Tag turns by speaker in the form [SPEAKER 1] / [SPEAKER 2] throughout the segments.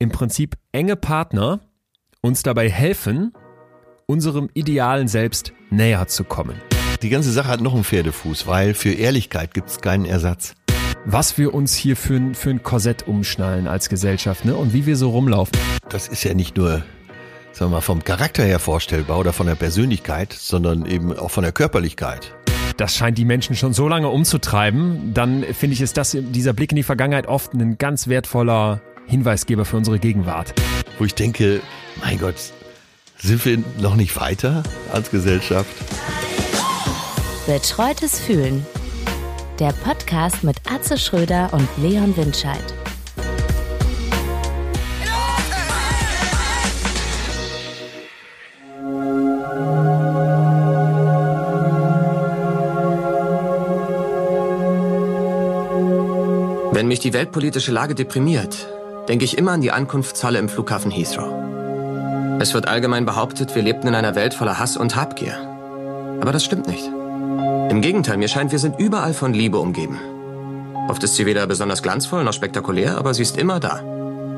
[SPEAKER 1] im Prinzip enge Partner uns dabei helfen, unserem idealen Selbst näher zu kommen.
[SPEAKER 2] Die ganze Sache hat noch einen Pferdefuß, weil für Ehrlichkeit gibt es keinen Ersatz.
[SPEAKER 1] Was wir uns hier für, ein- für ein Korsett umschnallen als Gesellschaft ne? und wie wir so rumlaufen.
[SPEAKER 2] Das ist ja nicht nur, sagen wir mal, vom Charakter her vorstellbar oder von der Persönlichkeit, sondern eben auch von der Körperlichkeit.
[SPEAKER 1] Das scheint die Menschen schon so lange umzutreiben. Dann finde ich, ist das, dieser Blick in die Vergangenheit oft ein ganz wertvoller Hinweisgeber für unsere Gegenwart.
[SPEAKER 2] Wo ich denke, mein Gott, sind wir noch nicht weiter als Gesellschaft?
[SPEAKER 3] Betreutes Fühlen. Der Podcast mit Atze Schröder und Leon Windscheid.
[SPEAKER 4] Wenn mich die weltpolitische Lage deprimiert, denke ich immer an die Ankunftshalle im Flughafen Heathrow. Es wird allgemein behauptet, wir lebten in einer Welt voller Hass und Habgier. Aber das stimmt nicht. Im Gegenteil, mir scheint, wir sind überall von Liebe umgeben. Oft ist sie weder besonders glanzvoll noch spektakulär, aber sie ist immer da.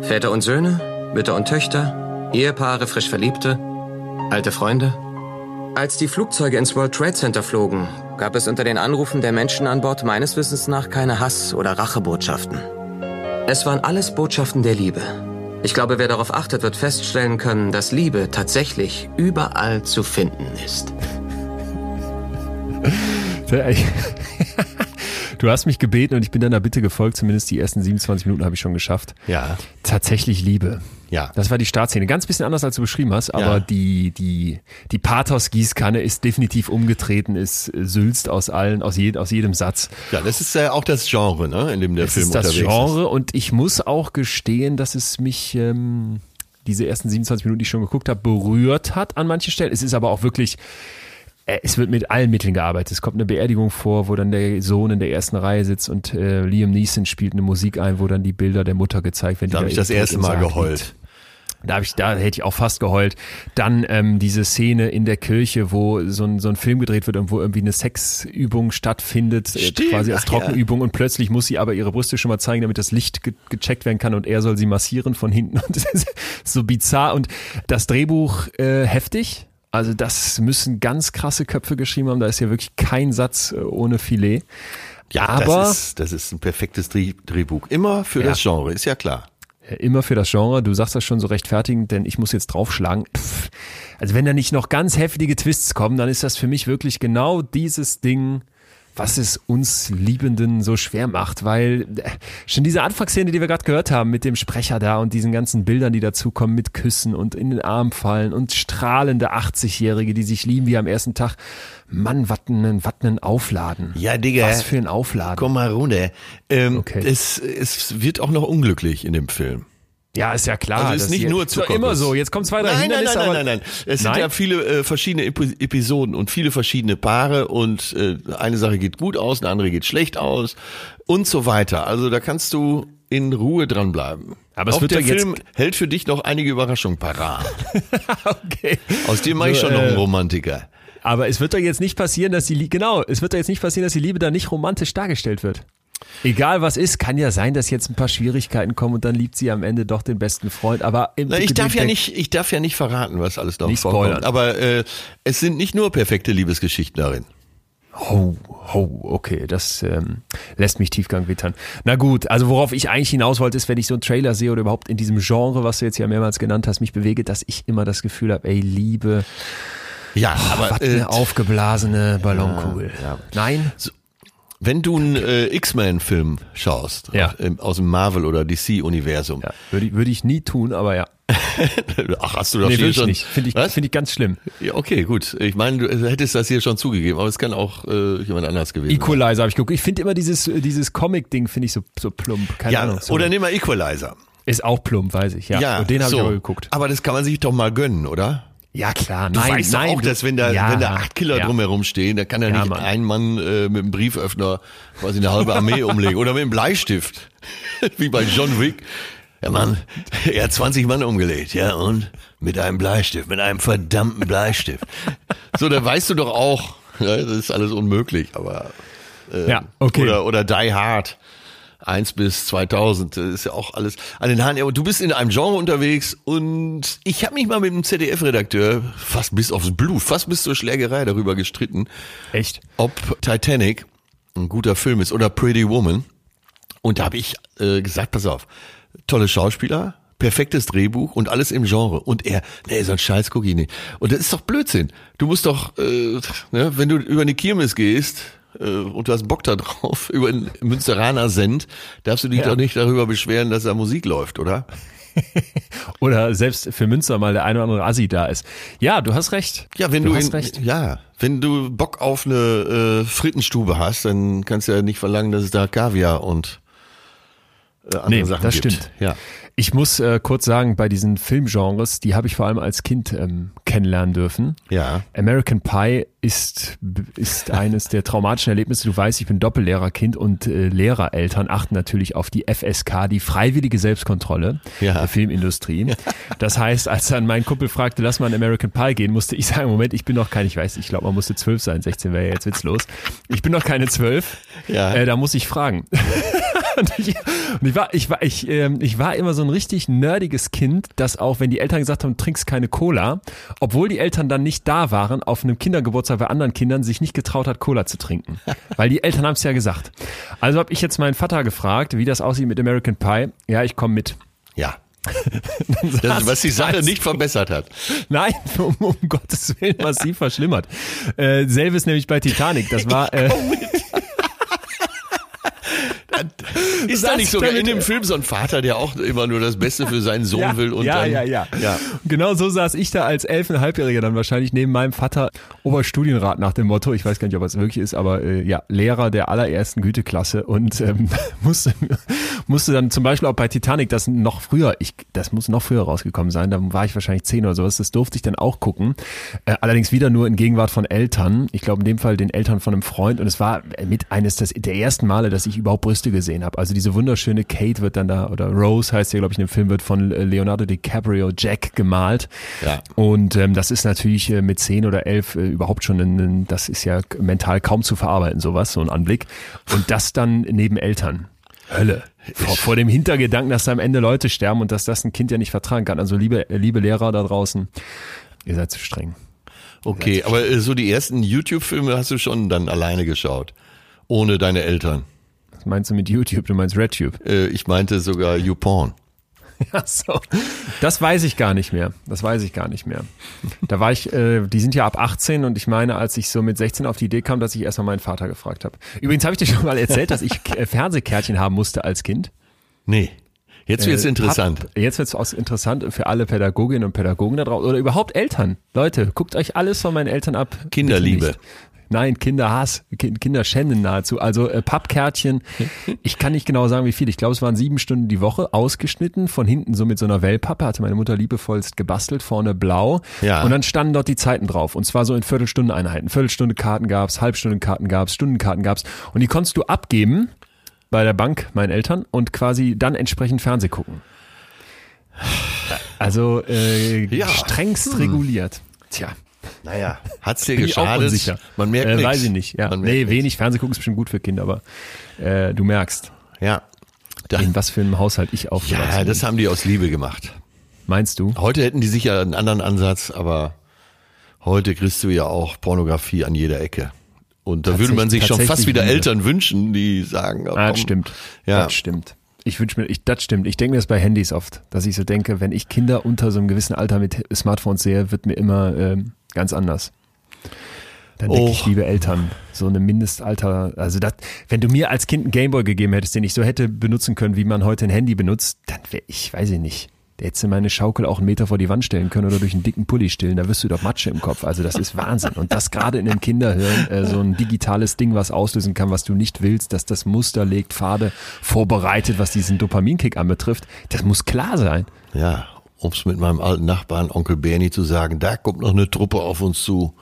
[SPEAKER 4] Väter und Söhne, Mütter und Töchter, Ehepaare, frisch Verliebte, alte Freunde. Als die Flugzeuge ins World Trade Center flogen, gab es unter den Anrufen der Menschen an Bord meines Wissens nach keine Hass- oder Rachebotschaften. Es waren alles Botschaften der Liebe. Ich glaube, wer darauf achtet, wird feststellen können, dass Liebe tatsächlich überall zu finden ist.
[SPEAKER 1] Du hast mich gebeten und ich bin deiner Bitte gefolgt, zumindest die ersten 27 Minuten habe ich schon geschafft.
[SPEAKER 2] Ja.
[SPEAKER 1] Tatsächlich Liebe.
[SPEAKER 2] Ja.
[SPEAKER 1] Das war die Startszene. Ganz bisschen anders, als du beschrieben hast, aber
[SPEAKER 2] Ja.
[SPEAKER 1] die, die, die Pathos-Gießkanne ist definitiv umgetreten, ist äh, sülzt aus allen, aus, jed, aus jedem Satz.
[SPEAKER 2] Ja, das ist ja auch das Genre, ne, in dem der
[SPEAKER 1] Es
[SPEAKER 2] Film
[SPEAKER 1] ist das Genre und ich muss auch gestehen, dass es mich ähm, diese ersten 27 Minuten, die ich schon geguckt habe, berührt hat an manchen Stellen. Es ist aber auch wirklich, äh, es wird mit allen Mitteln gearbeitet. Es kommt eine Beerdigung vor, wo dann der Sohn in der ersten Reihe sitzt und äh, Liam Neeson spielt eine Musik ein, wo dann die Bilder der Mutter gezeigt werden.
[SPEAKER 2] Da habe ich das erste Mal
[SPEAKER 1] Sarg liegt.
[SPEAKER 2] geheult.
[SPEAKER 1] Da habe ich, da hätte ich auch fast geheult. Dann ähm, diese Szene in der Kirche, wo so ein, so ein Film gedreht wird und wo irgendwie eine Sexübung stattfindet, äh, quasi als
[SPEAKER 2] ach ja.
[SPEAKER 1] Trockenübung und plötzlich muss sie aber ihre Brüste schon mal zeigen, damit das Licht ge gecheckt werden kann und er soll sie massieren von hinten und das ist so bizarr und das Drehbuch äh, heftig. Also das müssen ganz krasse Köpfe geschrieben haben. Da ist ja wirklich kein Satz äh, ohne Filet.
[SPEAKER 2] Ja,
[SPEAKER 1] aber
[SPEAKER 2] das ist, das ist ein perfektes Dreh, Drehbuch. Immer für
[SPEAKER 1] Ja.
[SPEAKER 2] das Genre, ist ja klar.
[SPEAKER 1] Immer für das Genre. Du sagst das schon so rechtfertigend, denn ich muss jetzt draufschlagen. Pff. Also wenn da nicht noch ganz heftige Twists kommen, dann ist das für mich wirklich genau dieses Ding, was es uns Liebenden so schwer macht, weil äh, schon diese Anfangsszene, die wir gerade gehört haben, mit dem Sprecher da und diesen ganzen Bildern, die dazukommen, mit Küssen und in den Arm fallen und strahlende 80-Jährige, die sich lieben wie am ersten Tag. Mann, was ein, was ein Aufladen.
[SPEAKER 2] Ja, Digga.
[SPEAKER 1] Was für ein Aufladen.
[SPEAKER 2] Komm mal runter. Ähm,
[SPEAKER 1] Okay.
[SPEAKER 2] es, es wird auch noch unglücklich in dem Film.
[SPEAKER 1] Ja, ist ja klar.
[SPEAKER 2] Also ist nicht nur
[SPEAKER 1] ist doch
[SPEAKER 2] Zuckerguss.
[SPEAKER 1] immer so. Jetzt kommen zwei, drei
[SPEAKER 2] Nein, nein,
[SPEAKER 1] Hindernisse,
[SPEAKER 2] nein,
[SPEAKER 1] aber
[SPEAKER 2] nein, nein, nein. Es sind
[SPEAKER 1] Nein?
[SPEAKER 2] ja viele äh, verschiedene Epi- Episoden und viele verschiedene Paare und äh, eine Sache geht gut aus, eine andere geht schlecht aus und so weiter. Also da kannst du in Ruhe dranbleiben.
[SPEAKER 1] Aber es
[SPEAKER 2] Auch
[SPEAKER 1] wird
[SPEAKER 2] der
[SPEAKER 1] jetzt-
[SPEAKER 2] Film hält für dich noch einige Überraschungen parat.
[SPEAKER 1] okay.
[SPEAKER 2] Aus dir mache ich schon noch einen
[SPEAKER 1] äh,
[SPEAKER 2] Romantiker.
[SPEAKER 1] Aber es wird doch jetzt nicht passieren, dass die genau, es wird doch jetzt nicht passieren, dass die Liebe da nicht romantisch dargestellt wird. Egal was ist, kann ja sein, dass jetzt ein paar Schwierigkeiten kommen und dann liebt sie am Ende doch den besten Freund. Aber im
[SPEAKER 2] Na, ich darf ja nicht, ich darf ja nicht verraten, was alles noch vorkommt. Aber äh, es sind nicht nur perfekte Liebesgeschichten darin.
[SPEAKER 1] Oh, oh, okay, das ähm, lässt mich Tiefgang wittern. Na gut, also worauf ich eigentlich hinaus wollte, ist, wenn ich so einen Trailer sehe oder überhaupt in diesem Genre, was du jetzt ja mehrmals genannt hast, mich bewege, dass ich immer das Gefühl habe, ey, Liebe,
[SPEAKER 2] Ja,
[SPEAKER 1] was
[SPEAKER 2] aber
[SPEAKER 1] eine
[SPEAKER 2] äh,
[SPEAKER 1] aufgeblasene Ballonkugel.
[SPEAKER 2] ja.
[SPEAKER 1] Nein?
[SPEAKER 2] Wenn du einen äh, X-Men-Film schaust,
[SPEAKER 1] Ja.
[SPEAKER 2] aus, ähm, aus dem Marvel- oder DC-Universum,
[SPEAKER 1] Ja, würde ich, würde ich nie tun, aber ja.
[SPEAKER 2] ach, hast du das
[SPEAKER 1] Nee,
[SPEAKER 2] hier schon?
[SPEAKER 1] nicht. Finde ich,
[SPEAKER 2] Was?
[SPEAKER 1] finde ich ganz schlimm.
[SPEAKER 2] Ja, okay, gut. Ich meine, du hättest das hier schon zugegeben, aber es kann auch äh, jemand anders gewesen sein.
[SPEAKER 1] Equalizer habe ich geguckt. Ich finde immer dieses, dieses Comic-Ding finde ich so, so plump. Keine
[SPEAKER 2] Ja,
[SPEAKER 1] Ahnung. So.
[SPEAKER 2] oder nimm mal Equalizer.
[SPEAKER 1] Ist auch plump, weiß ich. Ja, und den habe
[SPEAKER 2] so.
[SPEAKER 1] ich aber geguckt.
[SPEAKER 2] Aber das kann man sich doch mal gönnen, oder?
[SPEAKER 1] Ja, klar.
[SPEAKER 2] Du
[SPEAKER 1] nein,
[SPEAKER 2] weißt
[SPEAKER 1] nein,
[SPEAKER 2] auch, dass wenn da,
[SPEAKER 1] ja,
[SPEAKER 2] wenn da acht Killer
[SPEAKER 1] ja.
[SPEAKER 2] drumherum stehen, dann kann da
[SPEAKER 1] Ja,
[SPEAKER 2] nicht
[SPEAKER 1] Mann.
[SPEAKER 2] ein Mann äh, mit einem Brieföffner quasi eine halbe Armee umlegen oder mit einem Bleistift, wie bei John Wick. Ja, Mann, er hat 20 Mann umgelegt, ja, und mit einem Bleistift, mit einem verdammten Bleistift. So, da weißt du doch auch, ja, das ist alles unmöglich, aber äh,
[SPEAKER 1] Ja, okay.
[SPEAKER 2] oder oder Die Hard. 1 bis 2000, das ist ja auch alles an den Haaren. Aber du bist in einem Genre unterwegs und ich habe mich mal mit dem ZDF-Redakteur fast bis aufs Blut, fast bis zur Schlägerei darüber gestritten,
[SPEAKER 1] Echt?
[SPEAKER 2] ob Titanic ein guter Film ist oder Pretty Woman. Und da habe ich äh, gesagt, pass auf, tolle Schauspieler, perfektes Drehbuch und alles im Genre. Und er, nee, so ein Scheiß guck ich nicht. Und das ist doch Blödsinn. Du musst doch, äh, ne, wenn du über eine Kirmes gehst äh, und du hast Bock da drauf, über einen Münsteraner Send, darfst du dich
[SPEAKER 1] Ja.
[SPEAKER 2] doch nicht darüber beschweren, dass da Musik läuft, oder?
[SPEAKER 1] Oder selbst für Münster mal der eine oder andere Assi da ist. Ja, du hast recht.
[SPEAKER 2] Ja, wenn
[SPEAKER 1] du
[SPEAKER 2] du,
[SPEAKER 1] hast
[SPEAKER 2] in,
[SPEAKER 1] recht.
[SPEAKER 2] ja, wenn du Bock auf eine äh, Frittenstube hast, dann kannst du ja nicht verlangen, dass es da Kaviar und äh, andere
[SPEAKER 1] Nee,
[SPEAKER 2] Sachen
[SPEAKER 1] das
[SPEAKER 2] gibt.
[SPEAKER 1] stimmt.
[SPEAKER 2] Ja.
[SPEAKER 1] Ich muss äh, kurz sagen, bei diesen Filmgenres, die habe ich vor allem als Kind ähm, kennenlernen dürfen.
[SPEAKER 2] Ja.
[SPEAKER 1] American Pie ist, ist eines der traumatischen Erlebnisse. Du weißt, ich bin Doppellehrerkind und äh, Lehrereltern achten natürlich auf die FSK, die freiwillige Selbstkontrolle
[SPEAKER 2] Ja.
[SPEAKER 1] der Filmindustrie. Das heißt, als dann mein Kumpel fragte, lass mal in American Pie gehen, musste ich sagen, Moment, ich bin noch kein, ich weiß, ich glaube, man musste zwölf sein, 16 wäre ja jetzt witzlos. Ich bin noch keine zwölf.
[SPEAKER 2] Ja.
[SPEAKER 1] Äh, da muss ich fragen. Und ich, und ich war, ich war, ich, ähm, ich war immer so ein richtig nerdiges Kind, das auch, wenn die Eltern gesagt haben, trinkst keine Cola, obwohl die Eltern dann nicht da waren, auf einem Kindergeburtstag bei anderen Kindern sich nicht getraut hat, Cola zu trinken. Weil die Eltern haben es ja gesagt. Also habe ich jetzt meinen Vater gefragt, wie das aussieht mit American Pie. Ja, ich komme mit.
[SPEAKER 2] Ja. Das, was die Sache nicht verbessert hat.
[SPEAKER 1] Nein, um, um Gottes Willen massiv verschlimmert. Äh, selbes nämlich bei Titanic. Das war. Äh,
[SPEAKER 2] Ist da nicht sogar in dem Film so ein Vater, der auch immer nur das Beste für seinen Sohn
[SPEAKER 1] ja,
[SPEAKER 2] will und
[SPEAKER 1] ja,
[SPEAKER 2] dann,
[SPEAKER 1] ja, ja,
[SPEAKER 2] ja.
[SPEAKER 1] Genau so saß ich da als elfeinhalbjähriger dann wahrscheinlich neben meinem Vater. Oberstudienrat nach dem Motto, ich weiß gar nicht, ob es wirklich ist, aber äh, ja, Lehrer der allerersten Güteklasse und ähm, musste, musste dann zum Beispiel auch bei Titanic, das noch früher, ich, das muss noch früher rausgekommen sein, da war ich wahrscheinlich zehn oder sowas, das durfte ich dann auch gucken, äh, allerdings wieder nur in Gegenwart von Eltern, ich glaube in dem Fall den Eltern von einem Freund und es war mit eines des, der ersten Male, dass ich überhaupt Brüste gesehen habe, also diese wunderschöne Kate wird dann da, oder Rose heißt sie, glaube ich, in dem Film wird von äh, Leonardo DiCaprio Jack gemalt.
[SPEAKER 2] Ja.
[SPEAKER 1] Und ähm, das ist natürlich äh, mit zehn oder elf äh, überhaupt schon, ein, ein, das ist ja mental kaum zu verarbeiten, sowas, so ein Anblick. Und das dann neben Eltern. Hölle. Vor, vor dem Hintergedanken, dass da am Ende Leute sterben und dass das ein Kind ja nicht vertragen kann. Also liebe, äh, liebe Lehrer da draußen, ihr seid zu streng.
[SPEAKER 2] Okay, aber äh, so die ersten YouTube-Filme hast du schon dann alleine geschaut. Ohne deine Eltern.
[SPEAKER 1] Was meinst du mit YouTube? Du meinst RedTube?
[SPEAKER 2] Äh, ich meinte sogar YouPorn.
[SPEAKER 1] Ach so. Das weiß ich gar nicht mehr. Das weiß ich gar nicht mehr. Da war ich, äh, die sind ja ab 18 und ich meine, als ich so mit 16 auf die Idee kam, dass ich erstmal meinen Vater gefragt habe. Übrigens habe ich dir schon mal erzählt, dass ich äh, Fernsehkärtchen haben musste als Kind.
[SPEAKER 2] Nee. Jetzt wird's
[SPEAKER 1] Äh,
[SPEAKER 2] interessant.
[SPEAKER 1] Hab, jetzt wird's auch interessant für alle Pädagoginnen und Pädagogen da draußen oder überhaupt Eltern. Leute, guckt euch alles von meinen Eltern ab.
[SPEAKER 2] Kinderliebe.
[SPEAKER 1] Nein, Kinderhass, Ki- Kinderschänden nahezu. Also äh, Pappkärtchen. Ich kann nicht genau sagen, wie viel. Ich glaube, es waren sieben Stunden die Woche, ausgeschnitten, von hinten so mit so einer Wellpappe, hatte meine Mutter liebevollst gebastelt, vorne blau.
[SPEAKER 2] Ja.
[SPEAKER 1] Und dann standen dort die Zeiten drauf. Und zwar so in Viertelstundeneinheiten. Viertelstunde Karten gab's, Halbstundenkarten gab's, Stundenkarten gab's. Und die konntest du abgeben bei der Bank, meinen Eltern, und quasi dann entsprechend Fernseh gucken. Also äh,
[SPEAKER 2] Ja.
[SPEAKER 1] strengst reguliert. Tja,
[SPEAKER 2] Naja, hat's dir
[SPEAKER 1] bin
[SPEAKER 2] geschadet? Man merkt
[SPEAKER 1] äh,
[SPEAKER 2] nichts.
[SPEAKER 1] Weiß ich nicht. Ja. Nee, wenig Fernseh gucken ist bestimmt gut für Kinder, aber äh, du merkst,
[SPEAKER 2] Ja. Da,
[SPEAKER 1] in was für einem Haushalt ich aufgewachsen
[SPEAKER 2] ja, das
[SPEAKER 1] bin.
[SPEAKER 2] haben die aus Liebe gemacht.
[SPEAKER 1] Meinst du?
[SPEAKER 2] Heute hätten die sicher einen anderen Ansatz, aber heute kriegst du ja auch Pornografie an jeder Ecke. Und da würde man sich schon fast wieder. Eltern wünschen, die sagen, oh,
[SPEAKER 1] Ah, das stimmt.
[SPEAKER 2] Ja.
[SPEAKER 1] Das stimmt. Ich wünsche mir, ich, das stimmt. Ich denke mir das bei Handys oft, dass ich so denke, wenn ich Kinder unter so einem gewissen Alter mit Smartphones sehe, wird mir immer ähm, ganz anders. Dann denke
[SPEAKER 2] Oh.
[SPEAKER 1] ich, liebe Eltern, so eine Mindestalter, also das, wenn du mir als Kind einen Gameboy gegeben hättest, den ich so hätte benutzen können, wie man heute ein Handy benutzt, dann wäre ich, weiß ich nicht, der hätte meine Schaukel auch einen Meter vor die Wand stellen können oder durch einen dicken Pulli stillen, da wirst du doch Matsche im Kopf. Also das ist Wahnsinn. Und das gerade in einem Kinderhirn, äh, so ein digitales Ding, was auslösen kann, was du nicht willst, dass das Muster legt, Pfade vorbereitet, was diesen Dopaminkick anbetrifft, das muss klar sein.
[SPEAKER 2] Ja, um's mit meinem alten Nachbarn Onkel Bernie zu sagen, da kommt noch eine Truppe auf uns zu.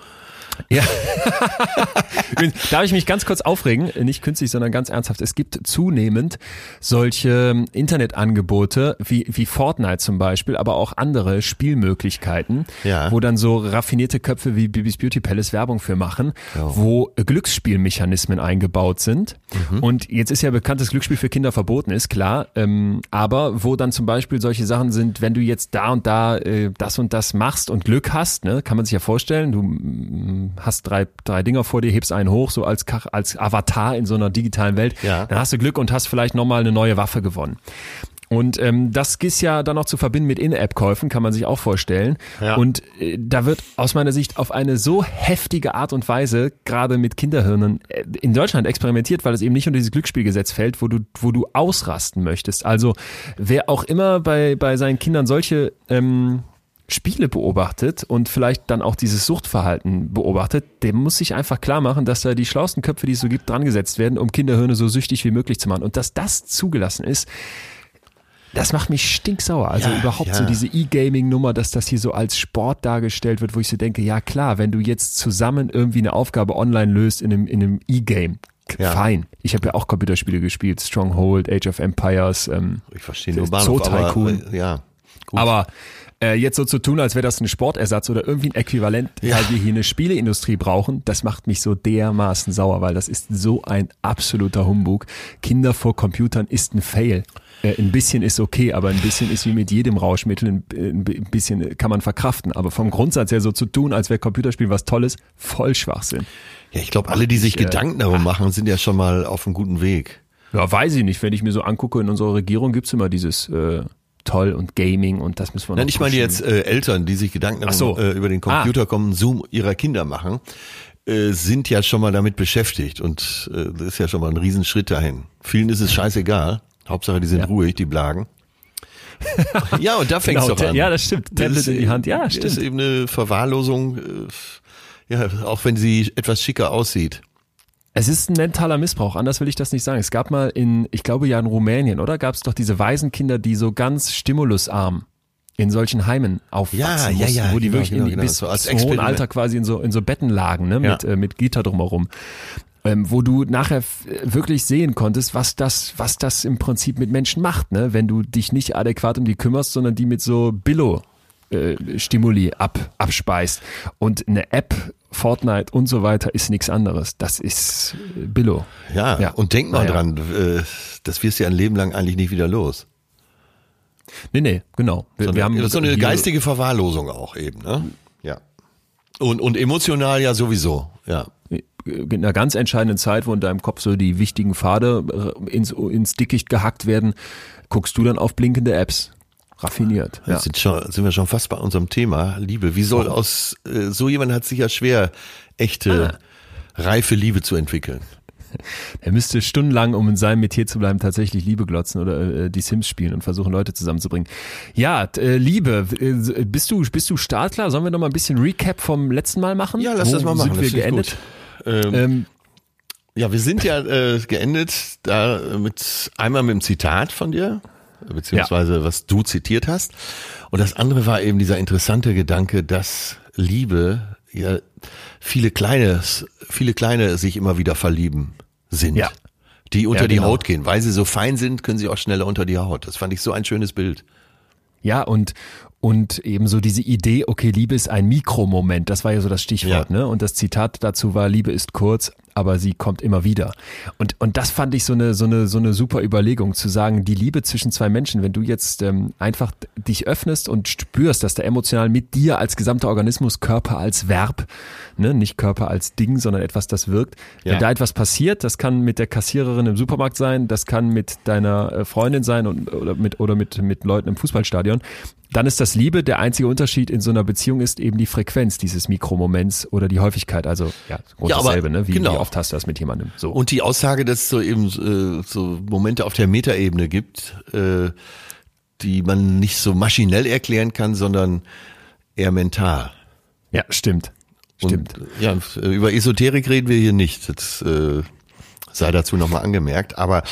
[SPEAKER 1] Ja. Darf ich mich ganz kurz aufregen? Nicht künstlich, sondern ganz ernsthaft. Es gibt zunehmend solche Internetangebote wie, wie Fortnite zum Beispiel, aber auch andere Spielmöglichkeiten,
[SPEAKER 2] Ja.
[SPEAKER 1] wo dann so raffinierte Köpfe wie Bibis Beauty Palace Werbung für machen, wo Glücksspielmechanismen eingebaut sind. Und jetzt ist ja bekannt, dass Glücksspiel für Kinder verboten ist, klar. Ähm, aber wo dann zum Beispiel solche Sachen sind, wenn du jetzt da und da äh, das und das machst und Glück hast, ne, kann man sich ja vorstellen, du mm, hast drei, drei Dinger vor dir, hebst einen hoch, so als, als Avatar in so einer digitalen Welt,
[SPEAKER 2] Ja.
[SPEAKER 1] dann hast du Glück und hast vielleicht nochmal eine neue Waffe gewonnen. Und ähm, das ist ja dann noch zu verbinden mit In-App-Käufen, kann man sich auch vorstellen.
[SPEAKER 2] Ja.
[SPEAKER 1] Und äh, da wird aus meiner Sicht auf eine so heftige Art und Weise gerade mit Kinderhirnen äh, in Deutschland experimentiert, weil es eben nicht unter dieses Glücksspielgesetz fällt, wo du, wo du ausrasten möchtest. Also wer auch immer bei, bei seinen Kindern solche ähm, Spiele beobachtet und vielleicht dann auch dieses Suchtverhalten beobachtet, dem muss sich einfach klar machen, dass da die schlauesten Köpfe, die es so gibt, dran gesetzt werden, um Kinderhirne so süchtig wie möglich zu machen. Und dass das zugelassen ist, das macht mich stinksauer. Also
[SPEAKER 2] Ja,
[SPEAKER 1] überhaupt
[SPEAKER 2] ja.
[SPEAKER 1] so diese E-Gaming-Nummer, dass das hier so als Sport dargestellt wird, wo ich so denke, ja klar, wenn du jetzt zusammen irgendwie eine Aufgabe online löst in einem, in einem E-Game,
[SPEAKER 2] Ja.
[SPEAKER 1] fein. Ich habe ja auch Computerspiele gespielt, Stronghold, Age of Empires, ähm,
[SPEAKER 2] Ich verstehe nur
[SPEAKER 1] Zoo
[SPEAKER 2] Bahnhof,
[SPEAKER 1] Tycoon.
[SPEAKER 2] aber äh, ja. Gut.
[SPEAKER 1] aber äh, jetzt so zu tun, als wäre das ein Sportersatz oder irgendwie ein Äquivalent,
[SPEAKER 2] Ja.
[SPEAKER 1] weil wir hier eine Spieleindustrie brauchen, das macht mich so dermaßen sauer, weil das ist so ein absoluter Humbug. Kinder vor Computern ist ein Fail. Äh, ein bisschen ist okay, aber ein bisschen ist wie mit jedem Rauschmittel, ein, ein bisschen kann man verkraften. Aber vom Grundsatz her so zu tun, als wäre Computerspiel was Tolles, voll Schwachsinn.
[SPEAKER 2] ja, ich glaube, alle, die sich
[SPEAKER 1] Ich, äh,
[SPEAKER 2] Gedanken darum machen, sind ja schon mal auf einem guten Weg.
[SPEAKER 1] Ja, weiß ich nicht. Wenn ich mir so angucke, in unserer Regierung gibt's immer dieses äh, Toll und Gaming und das müssen wir noch
[SPEAKER 2] Nein, ich meine jetzt äh, Eltern, die sich Gedanken
[SPEAKER 1] so.
[SPEAKER 2] äh, über den Computerkonsum ihrer Kinder machen, äh, sind ja schon mal damit beschäftigt und äh, das ist ja schon mal ein Riesenschritt dahin. Vielen ist es scheißegal. Hauptsache, die sind
[SPEAKER 1] Ja.
[SPEAKER 2] ruhig, die Blagen. ja, und da fängt's
[SPEAKER 1] Genau,
[SPEAKER 2] doch an.
[SPEAKER 1] ja, das stimmt. Tablet
[SPEAKER 2] ist
[SPEAKER 1] in die Hand. Ja,
[SPEAKER 2] Das
[SPEAKER 1] stimmt.
[SPEAKER 2] ist eben eine Verwahrlosung, äh, ja, auch wenn sie etwas schicker aussieht.
[SPEAKER 1] Es ist ein mentaler Missbrauch, anders will ich das nicht sagen. Es gab mal in, ich glaube ja in Rumänien, oder? Gab es doch diese Waisenkinder, die so ganz stimulusarm in solchen Heimen aufwachsen
[SPEAKER 2] Ja, ja,
[SPEAKER 1] mussten,
[SPEAKER 2] ja,
[SPEAKER 1] wo die
[SPEAKER 2] genau,
[SPEAKER 1] wirklich
[SPEAKER 2] genau,
[SPEAKER 1] in,
[SPEAKER 2] genau.
[SPEAKER 1] bis
[SPEAKER 2] So als
[SPEAKER 1] hohen. Alter quasi in so, in so Betten lagen, ne?
[SPEAKER 2] Ja.
[SPEAKER 1] mit, äh, mit Gitter drumherum. Ähm, wo du nachher wirklich sehen konntest, was das, was das im Prinzip mit Menschen macht, ne? wenn du dich nicht adäquat um die kümmerst, sondern die mit so Billo äh, Stimuli ab, abspeist. Und eine App, Fortnite und so weiter ist nichts anderes. Das ist äh, Billo.
[SPEAKER 2] Ja,
[SPEAKER 1] Ja.
[SPEAKER 2] und denk mal
[SPEAKER 1] Naja.
[SPEAKER 2] dran, äh, das wirst du ja ein Leben lang eigentlich nicht wieder los.
[SPEAKER 1] Nee, nee, genau. Wir,
[SPEAKER 2] So
[SPEAKER 1] wir haben
[SPEAKER 2] so eine geistige Verwahrlosung auch eben, ne? Ja. Und, und emotional ja sowieso, ja.
[SPEAKER 1] in einer ganz entscheidenden Zeit, wo in deinem Kopf so die wichtigen Pfade äh, ins, ins Dickicht gehackt werden, guckst du dann auf blinkende Apps. Raffiniert. Ja.
[SPEAKER 2] Jetzt sind, schon, sind wir schon fast bei unserem Thema, Liebe. Wie soll aus, äh, so jemand hat sich ja schwer, echte,
[SPEAKER 1] Ah.
[SPEAKER 2] reife Liebe zu entwickeln.
[SPEAKER 1] Er müsste stundenlang, um in seinem Metier zu bleiben, tatsächlich Liebe glotzen oder äh, die Sims spielen und versuchen, Leute zusammenzubringen. Ja, äh, Liebe, äh, bist du, bist du startklar? Sollen wir noch mal ein bisschen Recap vom letzten Mal machen?
[SPEAKER 2] Ja, lass
[SPEAKER 1] Wo
[SPEAKER 2] das mal machen.
[SPEAKER 1] Sind wir geendet?
[SPEAKER 2] Ähm,
[SPEAKER 1] Ähm,
[SPEAKER 2] ja, wir sind ja äh, geendet da äh, mit einmal mit dem Zitat von dir, beziehungsweise was du zitiert hast. Und das andere war eben dieser interessante Gedanke, dass Liebe ja viele kleine, viele kleine sich immer wieder verlieben sind.
[SPEAKER 1] Ja.
[SPEAKER 2] Die unter
[SPEAKER 1] Ja,
[SPEAKER 2] die
[SPEAKER 1] genau.
[SPEAKER 2] Haut gehen. Weil sie so fein sind, können sie auch schneller unter die Haut. Das fand ich so ein schönes Bild.
[SPEAKER 1] Ja, und, und ebenso diese Idee, okay, Liebe ist ein Mikromoment, das war ja so das Stichwort,
[SPEAKER 2] Ja.
[SPEAKER 1] ne? Und das Zitat dazu war, Liebe ist kurz, aber sie kommt immer wieder. Und, und das fand ich so eine, so eine, so eine super Überlegung, zu sagen, die Liebe zwischen zwei Menschen, wenn du jetzt ähm, einfach dich öffnest und spürst, dass da emotional mit dir als gesamter Organismus, Körper als Verb, ne, nicht Körper als Ding, sondern etwas, das wirkt,
[SPEAKER 2] Ja.
[SPEAKER 1] wenn da etwas passiert, das kann mit der Kassiererin im Supermarkt sein, das kann mit deiner äh, Freundin sein und, oder mit, oder mit, mit Leuten im Fußballstadion, dann ist das Liebe. Der einzige Unterschied in so einer Beziehung ist eben die Frequenz dieses Mikromoments oder die Häufigkeit. Also ja,
[SPEAKER 2] Ja,
[SPEAKER 1] dasselbe, ne? Wie,
[SPEAKER 2] genau.
[SPEAKER 1] wie oft hast du das mit jemandem? So.
[SPEAKER 2] Und die Aussage, dass es so eben äh, so Momente auf der Metaebene gibt, äh, die man nicht so maschinell erklären kann, sondern eher mental.
[SPEAKER 1] ja, stimmt. Stimmt.
[SPEAKER 2] Und, ja, über Esoterik reden wir hier nicht. Das äh, sei dazu nochmal angemerkt. Aber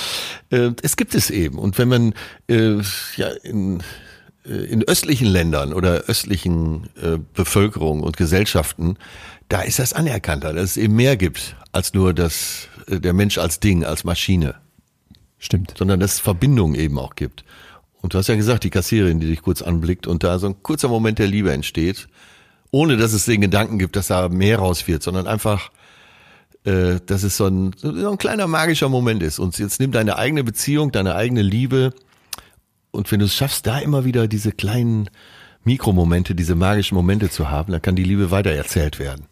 [SPEAKER 2] äh, es gibt es eben. Und wenn man äh, ja in in östlichen Ländern oder östlichen äh, Bevölkerungen und Gesellschaften, da ist das anerkannter, dass es eben mehr gibt als nur das, äh, der Mensch als Ding, als Maschine,
[SPEAKER 1] Stimmt.
[SPEAKER 2] sondern dass es Verbindungen eben auch gibt. Und du hast ja gesagt, die Kassiererin, die dich kurz anblickt und da so ein kurzer Moment der Liebe entsteht, ohne dass es den Gedanken gibt, dass da mehr raus wird, sondern einfach, äh, dass es so ein, so ein kleiner magischer Moment ist. Und jetzt nimm deine eigene Beziehung, deine eigene Liebe und wenn du es schaffst, da immer wieder diese kleinen Mikromomente, diese magischen Momente zu haben, dann kann die Liebe weitererzählt werden.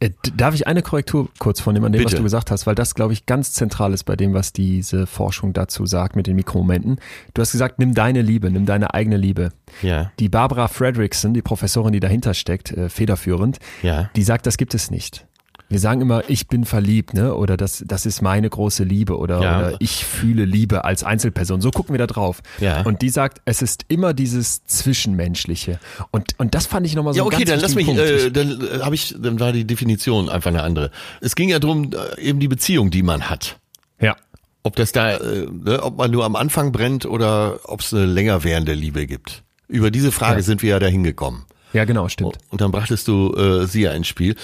[SPEAKER 1] Äh, Darf ich eine Korrektur kurz vornehmen an dem, was
[SPEAKER 2] Bitte.
[SPEAKER 1] du gesagt hast, weil das, glaube ich, ganz zentral ist bei dem, was diese Forschung dazu sagt mit den Mikromomenten. Du hast gesagt, nimm deine Liebe, nimm deine eigene Liebe.
[SPEAKER 2] Ja.
[SPEAKER 1] Die Barbara Fredrickson, die Professorin, die dahinter steckt, äh, federführend,
[SPEAKER 2] Ja.
[SPEAKER 1] die sagt, das gibt es nicht. Wir sagen immer, ich bin verliebt, ne? Oder das, das ist meine große Liebe oder,
[SPEAKER 2] Ja.
[SPEAKER 1] oder ich fühle Liebe als Einzelperson. So gucken wir da drauf.
[SPEAKER 2] Ja.
[SPEAKER 1] Und die sagt, es ist immer dieses Zwischenmenschliche. Und, und das fand ich nochmal so
[SPEAKER 2] Ja, okay, dann lass mich,
[SPEAKER 1] Punkt.
[SPEAKER 2] äh, dann äh, habe ich, dann war die Definition einfach eine andere. Es ging ja drum, äh, eben die Beziehung, die man hat.
[SPEAKER 1] ja.
[SPEAKER 2] Ob das da, äh, ne, ob man nur am Anfang brennt oder ob es eine länger währende Liebe gibt. Über diese Frage
[SPEAKER 1] Ja.
[SPEAKER 2] sind wir ja dahin gekommen.
[SPEAKER 1] Ja, genau, stimmt.
[SPEAKER 2] Und dann brachtest du äh, sie ja ins Spiel.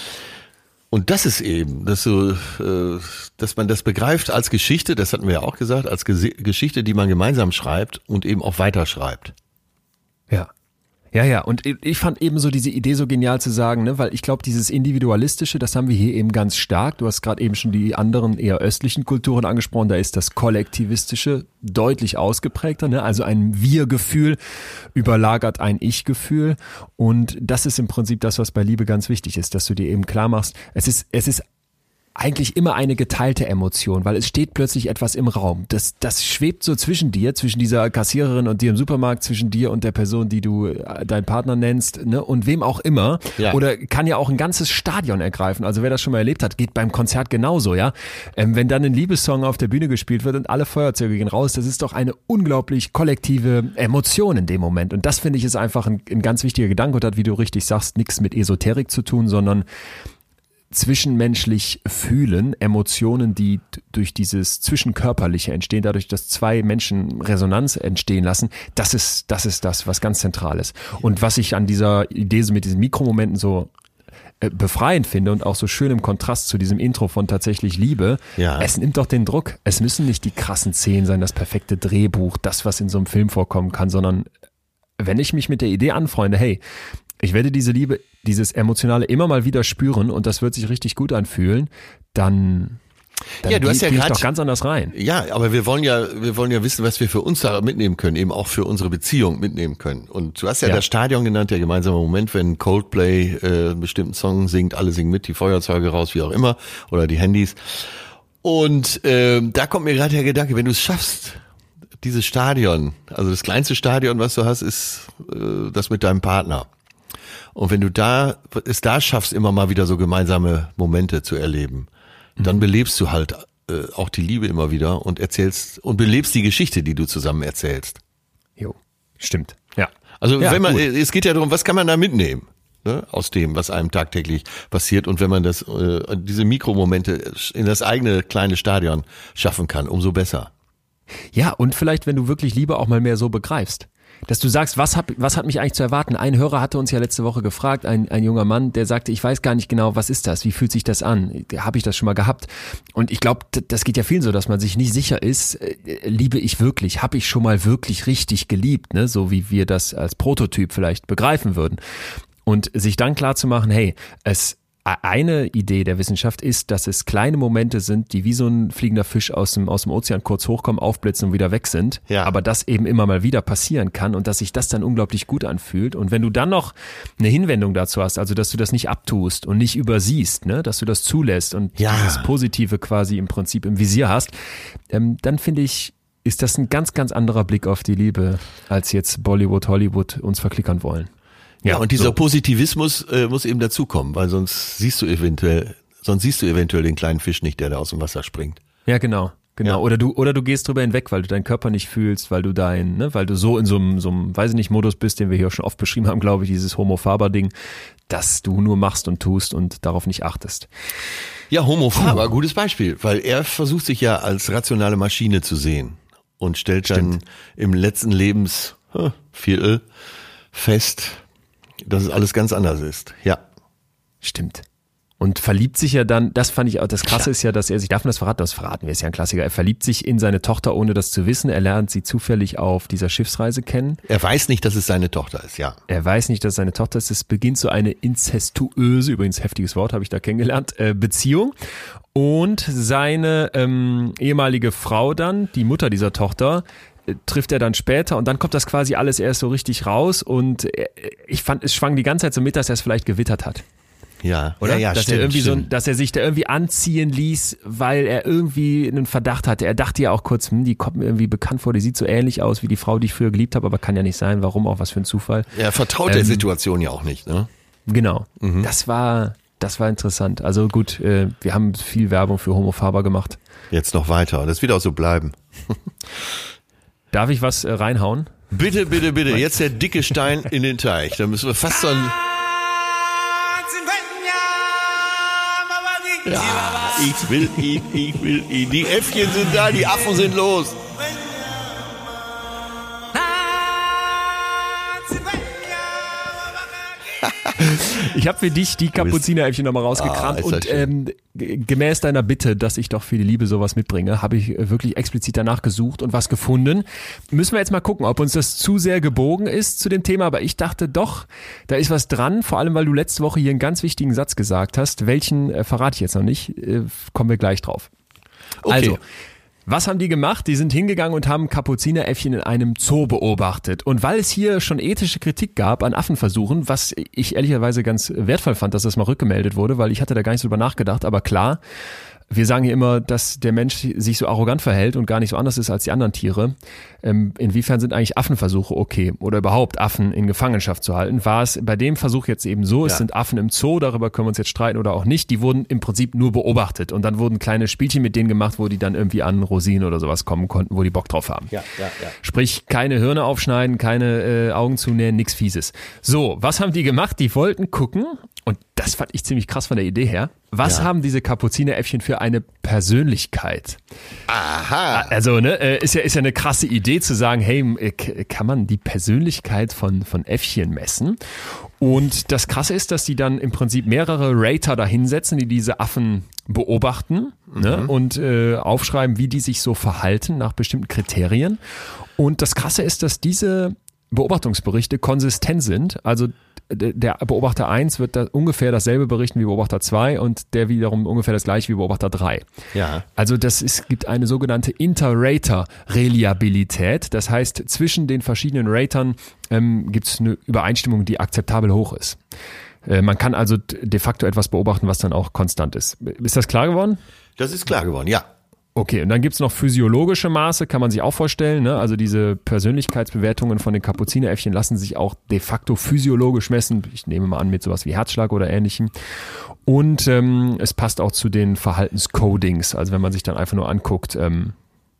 [SPEAKER 2] Und das ist eben, dass du, äh, dass man das begreift als Geschichte, das hatten wir ja auch gesagt, als Geschichte, die man gemeinsam schreibt und eben auch weiterschreibt.
[SPEAKER 1] Ja. Ja, ja, und ich- fand eben so diese Idee so genial zu sagen, ne, weil ich glaube, dieses Individualistische, das haben wir hier eben ganz stark. Du hast gerade eben schon die anderen eher östlichen Kulturen angesprochen, da ist das Kollektivistische deutlich ausgeprägter, ne? also ein Wir-Gefühl überlagert ein Ich-Gefühl und das ist im Prinzip das, was bei Liebe ganz wichtig ist, dass du dir eben klar machst, es ist, es ist eigentlich immer eine geteilte Emotion, weil es steht plötzlich etwas im Raum. Das, das schwebt so zwischen dir, zwischen dieser Kassiererin und dir im Supermarkt, zwischen dir und der Person, die du äh, deinen Partner nennst, ne, und wem auch immer.
[SPEAKER 2] Ja.
[SPEAKER 1] Oder kann ja auch ein ganzes Stadion ergreifen. Also wer das schon mal erlebt hat, geht beim Konzert genauso, ja. Ähm, wenn dann ein Liebessong auf der Bühne gespielt wird und alle Feuerzeuge gehen raus, das ist doch eine unglaublich kollektive Emotion in dem Moment. Und das finde ich ist einfach ein, ein ganz wichtiger Gedanke und hat, wie du richtig sagst, nichts mit Esoterik zu tun, sondern zwischenmenschlich fühlen, Emotionen, die durch dieses Zwischenkörperliche entstehen, dadurch, dass zwei Menschen Resonanz entstehen lassen, das ist, das ist das, was ganz zentral ist. Und was ich an dieser Idee so mit diesen Mikromomenten so äh, befreiend finde und auch so schön im Kontrast zu diesem Intro von tatsächlich Liebe,
[SPEAKER 2] Ja.
[SPEAKER 1] es nimmt doch den Druck. Es müssen nicht die krassen Szenen sein, das perfekte Drehbuch, das, was in so einem Film vorkommen kann, sondern wenn ich mich mit der Idee anfreunde, hey, ich werde diese Liebe, dieses Emotionale immer mal wieder spüren und das wird sich richtig gut anfühlen, dann, dann
[SPEAKER 2] Ja, du hast ja
[SPEAKER 1] doch ganz anders rein.
[SPEAKER 2] Ja, aber wir wollen ja, wir wollen ja wissen, was wir für uns da mitnehmen können, eben auch für unsere Beziehung mitnehmen können. Und du hast ja,
[SPEAKER 1] Ja.
[SPEAKER 2] das Stadion genannt, der gemeinsame Moment, wenn Coldplay äh, einen bestimmten Song singt, alle singen mit, die Feuerzeuge raus, wie auch immer, oder die Handys. Und ähm, da kommt mir gerade der Gedanke, wenn du es schaffst, dieses Stadion, also das kleinste Stadion, was du hast, ist äh, das mit deinem Partner. Und wenn du da es da schaffst, immer mal wieder so gemeinsame Momente zu erleben, dann belebst du halt äh, auch die Liebe immer wieder und erzählst und belebst die Geschichte, die du zusammen erzählst.
[SPEAKER 1] Jo, stimmt. Ja.
[SPEAKER 2] Also
[SPEAKER 1] Ja,
[SPEAKER 2] wenn man,
[SPEAKER 1] gut.
[SPEAKER 2] es geht ja darum, was kann man da mitnehmen? Ne, aus dem, was einem tagtäglich passiert und wenn man das, äh, diese Mikromomente in das eigene kleine Stadion schaffen kann, umso besser.
[SPEAKER 1] Ja, und vielleicht, wenn du wirklich Liebe auch mal mehr so begreifst. Dass du sagst, was, hab, was hat mich eigentlich zu erwarten? Ein Hörer hatte uns ja letzte Woche gefragt, ein, ein junger Mann, der sagte, ich weiß gar nicht genau, was ist das? Wie fühlt sich das an? Habe ich das schon mal gehabt? Und ich glaube, das geht ja vielen so, dass man sich nicht sicher ist, äh, liebe ich wirklich? Habe ich schon mal wirklich richtig geliebt? Ne? So wie wir das als Prototyp vielleicht begreifen würden. Und sich dann klar zu machen, hey, es eine Idee der Wissenschaft ist, dass es kleine Momente sind, die wie so ein fliegender Fisch aus dem, aus dem Ozean kurz hochkommen, aufblitzen und wieder weg sind.
[SPEAKER 2] Ja.
[SPEAKER 1] Aber das eben immer mal wieder passieren kann und dass sich das dann unglaublich gut anfühlt. Und wenn du dann noch eine Hinwendung dazu hast, also dass du das nicht abtust und nicht übersiehst, ne, dass du das zulässt und
[SPEAKER 2] Ja.
[SPEAKER 1] dieses Positive quasi im Prinzip im Visier hast, ähm, dann finde ich, ist das ein ganz, ganz anderer Blick auf die Liebe, als jetzt Bollywood, Hollywood uns verklickern wollen.
[SPEAKER 2] Ja, und dieser
[SPEAKER 1] so.
[SPEAKER 2] Positivismus äh, muss eben dazukommen, weil sonst siehst du eventuell, sonst siehst du eventuell den kleinen Fisch nicht, der da aus dem Wasser springt.
[SPEAKER 1] Ja, genau. Genau.
[SPEAKER 2] Ja.
[SPEAKER 1] Oder du, oder du gehst drüber hinweg, weil du deinen Körper nicht fühlst, weil du dein, ne, weil du so in so einem, so einem, weiß ich nicht, Modus bist, den wir hier schon oft beschrieben haben, glaube ich, dieses Homo Faber-Ding, dass du nur machst und tust und darauf nicht achtest.
[SPEAKER 2] Ja, Homo Faber, gutes Beispiel, weil er versucht sich ja als rationale Maschine zu sehen und stellt dann im letzten Lebens Viertel fest, dass es alles ganz anders ist. Ja.
[SPEAKER 1] Stimmt. Und verliebt sich ja dann, das fand ich auch, das Krasse ist ja, dass er sich, darf man das verraten? Das verraten wir, ist ja ein Klassiker. Er verliebt sich in seine Tochter, ohne das zu wissen. Er lernt sie zufällig auf dieser Schiffsreise kennen.
[SPEAKER 2] Er weiß nicht, dass es seine Tochter ist, ja.
[SPEAKER 1] Er weiß nicht, dass es seine Tochter ist. Es beginnt so eine inzestuöse, übrigens heftiges Wort, habe ich da kennengelernt, äh, Beziehung. Und seine ähm, ehemalige Frau dann, die Mutter dieser Tochter, trifft er dann später und dann kommt das quasi alles erst so richtig raus und äh, ich fand, es schwang die ganze Zeit so mit, dass er es vielleicht gewittert hat.
[SPEAKER 2] Ja,
[SPEAKER 1] Oder?
[SPEAKER 2] Ja, ja,
[SPEAKER 1] dass
[SPEAKER 2] stimmt,
[SPEAKER 1] er irgendwie
[SPEAKER 2] stimmt.
[SPEAKER 1] so, dass er sich da irgendwie anziehen ließ, weil er irgendwie einen Verdacht hatte. Er dachte ja auch kurz, hm, die kommt mir irgendwie bekannt vor, die sieht so ähnlich aus wie die Frau, die ich früher geliebt habe, aber kann ja nicht sein. Warum auch? Was für ein Zufall.
[SPEAKER 2] er vertraut der
[SPEAKER 1] Ähm,
[SPEAKER 2] Situation ja auch nicht, ne?
[SPEAKER 1] Genau.
[SPEAKER 2] Mhm.
[SPEAKER 1] Das war, das war interessant. Also gut, äh, wir haben viel Werbung für Homo Faber gemacht.
[SPEAKER 2] Jetzt noch weiter. Das wird auch so bleiben.
[SPEAKER 1] Darf ich was äh, reinhauen?
[SPEAKER 2] Bitte, bitte, bitte. Jetzt der dicke Stein in den Teich. Da müssen wir fast so ein. Ja, ich will ihn, ich will ihn. Die Äffchen sind da, die Affen sind los.
[SPEAKER 1] Ich habe für dich die Kapuzineräffchen nochmal rausgekramt
[SPEAKER 2] Ah, ist das
[SPEAKER 1] und ähm, gemäß deiner Bitte, dass ich doch für die Liebe sowas mitbringe, habe ich äh, wirklich explizit danach gesucht und was gefunden. Müssen wir jetzt mal gucken, ob uns das zu sehr gebogen ist zu dem Thema, aber ich dachte doch, da ist was dran, vor allem weil du letzte Woche hier einen ganz wichtigen Satz gesagt hast. Welchen äh, verrate ich jetzt noch nicht, äh, kommen wir gleich drauf.
[SPEAKER 2] Okay.
[SPEAKER 1] Also, was haben die gemacht? Die sind hingegangen und haben Kapuzineräffchen in einem Zoo beobachtet. Und weil es hier schon ethische Kritik gab an Affenversuchen, was ich ehrlicherweise ganz wertvoll fand, dass das mal rückgemeldet wurde, weil ich hatte da gar nicht so drüber nachgedacht, aber klar, wir sagen hier immer, dass der Mensch sich so arrogant verhält und gar nicht so anders ist als die anderen Tiere. Ähm, inwiefern sind eigentlich Affenversuche okay oder überhaupt Affen in Gefangenschaft zu halten? War es bei dem Versuch jetzt eben so, es
[SPEAKER 2] Ja.
[SPEAKER 1] sind Affen im Zoo, darüber können wir uns jetzt streiten oder auch nicht, die wurden im Prinzip nur beobachtet und dann wurden kleine Spielchen mit denen gemacht, wo die dann irgendwie an Rosinen oder sowas kommen konnten, wo die Bock drauf haben.
[SPEAKER 2] Ja, ja, ja.
[SPEAKER 1] Sprich, keine Hirne aufschneiden, keine äh, Augen zunähen, nix Fieses. So, was haben die gemacht? Die wollten gucken, und das fand ich ziemlich krass von der Idee her, was
[SPEAKER 2] Ja.
[SPEAKER 1] haben diese Kapuzineräffchen für eine Persönlichkeit?
[SPEAKER 2] Aha.
[SPEAKER 1] Also, ne, äh, ist ja, ist ja eine krasse Idee zu sagen, hey, äh, kann man die Persönlichkeit von, von Äffchen messen? Und das Krasse ist, dass die dann im Prinzip mehrere Rater da hinsetzen, die diese Affen beobachten ne, und äh, aufschreiben, wie die sich so verhalten nach bestimmten Kriterien. Und das Krasse ist, dass diese Beobachtungsberichte konsistent sind. Also der Beobachter 1 wird da ungefähr dasselbe berichten wie Beobachter 2 und der wiederum ungefähr das gleiche wie Beobachter 3.
[SPEAKER 2] Ja.
[SPEAKER 1] Also das ist, gibt eine sogenannte Inter-Rater-Reliabilität. Das heißt, zwischen den verschiedenen Ratern ähm, gibt es eine Übereinstimmung, die akzeptabel hoch ist. Äh, man kann also de facto etwas beobachten, was dann auch konstant ist. Ist das klar geworden?
[SPEAKER 2] Das ist klar geworden, ja.
[SPEAKER 1] Okay, und dann gibt's noch physiologische Maße, kann man sich auch vorstellen. Ne? Also diese Persönlichkeitsbewertungen von den Kapuzineräffchen lassen sich auch de facto physiologisch messen. Ich nehme mal an mit sowas wie Herzschlag oder ähnlichem. Und ähm, es passt auch zu den Verhaltenscodings. Also wenn man sich dann einfach nur anguckt, ähm,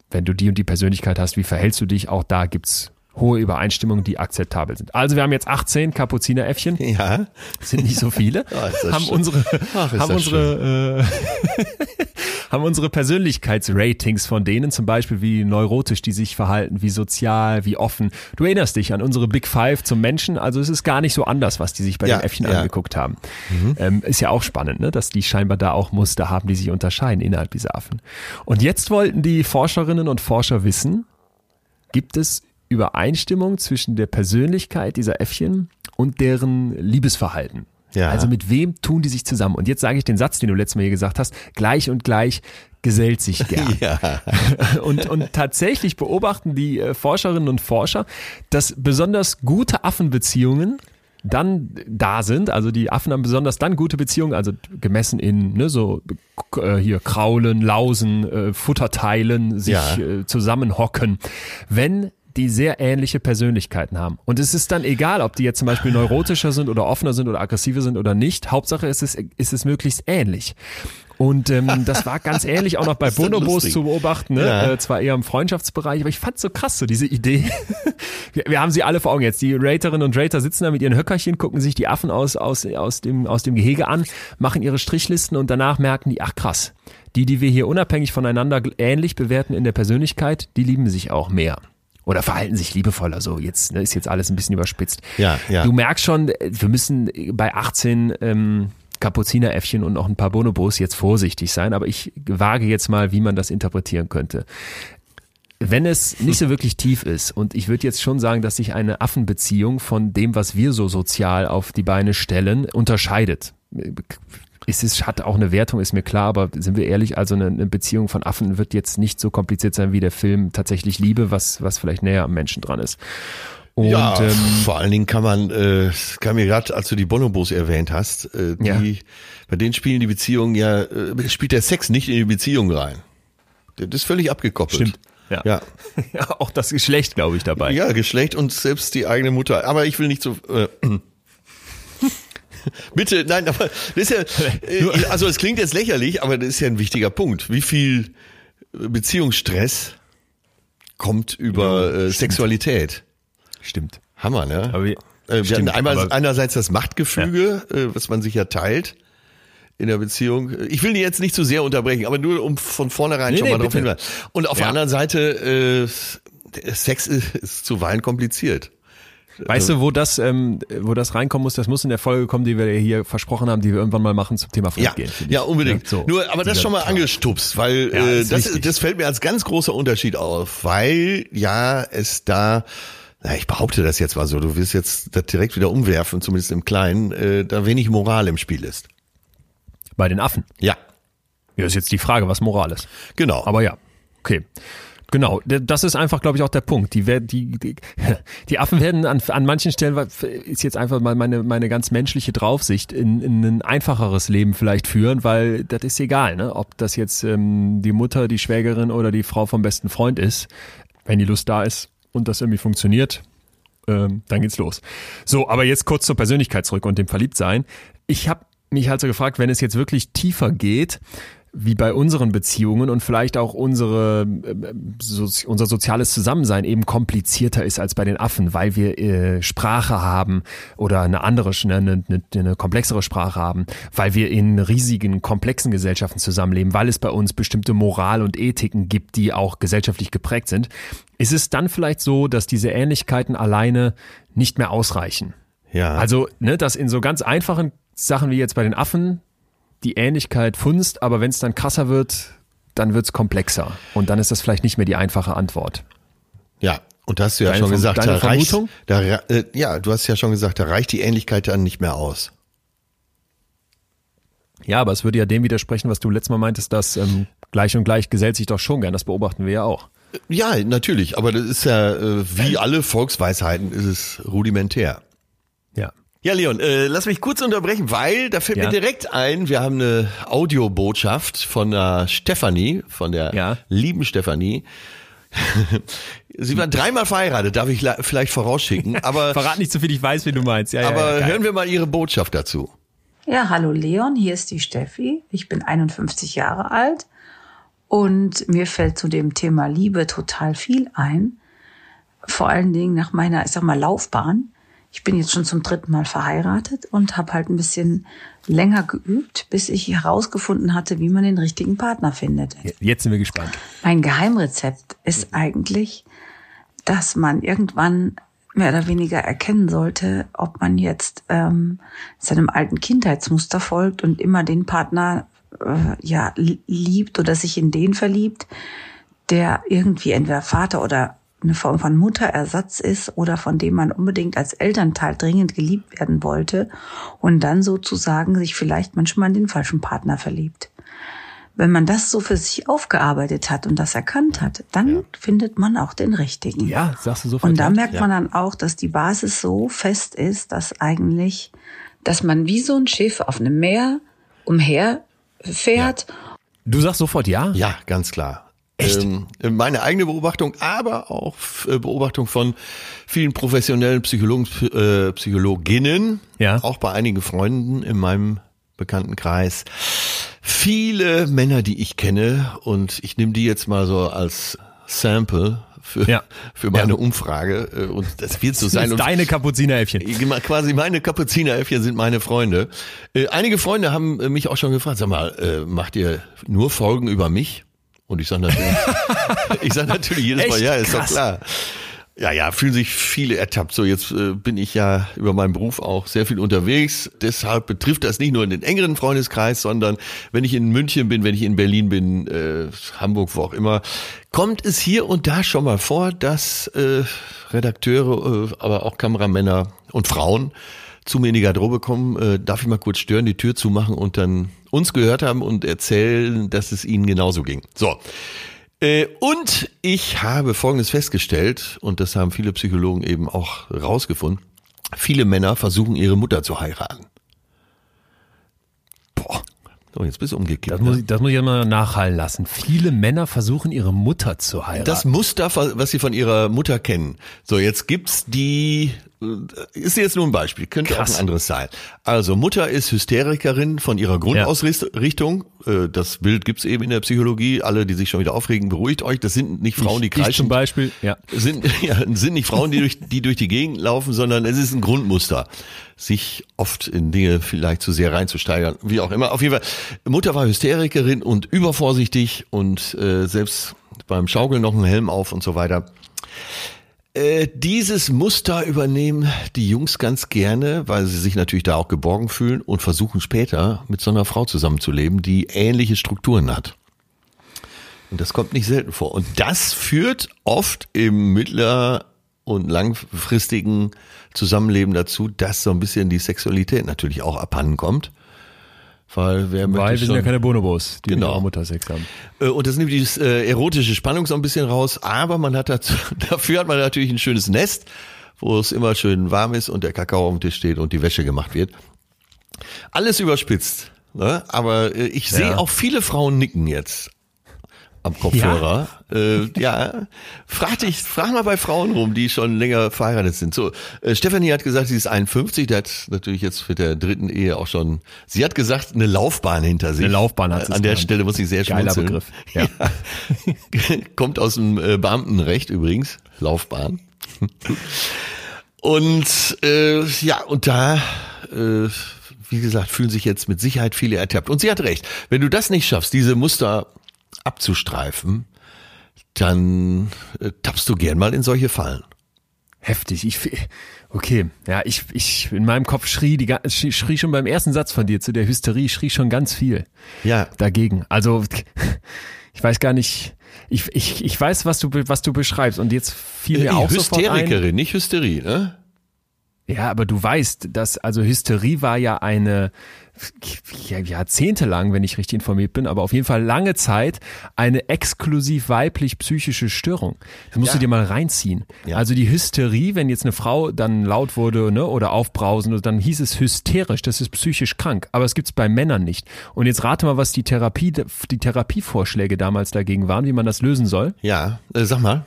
[SPEAKER 1] wenn du die und die Persönlichkeit hast, wie verhältst du dich? Auch da gibt's hohe Übereinstimmungen, die akzeptabel sind. Also wir haben jetzt 18 Kapuzineräffchen
[SPEAKER 2] Ja.
[SPEAKER 1] sind nicht so viele,
[SPEAKER 2] das
[SPEAKER 1] haben
[SPEAKER 2] schön.
[SPEAKER 1] unsere,
[SPEAKER 2] Ach,
[SPEAKER 1] haben unsere, äh, haben unsere Persönlichkeitsratings von denen, zum Beispiel wie neurotisch die sich verhalten, wie sozial, wie offen. Du erinnerst dich an unsere Big Five zum Menschen, also es ist gar nicht so anders, was die sich bei
[SPEAKER 2] Ja,
[SPEAKER 1] den Äffchen
[SPEAKER 2] ja.
[SPEAKER 1] angeguckt haben. Ähm, ist ja auch spannend, ne? dass die scheinbar da auch Muster haben, die sich unterscheiden innerhalb dieser Affen. Und jetzt wollten die Forscherinnen und Forscher wissen, gibt es Übereinstimmung zwischen der Persönlichkeit dieser Äffchen und deren Liebesverhalten.
[SPEAKER 2] Ja.
[SPEAKER 1] Also mit wem tun die sich zusammen? Und jetzt sage ich den Satz, den du letztes Mal hier gesagt hast, gleich und gleich gesellt sich gern.
[SPEAKER 2] Ja.
[SPEAKER 1] Und, und tatsächlich beobachten die äh, Forscherinnen und Forscher, dass besonders gute Affenbeziehungen dann da sind, also die Affen haben besonders dann gute Beziehungen, also gemessen in ne, so äh, hier Kraulen, Lausen, äh, Futterteilen, sich
[SPEAKER 2] Ja.
[SPEAKER 1] äh, zusammenhocken, wenn die sehr ähnliche Persönlichkeiten haben. Und es ist dann egal, ob die jetzt zum Beispiel neurotischer sind oder offener sind oder aggressiver sind oder nicht. Hauptsache es ist, ist es möglichst ähnlich. Und ähm, das war ganz ähnlich auch noch bei
[SPEAKER 2] ist
[SPEAKER 1] Bonobos zu beobachten. Ne?
[SPEAKER 2] Ja.
[SPEAKER 1] Äh, zwar eher im Freundschaftsbereich, aber ich fand so krass, so diese Idee. wir, wir haben sie alle vor Augen jetzt. Die Raterinnen und Rater sitzen da mit ihren Höckerchen, gucken sich die Affen aus, aus, aus, dem, aus dem Gehege an, machen ihre Strichlisten und danach merken die, ach krass, die, die wir hier unabhängig voneinander ähnlich bewerten in der Persönlichkeit, die lieben sich auch mehr. Oder verhalten sich liebevoller. So jetzt ne, ist jetzt alles ein bisschen überspitzt.
[SPEAKER 2] Ja, ja.
[SPEAKER 1] Du merkst schon, wir müssen bei 18 ähm, Kapuzineräffchen und noch ein paar Bonobos jetzt vorsichtig sein, aber ich wage jetzt mal, wie man das interpretieren könnte. Wenn es nicht so wirklich tief ist und ich würde jetzt schon sagen, dass sich eine Affenbeziehung von dem, was wir so sozial auf die Beine stellen, unterscheidet. Es ist, hat auch eine Wertung, ist mir klar, aber sind wir ehrlich, also eine, eine Beziehung von Affen wird jetzt nicht so kompliziert sein wie der Film tatsächlich Liebe, was, was vielleicht näher am Menschen dran ist. Und,
[SPEAKER 2] ja,
[SPEAKER 1] ähm,
[SPEAKER 2] vor allen Dingen kann man, äh, kam mir gerade, als du die Bonobos erwähnt hast, äh, die,
[SPEAKER 1] Ja.
[SPEAKER 2] bei denen spielen die Beziehungen ja, äh, spielt der Sex nicht in die Beziehung rein. Das ist völlig abgekoppelt.
[SPEAKER 1] Stimmt. Ja.
[SPEAKER 2] Ja.
[SPEAKER 1] ja, auch das Geschlecht, glaube ich, dabei.
[SPEAKER 2] Ja, Geschlecht und selbst die eigene Mutter. Aber ich will nicht so. Äh, Bitte, nein, aber das ist ja, äh, also es klingt jetzt lächerlich, aber das ist ja ein wichtiger Punkt. Wie viel Beziehungsstress kommt über äh, Sexualität?
[SPEAKER 1] Stimmt.
[SPEAKER 2] Hammer, ne?
[SPEAKER 1] Aber wir-
[SPEAKER 2] äh, wir
[SPEAKER 1] stimmt,
[SPEAKER 2] hatten einmal
[SPEAKER 1] aber-
[SPEAKER 2] einerseits das Machtgefüge, äh, was man sich ja teilt in der Beziehung. Ich will die jetzt nicht zu sehr unterbrechen, aber nur um von vornherein
[SPEAKER 1] Nee,
[SPEAKER 2] schon
[SPEAKER 1] nee,
[SPEAKER 2] mal drauf
[SPEAKER 1] bitte.
[SPEAKER 2] hinweisen. Und auf der
[SPEAKER 1] Ja.
[SPEAKER 2] anderen Seite, äh, der Sex ist, ist zuweilen kompliziert.
[SPEAKER 1] Weißt du, wo das, ähm, wo das reinkommen muss? Das muss in der Folge kommen, die wir hier versprochen haben, die wir irgendwann mal machen zum Thema
[SPEAKER 2] Ja,
[SPEAKER 1] Fremdgehen.
[SPEAKER 2] ja,
[SPEAKER 1] ich.
[SPEAKER 2] unbedingt.
[SPEAKER 1] Ja, so.
[SPEAKER 2] Nur, aber das schon mal angestupst, weil
[SPEAKER 1] Ja,
[SPEAKER 2] äh, das, das fällt mir als ganz großer Unterschied auf, weil ja es da, na, ich behaupte das jetzt mal so, du willst jetzt das direkt wieder umwerfen, zumindest im Kleinen, äh, da wenig Moral im Spiel ist.
[SPEAKER 1] Bei den Affen.
[SPEAKER 2] Ja,
[SPEAKER 1] Ja, ist jetzt die Frage, was Moral ist.
[SPEAKER 2] genau.
[SPEAKER 1] Aber ja, okay. Genau, das ist einfach, glaube ich, auch der Punkt. Die, die, die, die Affen werden an, an manchen Stellen, ist jetzt einfach mal meine, meine ganz menschliche Draufsicht, in, in ein einfacheres Leben vielleicht führen, weil das ist egal, ne? ob das jetzt ähm, die Mutter, die Schwägerin oder die Frau vom besten Freund ist. Wenn die Lust da ist und das irgendwie funktioniert, ähm, dann geht's los. So, aber jetzt kurz zur Persönlichkeit zurück und dem Verliebtsein. Ich habe mich halt so gefragt, wenn es jetzt wirklich tiefer geht, wie bei unseren Beziehungen und vielleicht auch unsere, äh, so, unser soziales Zusammensein eben komplizierter ist als bei den Affen, weil wir äh, Sprache haben oder eine andere, eine, eine, eine komplexere Sprache haben, weil wir in riesigen, komplexen Gesellschaften zusammenleben, weil es bei uns bestimmte Moral und Ethiken gibt, die auch gesellschaftlich geprägt sind, ist es dann vielleicht so, dass diese Ähnlichkeiten alleine nicht mehr ausreichen.
[SPEAKER 2] ja.
[SPEAKER 1] Also, ne, dass in so ganz einfachen Sachen wie jetzt bei den Affen die Ähnlichkeit funzt, aber wenn es dann krasser wird, dann wird's komplexer. Und dann ist das vielleicht nicht mehr die einfache Antwort.
[SPEAKER 2] Ja, und da hast du ja
[SPEAKER 1] Deine
[SPEAKER 2] schon gesagt, da reicht, da, äh, ja, du hast ja schon gesagt, da reicht die Ähnlichkeit dann nicht mehr aus.
[SPEAKER 1] Ja, aber es würde ja dem widersprechen, was du letztes Mal meintest, dass ähm, gleich und gleich gesellt sich doch schon gern. Das beobachten wir ja auch.
[SPEAKER 2] Ja, natürlich, aber das ist ja, äh, wie alle Volksweisheiten, ist es rudimentär.
[SPEAKER 1] Ja.
[SPEAKER 2] Ja, Leon, äh, lass mich kurz unterbrechen, weil da fällt
[SPEAKER 1] Ja.
[SPEAKER 2] mir direkt ein, wir haben eine Audiobotschaft von der Stefanie, von der
[SPEAKER 1] Ja.
[SPEAKER 2] lieben Stefanie. Sie war dreimal verheiratet, darf ich vielleicht vorausschicken, aber,
[SPEAKER 1] Verrat nicht so viel, ich weiß, wie du meinst. Ja, ja,
[SPEAKER 2] aber hören wir mal ihre Botschaft dazu.
[SPEAKER 5] Ja, hallo Leon, hier ist die Steffi. Ich bin 51 Jahre alt und mir fällt zu dem Thema Liebe total viel ein. Vor allen Dingen nach meiner, ich sag mal, Laufbahn. Ich bin jetzt schon zum dritten Mal verheiratet und habe halt ein bisschen länger geübt, bis ich herausgefunden hatte, wie man den richtigen Partner findet.
[SPEAKER 1] Jetzt sind wir gespannt.
[SPEAKER 5] Mein Geheimrezept ist eigentlich, dass man irgendwann mehr oder weniger erkennen sollte, ob man jetzt ähm, seinem alten Kindheitsmuster folgt und immer den Partner äh, ja li- liebt oder sich in den verliebt, der irgendwie entweder Vater oder eine Form von Mutterersatz ist oder von dem man unbedingt als Elternteil dringend geliebt werden wollte und dann sozusagen sich vielleicht manchmal in den falschen Partner verliebt. Wenn man das so für sich aufgearbeitet hat und das erkannt hat, dann findet man auch den richtigen.
[SPEAKER 1] Ja, sagst du sofort.
[SPEAKER 5] Und da
[SPEAKER 1] ja?
[SPEAKER 5] merkt man dann auch, dass die Basis so fest ist, dass eigentlich, dass man wie so ein Schiff auf einem Meer umher fährt
[SPEAKER 1] Du sagst sofort ja?
[SPEAKER 2] Ja, ganz klar.
[SPEAKER 1] Echt?
[SPEAKER 2] Ähm, meine eigene Beobachtung, aber auch äh, Beobachtung von vielen professionellen Psychologen, äh, Psychologinnen,
[SPEAKER 1] Ja.
[SPEAKER 2] auch bei einigen Freunden in meinem Bekanntenkreis. Viele Männer, die ich kenne, und ich nehme die jetzt mal so als Sample für,
[SPEAKER 1] Ja.
[SPEAKER 2] für meine
[SPEAKER 1] Ja.
[SPEAKER 2] Umfrage, äh, und das wird so
[SPEAKER 1] Das
[SPEAKER 2] sein. Und
[SPEAKER 1] deine Kapuzineräffchen.
[SPEAKER 2] Quasi meine Kapuzineräffchen sind meine Freunde. Äh, einige Freunde haben mich auch schon gefragt, sag mal, macht ihr nur Folgen über mich? Und ich sage natürlich, ich sage natürlich jedes Mal,
[SPEAKER 1] Echt?
[SPEAKER 2] ja, ist
[SPEAKER 1] Krass.
[SPEAKER 2] doch klar. Ja, ja, fühlen sich viele ertappt. So, jetzt äh, bin ich ja über meinen Beruf auch sehr viel unterwegs. Deshalb betrifft das nicht nur den engeren Freundeskreis, sondern wenn ich in München bin, wenn ich in Berlin bin, äh, Hamburg, wo auch immer, kommt es hier und da schon mal vor, dass äh, Redakteure, äh, aber auch Kameramänner und Frauen zu mir in die Garderobe kommen, äh, darf ich mal kurz stören, die Tür zumachen und dann uns gehört haben und erzählen, dass es ihnen genauso ging. So. Äh, und ich habe Folgendes festgestellt, und das haben viele Psychologen eben auch rausgefunden. Viele Männer versuchen, ihre Mutter zu heiraten. Boah. So, jetzt bist du umgekehrt.
[SPEAKER 1] Das muss,
[SPEAKER 2] ne?
[SPEAKER 1] ich, das muss ich mal nachhallen lassen. Viele Männer versuchen, ihre Mutter zu heiraten.
[SPEAKER 2] Das Muster, was sie von ihrer Mutter kennen. So, jetzt gibt's die, ist jetzt nur ein Beispiel, könnte
[SPEAKER 1] Krass.
[SPEAKER 2] auch ein anderes sein. Also Mutter ist Hysterikerin von ihrer Grundausrichtung. Äh, Das Bild gibt's eben in der Psychologie. Alle, die sich schon wieder aufregen, beruhigt euch. Das sind nicht Frauen, die
[SPEAKER 1] ich, ich
[SPEAKER 2] kreischen.
[SPEAKER 1] zum Beispiel, ja.
[SPEAKER 2] sind, ja, sind nicht Frauen, die durch, die durch die Gegend laufen, sondern es ist ein Grundmuster, sich oft in Dinge vielleicht zu sehr reinzusteigern, wie auch immer. Auf jeden Fall, Mutter war Hysterikerin und übervorsichtig und äh, selbst beim Schaukeln noch einen Helm auf und so weiter. Äh, dieses Muster übernehmen die Jungs ganz gerne, weil sie sich natürlich da auch geborgen fühlen und versuchen später mit so einer Frau zusammenzuleben, die ähnliche Strukturen hat. Und das kommt nicht selten vor. Und das führt oft im mittler- und langfristigen Zusammenleben dazu, dass so ein bisschen die Sexualität natürlich auch abhanden kommt. Weil wer
[SPEAKER 1] Weil wir sind ja keine Bonobos, die
[SPEAKER 2] Genau.
[SPEAKER 1] mit ihrer Mutter Sex haben.
[SPEAKER 2] äh, Und das nimmt dieses äh, erotische Spannung so ein bisschen raus, aber man hat dazu, dafür hat man natürlich ein schönes Nest, wo es immer schön warm ist und der Kakao auf dem Tisch steht und die Wäsche gemacht wird. Alles überspitzt, ne? aber äh, ich sehe
[SPEAKER 1] Ja.
[SPEAKER 2] auch viele Frauen nicken jetzt am Kopfhörer. Ja, äh, ja. frag dich, frag mal bei Frauen rum, die schon länger verheiratet sind. So, äh, Stefanie hat gesagt, sie ist 51, der hat natürlich jetzt mit der dritten Ehe auch schon, sie hat gesagt, eine Laufbahn hinter sich.
[SPEAKER 1] Eine Laufbahn hat sie
[SPEAKER 2] An der
[SPEAKER 1] genannt.
[SPEAKER 2] Stelle muss ich sehr
[SPEAKER 1] Geiler
[SPEAKER 2] schmunzeln.
[SPEAKER 1] Begriff. Ja.
[SPEAKER 2] Kommt aus dem äh, Beamtenrecht übrigens, Laufbahn. Und äh, ja, und da, äh, wie gesagt, fühlen sich jetzt mit Sicherheit viele ertappt. Und sie hat recht. Wenn du das nicht schaffst, diese Muster abzustreifen, dann äh, tappst du gern mal in solche Fallen.
[SPEAKER 1] Heftig. Ich, okay, ja, ich, ich, in meinem Kopf schrie, die, schrie schon beim ersten Satz von dir zu der Hysterie, schrie schon ganz viel
[SPEAKER 2] Ja,
[SPEAKER 1] dagegen. Also, ich weiß gar nicht, ich, ich, ich weiß, was du, was du beschreibst und jetzt fiel mir
[SPEAKER 2] äh,
[SPEAKER 1] auch sofort ein.
[SPEAKER 2] Hysterikerin, nicht Hysterie, ne?
[SPEAKER 1] Ja, aber du weißt, dass, also Hysterie war ja eine, jahrzehntelang, wenn ich richtig informiert bin, aber auf jeden Fall lange Zeit eine exklusiv weiblich psychische Störung. Das musst
[SPEAKER 2] Ja.
[SPEAKER 1] du dir mal reinziehen.
[SPEAKER 2] Ja.
[SPEAKER 1] Also die Hysterie, wenn jetzt eine Frau dann laut wurde ne, oder aufbrausend, dann hieß es hysterisch, das ist psychisch krank. Aber es gibt's bei Männern nicht. Und jetzt rate mal, was die Therapie, die Therapievorschläge damals dagegen waren, wie man das lösen soll.
[SPEAKER 2] Ja, äh, sag mal.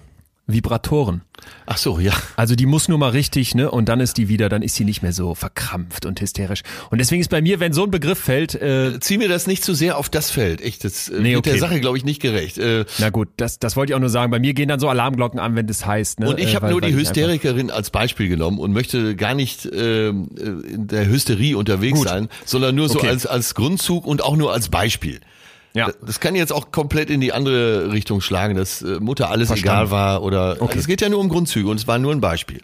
[SPEAKER 1] Vibratoren.
[SPEAKER 2] Ach so, ja.
[SPEAKER 1] Also die muss nur mal richtig, ne? Und dann ist die wieder, dann ist sie nicht mehr so verkrampft und hysterisch. Und deswegen ist bei mir, wenn so ein Begriff fällt, äh,
[SPEAKER 2] Zieh mir das nicht zu sehr auf das Feld. Echt, das äh,
[SPEAKER 1] Nee,
[SPEAKER 2] wird der
[SPEAKER 1] okay.
[SPEAKER 2] Sache, glaube ich, nicht gerecht. Äh,
[SPEAKER 1] na gut, das, das wollte ich auch nur sagen. Bei mir gehen dann so Alarmglocken an, wenn das heißt. Ne?
[SPEAKER 2] Und ich
[SPEAKER 1] Äh,
[SPEAKER 2] habe
[SPEAKER 1] weil-
[SPEAKER 2] nur die Hysterikerin als Beispiel genommen und möchte gar nicht ähm, äh, in der Hysterie unterwegs
[SPEAKER 1] Gut.
[SPEAKER 2] sein, sondern nur so
[SPEAKER 1] Okay.
[SPEAKER 2] als, als Grundzug und auch nur als Beispiel.
[SPEAKER 1] Ja.
[SPEAKER 2] Das kann jetzt auch komplett in die andere Richtung schlagen, dass äh, Mutter alles
[SPEAKER 1] Verstanden.
[SPEAKER 2] egal war oder
[SPEAKER 1] Okay.
[SPEAKER 2] es geht ja nur um Grundzüge und es war nur ein Beispiel.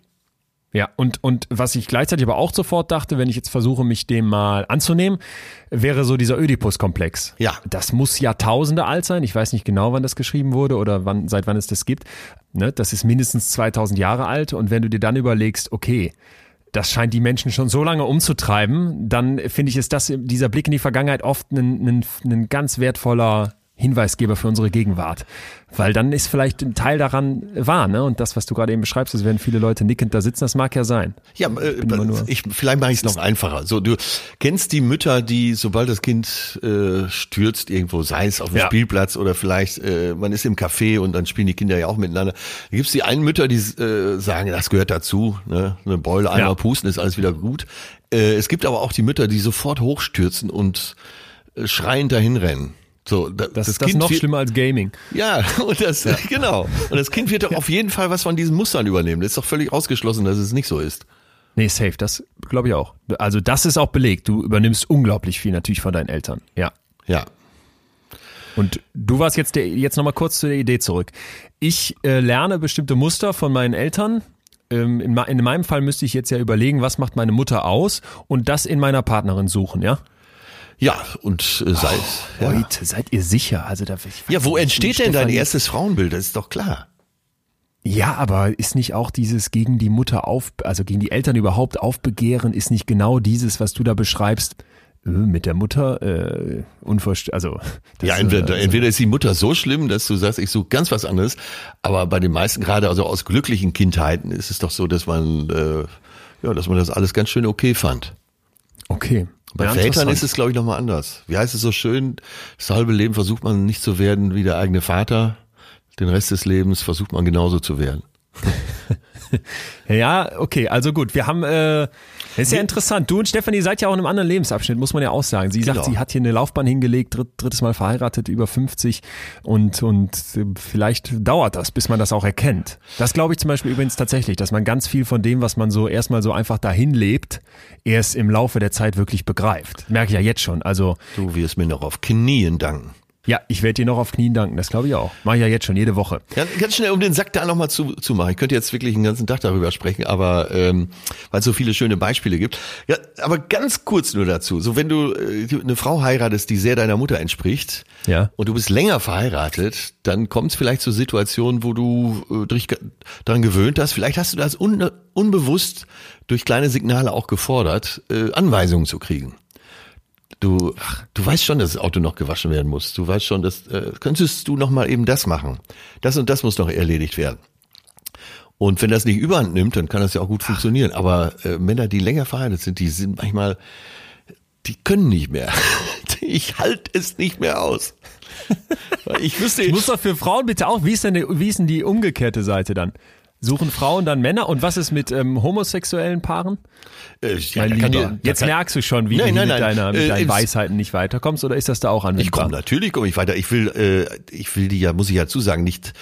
[SPEAKER 1] Ja, und, und was ich gleichzeitig aber auch sofort dachte, wenn ich jetzt versuche, mich dem mal anzunehmen, wäre so dieser Ödipus-Komplex.
[SPEAKER 2] Ja.
[SPEAKER 1] Das muss Jahrtausende alt sein. Ich weiß nicht genau, wann das geschrieben wurde oder wann, seit wann es das gibt. Ne, das ist mindestens 2000 Jahre alt. Und wenn du dir dann überlegst, okay, das scheint die Menschen schon so lange umzutreiben, dann finde ich, ist das, dieser Blick in die Vergangenheit oft ein, ein, ein ganz wertvoller Hinweisgeber für unsere Gegenwart. Weil dann ist vielleicht ein Teil daran wahr, ne? Und das, was du gerade eben beschreibst, es werden viele Leute nickend da sitzen, das mag ja sein.
[SPEAKER 2] Ja, äh, ich, vielleicht mache ich es noch einfacher. So, du kennst die Mütter, die sobald das Kind äh, stürzt irgendwo, sei es auf dem
[SPEAKER 1] Ja.
[SPEAKER 2] Spielplatz oder vielleicht äh, man ist im Café und dann spielen die Kinder ja auch miteinander. Da gibt's die einen Mütter, die äh, sagen, das gehört dazu, ne? eine Beule einmal
[SPEAKER 1] Ja.
[SPEAKER 2] pusten ist alles wieder gut. Äh, es gibt aber auch die Mütter, die sofort hochstürzen und äh, schreiend dahin rennen. So, da,
[SPEAKER 1] Das, das, ist noch schlimmer als Gaming.
[SPEAKER 2] ja, und das, genau. Und das Kind wird doch auf jeden Fall was von diesen Mustern übernehmen. Das ist doch völlig ausgeschlossen, dass es nicht so ist.
[SPEAKER 1] Nee, safe, das glaube ich auch. Also das ist auch belegt. Du übernimmst unglaublich viel natürlich von deinen Eltern. Ja.
[SPEAKER 2] Ja.
[SPEAKER 1] Und du warst jetzt der, jetzt nochmal kurz zu der Idee zurück. Ich äh, lerne bestimmte Muster von meinen Eltern. Ähm, in, in meinem Fall müsste ich jetzt ja überlegen, was macht meine Mutter aus und das in meiner Partnerin suchen, ja?
[SPEAKER 2] Ja, und äh, seid,
[SPEAKER 1] oh, ja. Heute, seid ihr sicher? Also da, ich
[SPEAKER 2] ja, wo entsteht denn dein erstes Frauenbild? Das ist doch klar.
[SPEAKER 1] Ja, aber ist nicht auch dieses gegen die Mutter auf, also gegen die Eltern überhaupt aufbegehren, ist nicht genau dieses, was du da beschreibst? Äh, mit der Mutter äh, unverst also
[SPEAKER 2] ja entweder, also, entweder ist die Mutter so schlimm, dass du sagst, ich suche ganz was anderes, aber bei den meisten gerade also aus glücklichen Kindheiten ist es doch so, dass man äh, ja, dass man das alles ganz schön okay fand.
[SPEAKER 1] Okay.
[SPEAKER 2] Bei ja, Vätern ist es glaube ich nochmal anders. Wie heißt es so schön? Das halbe Leben versucht man nicht zu werden wie der eigene Vater, den Rest des Lebens versucht man genauso zu werden.
[SPEAKER 1] ja, okay, also gut. Wir haben, äh, ist ja interessant. Du und Stefanie seid ja auch in einem anderen Lebensabschnitt, muss man ja auch sagen. Sie sagt, genau. sie hat hier eine Laufbahn hingelegt, dritt, drittes Mal verheiratet, über 50 und, und vielleicht dauert das, bis man das auch erkennt. Das glaube ich zum Beispiel übrigens tatsächlich, dass man ganz viel von dem, was man so erstmal so einfach dahin lebt, erst im Laufe der Zeit wirklich begreift. Merke ich ja jetzt schon. Also.
[SPEAKER 2] Du wirst mir noch auf Knien danken.
[SPEAKER 1] Ja, ich werde dir noch auf Knien danken, das glaube ich auch. Mache ich ja jetzt schon, jede Woche.
[SPEAKER 2] Ja, ganz schnell, um den Sack da nochmal zu, zu machen. Ich könnte jetzt wirklich einen ganzen Tag darüber sprechen, aber ähm, weil es so viele schöne Beispiele gibt. Ja, aber ganz kurz nur dazu. So, wenn du äh, eine Frau heiratest, die sehr deiner Mutter entspricht,
[SPEAKER 1] ja.
[SPEAKER 2] und du bist länger verheiratet, dann kommt es vielleicht zu Situationen, wo du äh, dich daran gewöhnt hast. Vielleicht hast du das un, unbewusst durch kleine Signale auch gefordert, äh, Anweisungen zu kriegen. Du, du weißt schon, dass das Auto noch gewaschen werden muss. Du weißt schon, dass äh, könntest du noch mal eben das machen. Das und das muss noch erledigt werden. Und wenn das nicht überhand nimmt, dann kann das ja auch gut funktionieren. Aber äh, Männer, die länger verheiratet sind, die sind manchmal, die können nicht mehr. Ich halte es nicht mehr aus.
[SPEAKER 1] Ich wüsste. Ich muss doch für Frauen bitte auch, wie ist denn, die, wie ist denn die umgekehrte Seite dann? Suchen Frauen dann Männer? Und was ist mit ähm, homosexuellen Paaren? Äh, ja, Liebe, jetzt kann, merkst du schon, wie nein, du nein, mit, nein, deiner, mit äh, deinen Weisheiten nicht weiterkommst, oder ist das da auch anwendbar?
[SPEAKER 2] Ich komme natürlich komme ich weiter. Ich will, äh, ich will die ja, muss ich ja zusagen, nicht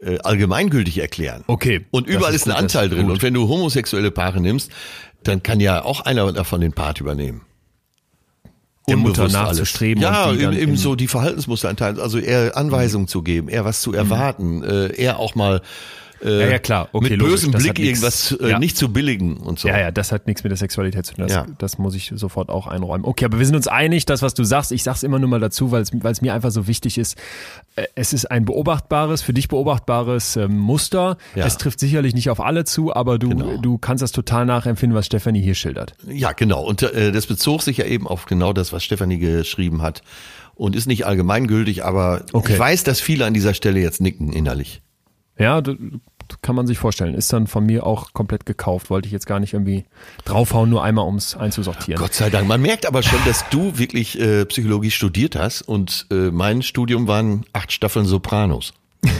[SPEAKER 2] äh, allgemeingültig erklären.
[SPEAKER 1] Okay.
[SPEAKER 2] Und überall ist, ist, ein Anteil drin. Und wenn du homosexuelle Paare nimmst, dann kann ja auch einer davon den Part übernehmen.
[SPEAKER 1] Der Mutter nachzustreben.
[SPEAKER 2] Ja, eben, eben so die Verhaltensmuster anteilen, also eher Anweisungen zu geben, eher was zu erwarten, mhm. äh, eher auch mal
[SPEAKER 1] äh, ja, ja, klar. Okay,
[SPEAKER 2] mit bösem Blick irgendwas äh, ja. nicht zu billigen und so.
[SPEAKER 1] Ja, ja, das hat nichts mit der Sexualität zu tun. Das, ja. das muss ich sofort auch einräumen. Okay, aber wir sind uns einig, das, was du sagst, ich sag's immer nur mal dazu, weil es mir einfach so wichtig ist. Äh, es ist ein beobachtbares, für dich beobachtbares ähm, Muster. Es trifft sicherlich nicht auf alle zu, aber du, genau. du kannst das total nachempfinden, was Stefanie hier schildert.
[SPEAKER 2] Ja, genau. Und äh, das bezog sich ja eben auf genau das, was Stefanie geschrieben hat. Und ist nicht allgemeingültig, aber okay. ich weiß, dass viele an dieser Stelle jetzt nicken innerlich.
[SPEAKER 1] Ja, kann man sich vorstellen. Ist dann von mir auch komplett gekauft. Wollte ich jetzt gar nicht irgendwie draufhauen, nur einmal, um es einzusortieren.
[SPEAKER 2] Gott sei Dank. Man merkt aber schon, dass du wirklich äh, Psychologie studiert hast und äh, mein Studium waren acht Staffeln Sopranos.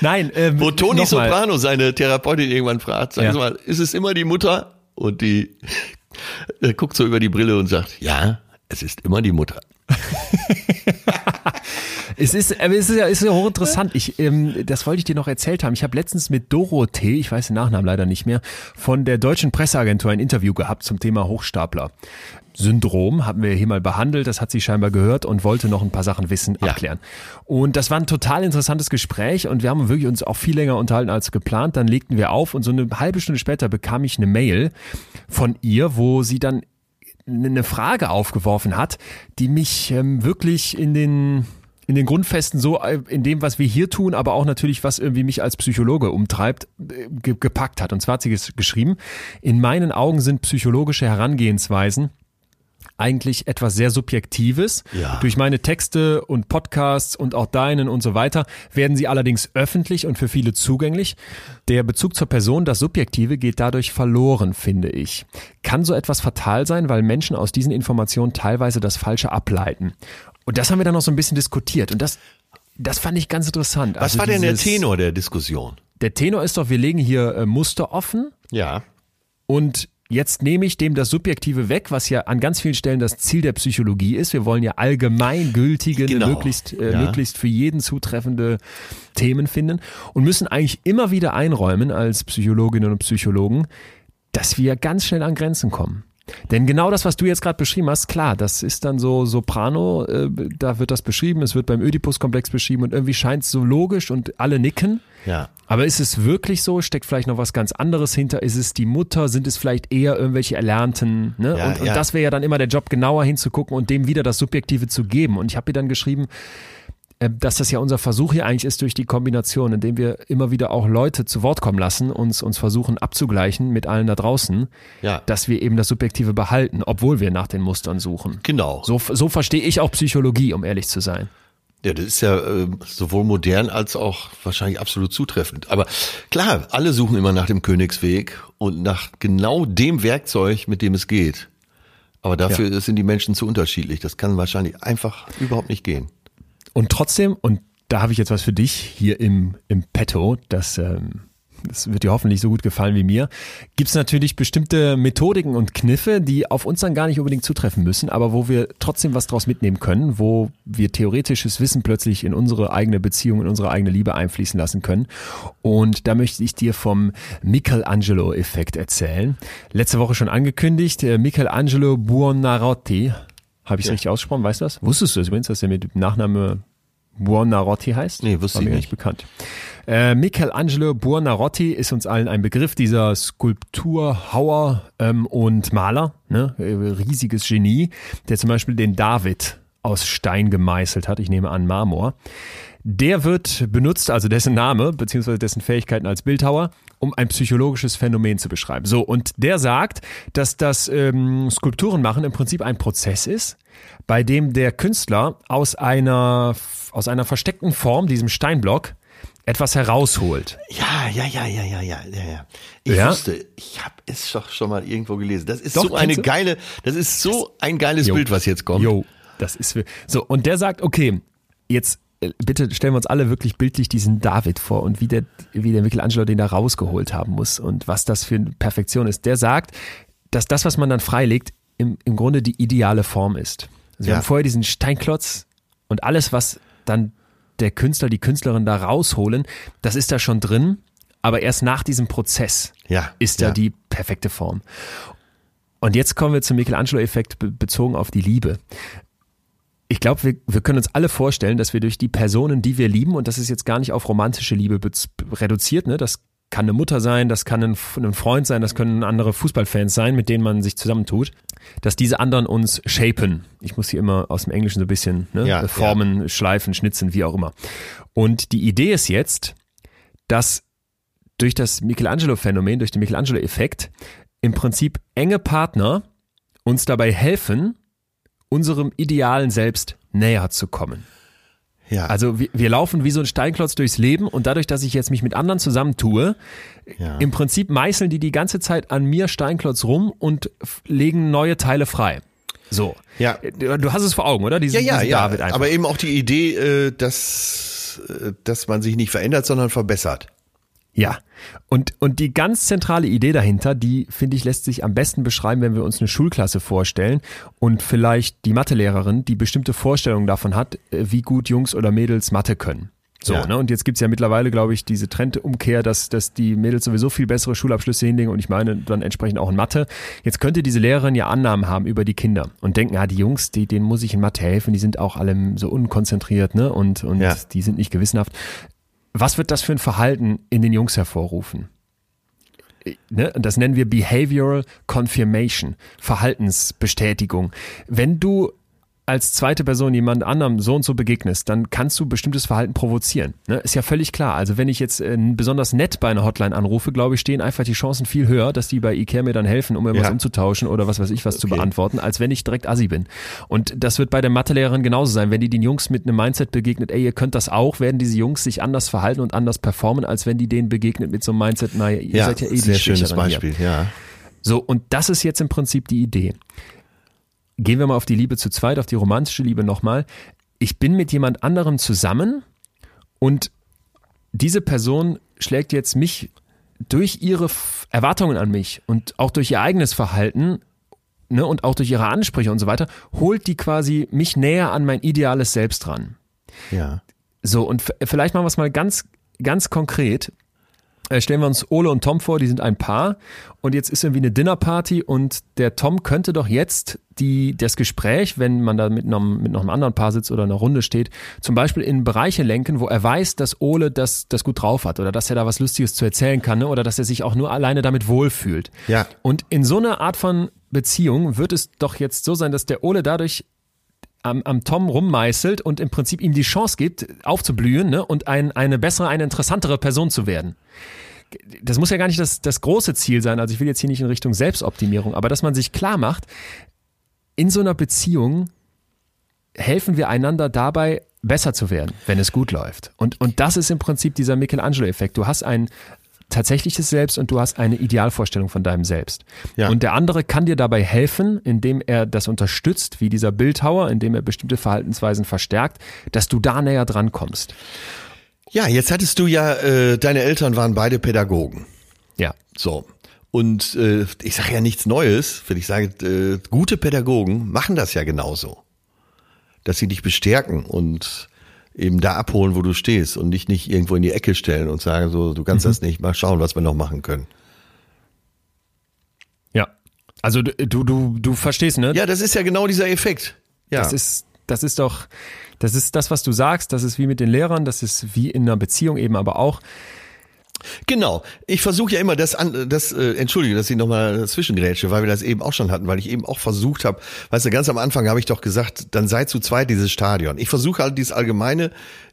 [SPEAKER 1] Nein, ähm,
[SPEAKER 2] wo Toni Soprano seine Therapeutin irgendwann fragt, sagen ja. Sie mal, ist es immer die Mutter? Und die äh, guckt so über die Brille und sagt, ja, es ist immer die Mutter.
[SPEAKER 1] es ist, es ist ja, ist ja hochinteressant. Ich, ähm, das wollte ich dir noch erzählt haben. Ich habe letztens mit Dorothee, ich weiß den Nachnamen leider nicht mehr, von der deutschen Presseagentur ein Interview gehabt zum Thema Hochstapler. Syndrom haben wir hier mal behandelt, das hat sie scheinbar gehört und wollte noch ein paar Sachen wissen, ja. abklären. Und das war ein total interessantes Gespräch und wir haben wirklich uns auch viel länger unterhalten als geplant. Dann legten wir auf und so eine halbe Stunde später bekam ich eine Mail von ihr, wo sie dann eine Frage aufgeworfen hat, die mich ähm, wirklich in den in den Grundfesten so, äh, in dem, was wir hier tun, aber auch natürlich, was irgendwie mich als Psychologe umtreibt, äh, ge gepackt hat. Und zwar hat sie geschrieben, in meinen Augen sind psychologische Herangehensweisen eigentlich etwas sehr Subjektives. Ja. Durch meine Texte und Podcasts und auch deinen und so weiter werden sie allerdings öffentlich und für viele zugänglich. Der Bezug zur Person, das Subjektive, geht dadurch verloren, finde ich. Kann so etwas fatal sein, weil Menschen aus diesen Informationen teilweise das Falsche ableiten. Und das haben wir dann noch so ein bisschen diskutiert. Und das, das fand ich ganz interessant.
[SPEAKER 2] Was also war denn der Tenor der Diskussion?
[SPEAKER 1] Der Tenor ist doch, wir legen hier äh, Muster offen.
[SPEAKER 2] Ja.
[SPEAKER 1] Und Jetzt nehme ich dem das Subjektive weg, was ja an ganz vielen Stellen das Ziel der Psychologie ist. Wir wollen ja allgemeingültige, genau. möglichst, äh, ja. möglichst für jeden zutreffende Themen finden und müssen eigentlich immer wieder einräumen als Psychologinnen und Psychologen, dass wir ganz schnell an Grenzen kommen. Denn genau das, was du jetzt gerade beschrieben hast, klar, das ist dann so Soprano, äh, da wird das beschrieben, es wird beim Oedipus-Komplex beschrieben und irgendwie scheint es so logisch und alle nicken.
[SPEAKER 2] Ja.
[SPEAKER 1] Aber ist es wirklich so? Steckt vielleicht noch was ganz anderes hinter? Ist es die Mutter? Sind es vielleicht eher irgendwelche Erlernten? Ne?
[SPEAKER 2] Ja,
[SPEAKER 1] und, und
[SPEAKER 2] ja.
[SPEAKER 1] das wäre ja dann immer der Job, genauer hinzugucken und dem wieder das Subjektive zu geben. Und ich habe ihr dann geschrieben, dass das ja unser Versuch hier eigentlich ist durch die Kombination, indem wir immer wieder auch Leute zu Wort kommen lassen, uns, uns versuchen abzugleichen mit allen da draußen,
[SPEAKER 2] Ja.
[SPEAKER 1] dass wir eben das Subjektive behalten, obwohl wir nach den Mustern suchen.
[SPEAKER 2] Genau.
[SPEAKER 1] So, so verstehe ich auch Psychologie, um ehrlich zu sein.
[SPEAKER 2] Ja, das ist ja äh, sowohl modern als auch wahrscheinlich absolut zutreffend. Aber klar, alle suchen immer nach dem Königsweg und nach genau dem Werkzeug, mit dem es geht. Aber dafür sind die Menschen zu unterschiedlich. Das kann wahrscheinlich einfach überhaupt nicht gehen.
[SPEAKER 1] Und trotzdem, und da habe ich jetzt was für dich hier im, im Petto, das, ähm, das wird dir hoffentlich so gut gefallen wie mir, gibt es natürlich bestimmte Methodiken und Kniffe, die auf uns dann gar nicht unbedingt zutreffen müssen, aber wo wir trotzdem was draus mitnehmen können, wo wir theoretisches Wissen plötzlich in unsere eigene Beziehung, in unsere eigene Liebe einfließen lassen können. Und da möchte ich dir vom Michelangelo-Effekt erzählen. Letzte Woche schon angekündigt, äh, Michelangelo Buonarroti, habe ich es richtig ausgesprochen, weißt du das? Wusstest du das übrigens, dass er mit dem Nachname Buonarroti heißt?
[SPEAKER 2] Nee, wusste
[SPEAKER 1] War
[SPEAKER 2] ich
[SPEAKER 1] mir
[SPEAKER 2] nicht.
[SPEAKER 1] bekannt. Äh, Michelangelo Buonarroti ist uns allen ein Begriff, dieser Skulpturhauer ähm, und Maler, ne? Riesiges Genie, der zum Beispiel den David aus Stein gemeißelt hat, ich nehme an Marmor. Der wird benutzt, also dessen Name beziehungsweise dessen Fähigkeiten als Bildhauer, um ein psychologisches Phänomen zu beschreiben. So, und der sagt, dass das ähm, Skulpturen machen im Prinzip ein Prozess ist, bei dem der Künstler aus einer, aus einer versteckten Form, diesem Steinblock, etwas herausholt.
[SPEAKER 2] Ja, ja, ja, ja, ja, ja, ja, ja. Ich
[SPEAKER 1] Ja?
[SPEAKER 2] wusste, ich habe es doch schon mal irgendwo gelesen. Das ist
[SPEAKER 1] Doch,
[SPEAKER 2] so eine geile, das ist so ein geiles
[SPEAKER 1] Jo.
[SPEAKER 2] Bild, was jetzt kommt.
[SPEAKER 1] Jo, das ist so und der sagt, okay, jetzt bitte stellen wir uns alle wirklich bildlich diesen David vor und wie der wie der Michelangelo den da rausgeholt haben muss und was das für eine Perfektion ist. Der sagt, dass das, was man dann freilegt, im, im Grunde die ideale Form ist. Also wir
[SPEAKER 2] Ja.
[SPEAKER 1] haben vorher diesen Steinklotz und alles, was dann der Künstler, die Künstlerin da rausholen, das ist da schon drin, aber erst nach diesem Prozess
[SPEAKER 2] Ja,
[SPEAKER 1] ist da
[SPEAKER 2] ja.
[SPEAKER 1] die perfekte Form. Und jetzt kommen wir zum Michelangelo-Effekt be bezogen auf die Liebe. Ich glaube, wir, wir können uns alle vorstellen, dass wir durch die Personen, die wir lieben, und das ist jetzt gar nicht auf romantische Liebe reduziert, ne? das kann eine Mutter sein, das kann ein, ein Freund sein, das können andere Fußballfans sein, mit denen man sich zusammentut, dass diese anderen uns shapen. Ich muss hier immer aus dem Englischen so ein bisschen ne?
[SPEAKER 2] Ja,
[SPEAKER 1] formen, schleifen, schnitzen, wie auch immer. Und die Idee ist jetzt, dass durch das Michelangelo-Phänomen, durch den Michelangelo-Effekt, im Prinzip enge Partner uns dabei helfen, unserem idealen Selbst näher zu kommen.
[SPEAKER 2] Ja,
[SPEAKER 1] Also wir, wir laufen wie so ein Steinklotz durchs Leben und dadurch, dass ich jetzt mich mit anderen zusammentue,
[SPEAKER 2] ja.
[SPEAKER 1] im Prinzip meißeln die die ganze Zeit an mir Steinklotz rum und legen neue Teile frei. So.
[SPEAKER 2] Ja.
[SPEAKER 1] Du hast es vor Augen, oder? Diesen,
[SPEAKER 2] ja, ja,
[SPEAKER 1] diesen
[SPEAKER 2] ja.
[SPEAKER 1] David einfach.
[SPEAKER 2] Aber eben auch die Idee, äh, dass, äh, dass man sich nicht verändert, sondern verbessert.
[SPEAKER 1] Ja, und, und die ganz zentrale Idee dahinter, die finde ich, lässt sich am besten beschreiben, wenn wir uns eine Schulklasse vorstellen und vielleicht die Mathelehrerin, die bestimmte Vorstellungen davon hat, äh, wie gut Jungs oder Mädels Mathe können. So,
[SPEAKER 2] Ja.
[SPEAKER 1] ne? Und jetzt gibt's ja mittlerweile, glaube ich, diese Trendumkehr, dass, dass die Mädels sowieso viel bessere Schulabschlüsse hinlegen und ich meine dann entsprechend auch in Mathe. Jetzt könnte diese Lehrerin ja Annahmen haben über die Kinder und denken, ja, die Jungs, die, denen muss ich in Mathe helfen, die sind auch alle so unkonzentriert, ne? Und, und
[SPEAKER 2] Ja.
[SPEAKER 1] die sind nicht gewissenhaft. Was wird das für ein Verhalten in den Jungs hervorrufen? Ne? Und Das nennen wir Behavioral Confirmation, Verhaltensbestätigung. Wenn du als zweite Person jemand anderem so und so begegnest, dann kannst du bestimmtes Verhalten provozieren. Ne? Ist ja völlig klar. Also wenn ich jetzt äh, besonders nett bei einer Hotline anrufe, glaube ich, stehen einfach die Chancen viel höher, dass die bei Ikea mir dann helfen, um irgendwas
[SPEAKER 2] Ja.
[SPEAKER 1] umzutauschen oder was weiß ich was zu
[SPEAKER 2] Okay.
[SPEAKER 1] beantworten, als wenn ich direkt Assi bin. Und das wird bei der Mathelehrerin genauso sein. Wenn die den Jungs mit einem Mindset begegnet, ey, ihr könnt das auch, werden diese Jungs sich anders verhalten und anders performen, als wenn die denen begegnet mit so einem Mindset, naja, ihr
[SPEAKER 2] Ja,
[SPEAKER 1] seid ja eh die
[SPEAKER 2] sehr schönes
[SPEAKER 1] Schwächeren hier.
[SPEAKER 2] Beispiel, ja.
[SPEAKER 1] So, und das ist jetzt im Prinzip die Idee. Gehen wir mal auf die Liebe zu zweit, auf die romantische Liebe nochmal. Ich bin mit jemand anderem zusammen und diese Person schlägt jetzt mich durch ihre Erwartungen an mich und auch durch ihr eigenes Verhalten ne, und auch durch ihre Ansprüche und so weiter, holt die quasi mich näher an mein ideales Selbst ran.
[SPEAKER 2] Ja.
[SPEAKER 1] So, und vielleicht machen wir es mal ganz, ganz konkret. Äh, stellen wir uns Ole und Tom vor, die sind ein Paar und jetzt ist irgendwie eine Dinnerparty und der Tom könnte doch jetzt die, das Gespräch, wenn man da mit einem, mit noch einem anderen Paar sitzt oder einer Runde steht, zum Beispiel in Bereiche lenken, wo er weiß, dass Ole das, das gut drauf hat oder dass er da was Lustiges zu erzählen kann ne? oder dass er sich auch nur alleine damit wohlfühlt.
[SPEAKER 2] Ja.
[SPEAKER 1] Und in so einer Art von Beziehung wird es doch jetzt so sein, dass der Ole dadurch am, am Tom rummeißelt und im Prinzip ihm die Chance gibt, aufzublühen ne? und ein, eine bessere, eine interessantere Person zu werden. Das muss ja gar nicht das, das große Ziel sein. Also ich will jetzt hier nicht in Richtung Selbstoptimierung, aber dass man sich klar macht, in so einer Beziehung helfen wir einander dabei, besser zu werden, wenn es gut läuft. Und, und das ist im Prinzip dieser Michelangelo-Effekt. Du hast ein tatsächliches Selbst und du hast eine Idealvorstellung von deinem Selbst.
[SPEAKER 2] Ja.
[SPEAKER 1] Und der andere kann dir dabei helfen, indem er das unterstützt, wie dieser Bildhauer, indem er bestimmte Verhaltensweisen verstärkt, dass du da näher dran kommst.
[SPEAKER 2] Ja, jetzt hattest du ja, äh, deine Eltern waren beide Pädagogen.
[SPEAKER 1] Ja.
[SPEAKER 2] So. Und äh, ich sage ja nichts Neues, wenn ich sage, äh, gute Pädagogen machen das ja genauso. Dass sie dich bestärken und eben da abholen, wo du stehst und dich nicht irgendwo in die Ecke stellen und sagen so, du kannst das nicht, mal schauen, was wir noch machen können.
[SPEAKER 1] Ja. Also du, du, du, du verstehst, ne?
[SPEAKER 2] Ja, das ist ja genau dieser Effekt. Ja.
[SPEAKER 1] Das ist, das ist doch, das ist das, was du sagst, das ist wie mit den Lehrern, das ist wie in einer Beziehung eben aber auch.
[SPEAKER 2] Genau. Ich versuche ja immer das an, das, äh, entschuldige, dass ich nochmal zwischengrätsche, weil wir das eben auch schon hatten, weil ich eben auch versucht habe, weißt du, ganz am Anfang habe ich doch gesagt, dann sei zu zweit dieses Stadion. Ich versuche halt dieses Allgemeine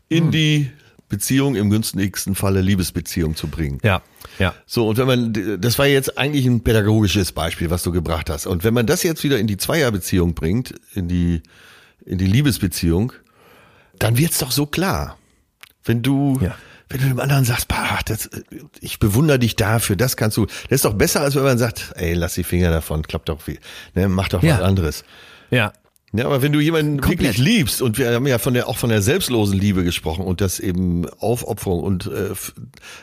[SPEAKER 2] in die Beziehung, im günstigsten Falle Liebesbeziehung zu bringen.
[SPEAKER 1] Ja, ja.
[SPEAKER 2] So, und wenn man, das war jetzt eigentlich ein pädagogisches Beispiel, was du gebracht hast. Und wenn man das jetzt wieder in die Zweierbeziehung bringt, in die, in die Liebesbeziehung, dann wird's doch so klar. Wenn du,
[SPEAKER 1] Ja.
[SPEAKER 2] wenn du dem anderen sagst, bah, das, ich bewundere dich dafür, das kannst du, das ist doch besser, als wenn man sagt, ey, lass die Finger davon, klappt doch viel, ne, mach doch
[SPEAKER 1] Ja.
[SPEAKER 2] was anderes.
[SPEAKER 1] Ja.
[SPEAKER 2] Ja, aber wenn du jemanden
[SPEAKER 1] Komplett.
[SPEAKER 2] wirklich liebst, und wir haben ja von der, auch von der selbstlosen Liebe gesprochen und das eben Aufopferung und äh,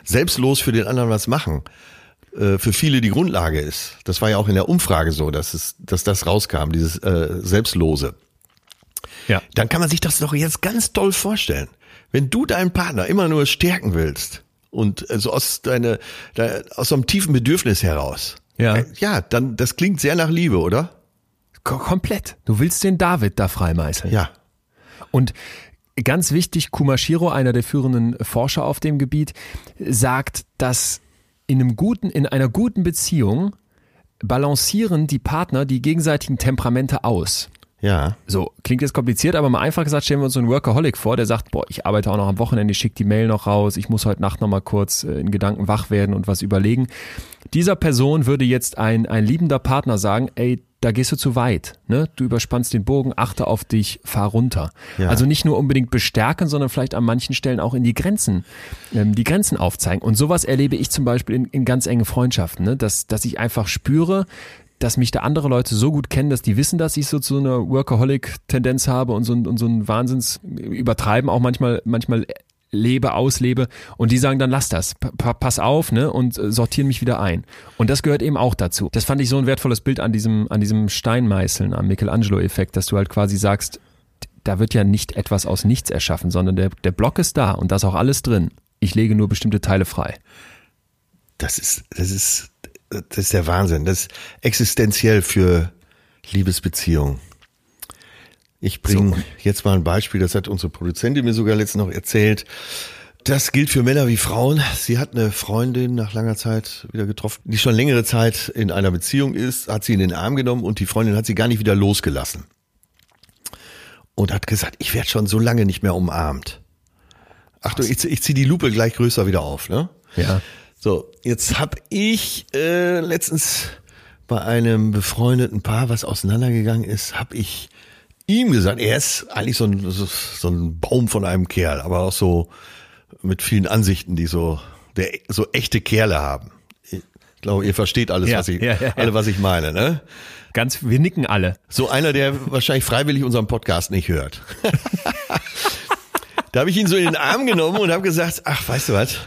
[SPEAKER 2] selbstlos für den anderen was machen, äh, für viele die Grundlage ist. Das war ja auch in der Umfrage so, dass es, dass das rauskam, dieses äh, Selbstlose.
[SPEAKER 1] Ja.
[SPEAKER 2] Dann kann man sich das doch jetzt ganz toll vorstellen. Wenn du deinen Partner immer nur stärken willst und äh, so aus deine, aus so einem tiefen Bedürfnis heraus.
[SPEAKER 1] Ja.
[SPEAKER 2] äh, Ja, dann, das klingt sehr nach Liebe, oder?
[SPEAKER 1] Ko- Komplett. Du willst den David da freimeißeln.
[SPEAKER 2] Ja.
[SPEAKER 1] Und ganz wichtig, Kumashiro, einer der führenden Forscher auf dem Gebiet, sagt, dass in einem guten, in einer guten Beziehung balancieren die Partner die gegenseitigen Temperamente aus.
[SPEAKER 2] Ja.
[SPEAKER 1] So, klingt jetzt kompliziert, aber mal einfach gesagt, stellen wir uns so einen Workaholic vor, der sagt, boah, ich arbeite auch noch am Wochenende, ich schicke die Mail noch raus, ich muss heute Nacht noch mal kurz äh, in Gedanken wach werden und was überlegen. Dieser Person würde jetzt ein, ein liebender Partner sagen, ey, da gehst du zu weit, ne? Du überspannst den Bogen, achte auf dich, fahr runter.
[SPEAKER 2] Ja.
[SPEAKER 1] Also nicht nur unbedingt bestärken, sondern vielleicht an manchen Stellen auch in die Grenzen, ähm, die Grenzen aufzeigen. Und sowas erlebe ich zum Beispiel in, in ganz engen Freundschaften, ne? dass, dass ich einfach spüre, dass mich da andere Leute so gut kennen, dass die wissen, dass ich so so eine Workaholic-Tendenz habe und so, und so ein Wahnsinns übertreiben auch manchmal, manchmal lebe, auslebe und die sagen dann lass das, pa- pa- pass auf, ne und äh, sortieren mich wieder ein. Und das gehört eben auch dazu. Das fand ich so ein wertvolles Bild an diesem an diesem Steinmeißeln, am Michelangelo-Effekt, dass du halt quasi sagst, da wird ja nicht etwas aus nichts erschaffen, sondern der der Block ist da und da ist auch alles drin. Ich lege nur bestimmte Teile frei.
[SPEAKER 2] Das ist, das ist, das ist der Wahnsinn. Das ist existenziell für Liebesbeziehungen. Ich bringe jetzt mal ein Beispiel, das hat unsere Produzentin mir sogar letztens noch erzählt. Das gilt für Männer wie Frauen. Sie hat eine Freundin nach langer Zeit wieder getroffen, die schon längere Zeit in einer Beziehung ist, hat sie in den Arm genommen und die Freundin hat sie gar nicht wieder losgelassen. Und hat gesagt, ich werde schon so lange nicht mehr umarmt. Achtung, ich, ich ziehe die Lupe gleich größer wieder auf, ne?
[SPEAKER 1] Ja.
[SPEAKER 2] So, jetzt hab ich äh, letztens bei einem befreundeten Paar, was auseinandergegangen ist, hab ich ihm gesagt, er ist eigentlich so ein, so, ein Baum von einem Kerl, aber auch so mit vielen Ansichten, die so, der, so echte Kerle haben. Ich glaube, ihr versteht alles,
[SPEAKER 1] Ja,
[SPEAKER 2] was ich,
[SPEAKER 1] ja, ja.
[SPEAKER 2] alle, was ich meine, ne?
[SPEAKER 1] Ganz, wir nicken alle.
[SPEAKER 2] So einer, der wahrscheinlich freiwillig unseren Podcast nicht hört. da habe ich ihn so in den Arm genommen und habe gesagt, ach, weißt du was?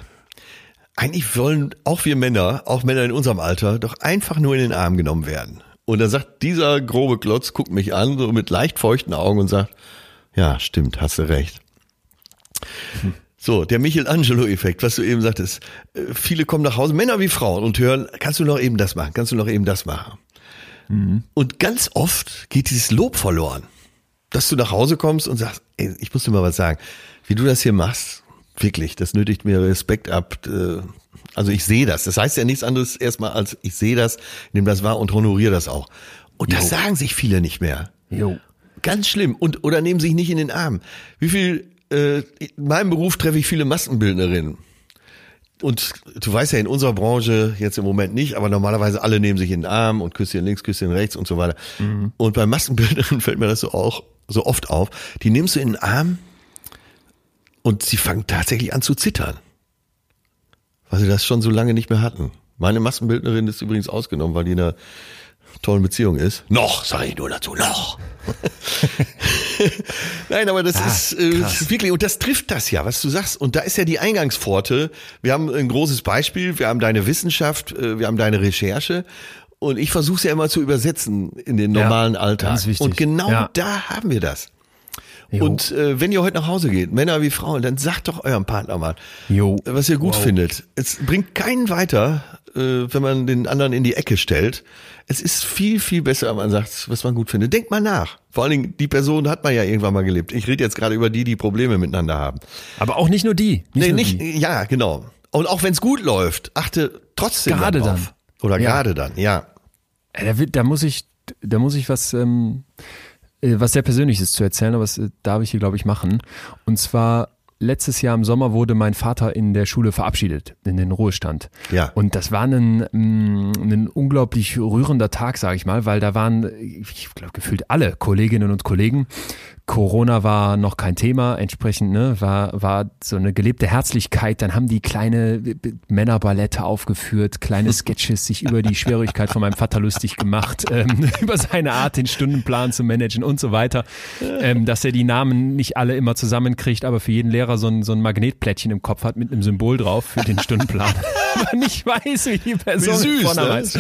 [SPEAKER 2] Eigentlich wollen auch wir Männer, auch Männer in unserem Alter, doch einfach nur in den Arm genommen werden. Und dann sagt dieser grobe Klotz, guckt mich an, so mit leicht feuchten Augen und sagt, ja, stimmt, hast du recht. So, der Michelangelo-Effekt, was du eben sagtest. Äh, Viele kommen nach Hause, Männer wie Frauen, und hören, kannst du noch eben das machen, kannst du noch eben das machen. Und ganz oft geht dieses Lob verloren. Dass du nach Hause kommst und sagst, ey, ich muss dir mal was sagen, wie du das hier machst, wirklich, das nötigt mir Respekt ab. Äh, Also ich sehe das. Das heißt ja nichts anderes erstmal als ich sehe das, nehme das wahr und honoriere das auch. Und das sagen sich viele nicht mehr.
[SPEAKER 1] Jo.
[SPEAKER 2] Ganz schlimm. Und oder nehmen sich nicht in den Arm. Wie viel äh, in meinem Beruf treffe ich viele Maskenbildnerinnen. Und du weißt ja in unserer Branche jetzt im Moment nicht, aber normalerweise alle nehmen sich in den Arm und Küsschen links, Küsschen rechts und so weiter. Und bei Maskenbildnerinnen fällt mir das so auch so oft auf. Die nimmst du in den Arm und sie fangen tatsächlich an zu zittern. Weil sie das schon so lange nicht mehr hatten. Meine Maskenbildnerin ist übrigens ausgenommen, weil die in einer tollen Beziehung ist. Noch, sage ich nur dazu, noch. Nein, aber das ist äh, wirklich, und das trifft das ja, was du sagst. Und da ist ja die Eingangspforte. Wir haben ein großes Beispiel, wir haben deine Wissenschaft, äh, wir haben deine Recherche. Und ich versuche es ja immer zu übersetzen in den
[SPEAKER 1] Ja,
[SPEAKER 2] normalen Alltag.
[SPEAKER 1] ganz wichtig.
[SPEAKER 2] Und genau
[SPEAKER 1] Ja.
[SPEAKER 2] da haben wir das.
[SPEAKER 1] Jo.
[SPEAKER 2] Und äh, wenn ihr heute nach Hause geht, Männer wie Frauen, dann sagt doch eurem Partner mal,
[SPEAKER 1] Jo.
[SPEAKER 2] was ihr gut
[SPEAKER 1] Wow.
[SPEAKER 2] findet. Es bringt keinen weiter, äh, wenn man den anderen in die Ecke stellt. Es ist viel, viel besser, wenn man sagt, was man gut findet. Denkt mal nach. Vor allen Dingen, die Person hat man ja irgendwann mal gelebt. Ich rede jetzt gerade über die, die Probleme miteinander haben.
[SPEAKER 1] Aber auch nicht nur die. Nicht
[SPEAKER 2] nee,
[SPEAKER 1] nur
[SPEAKER 2] nicht,
[SPEAKER 1] Die.
[SPEAKER 2] ja, genau. Und auch wenn es gut läuft, achte trotzdem
[SPEAKER 1] Gerade
[SPEAKER 2] darauf. Oder
[SPEAKER 1] Ja.
[SPEAKER 2] gerade dann, ja.
[SPEAKER 1] Äh, Da, wird- da muss ich, da muss ich was, ähm, äh, was sehr Persönliches zu erzählen, aber das äh, darf ich hier, glaube ich, machen. Und zwar letztes Jahr im Sommer wurde mein Vater in der Schule verabschiedet, in den Ruhestand.
[SPEAKER 2] Ja.
[SPEAKER 1] Und das war ein, mm, ein unglaublich rührender Tag, sage ich mal, weil da waren, ich glaube, gefühlt alle Kolleginnen und Kollegen. Corona war noch kein Thema, entsprechend ne, war, war so eine gelebte Herzlichkeit. Dann haben die kleine B- Männerballette aufgeführt, kleine Sketches, sich über die Schwierigkeit von meinem Vater lustig gemacht, ähm, über seine Art, den Stundenplan zu managen und so weiter. Ähm, dass er die Namen nicht alle immer zusammenkriegt, aber für jeden Lehrer so ein, so ein Magnetplättchen im Kopf hat mit einem Symbol drauf für den Stundenplan. aber nicht weiß, wie die Person
[SPEAKER 2] Wie süß, ne?
[SPEAKER 1] heißt.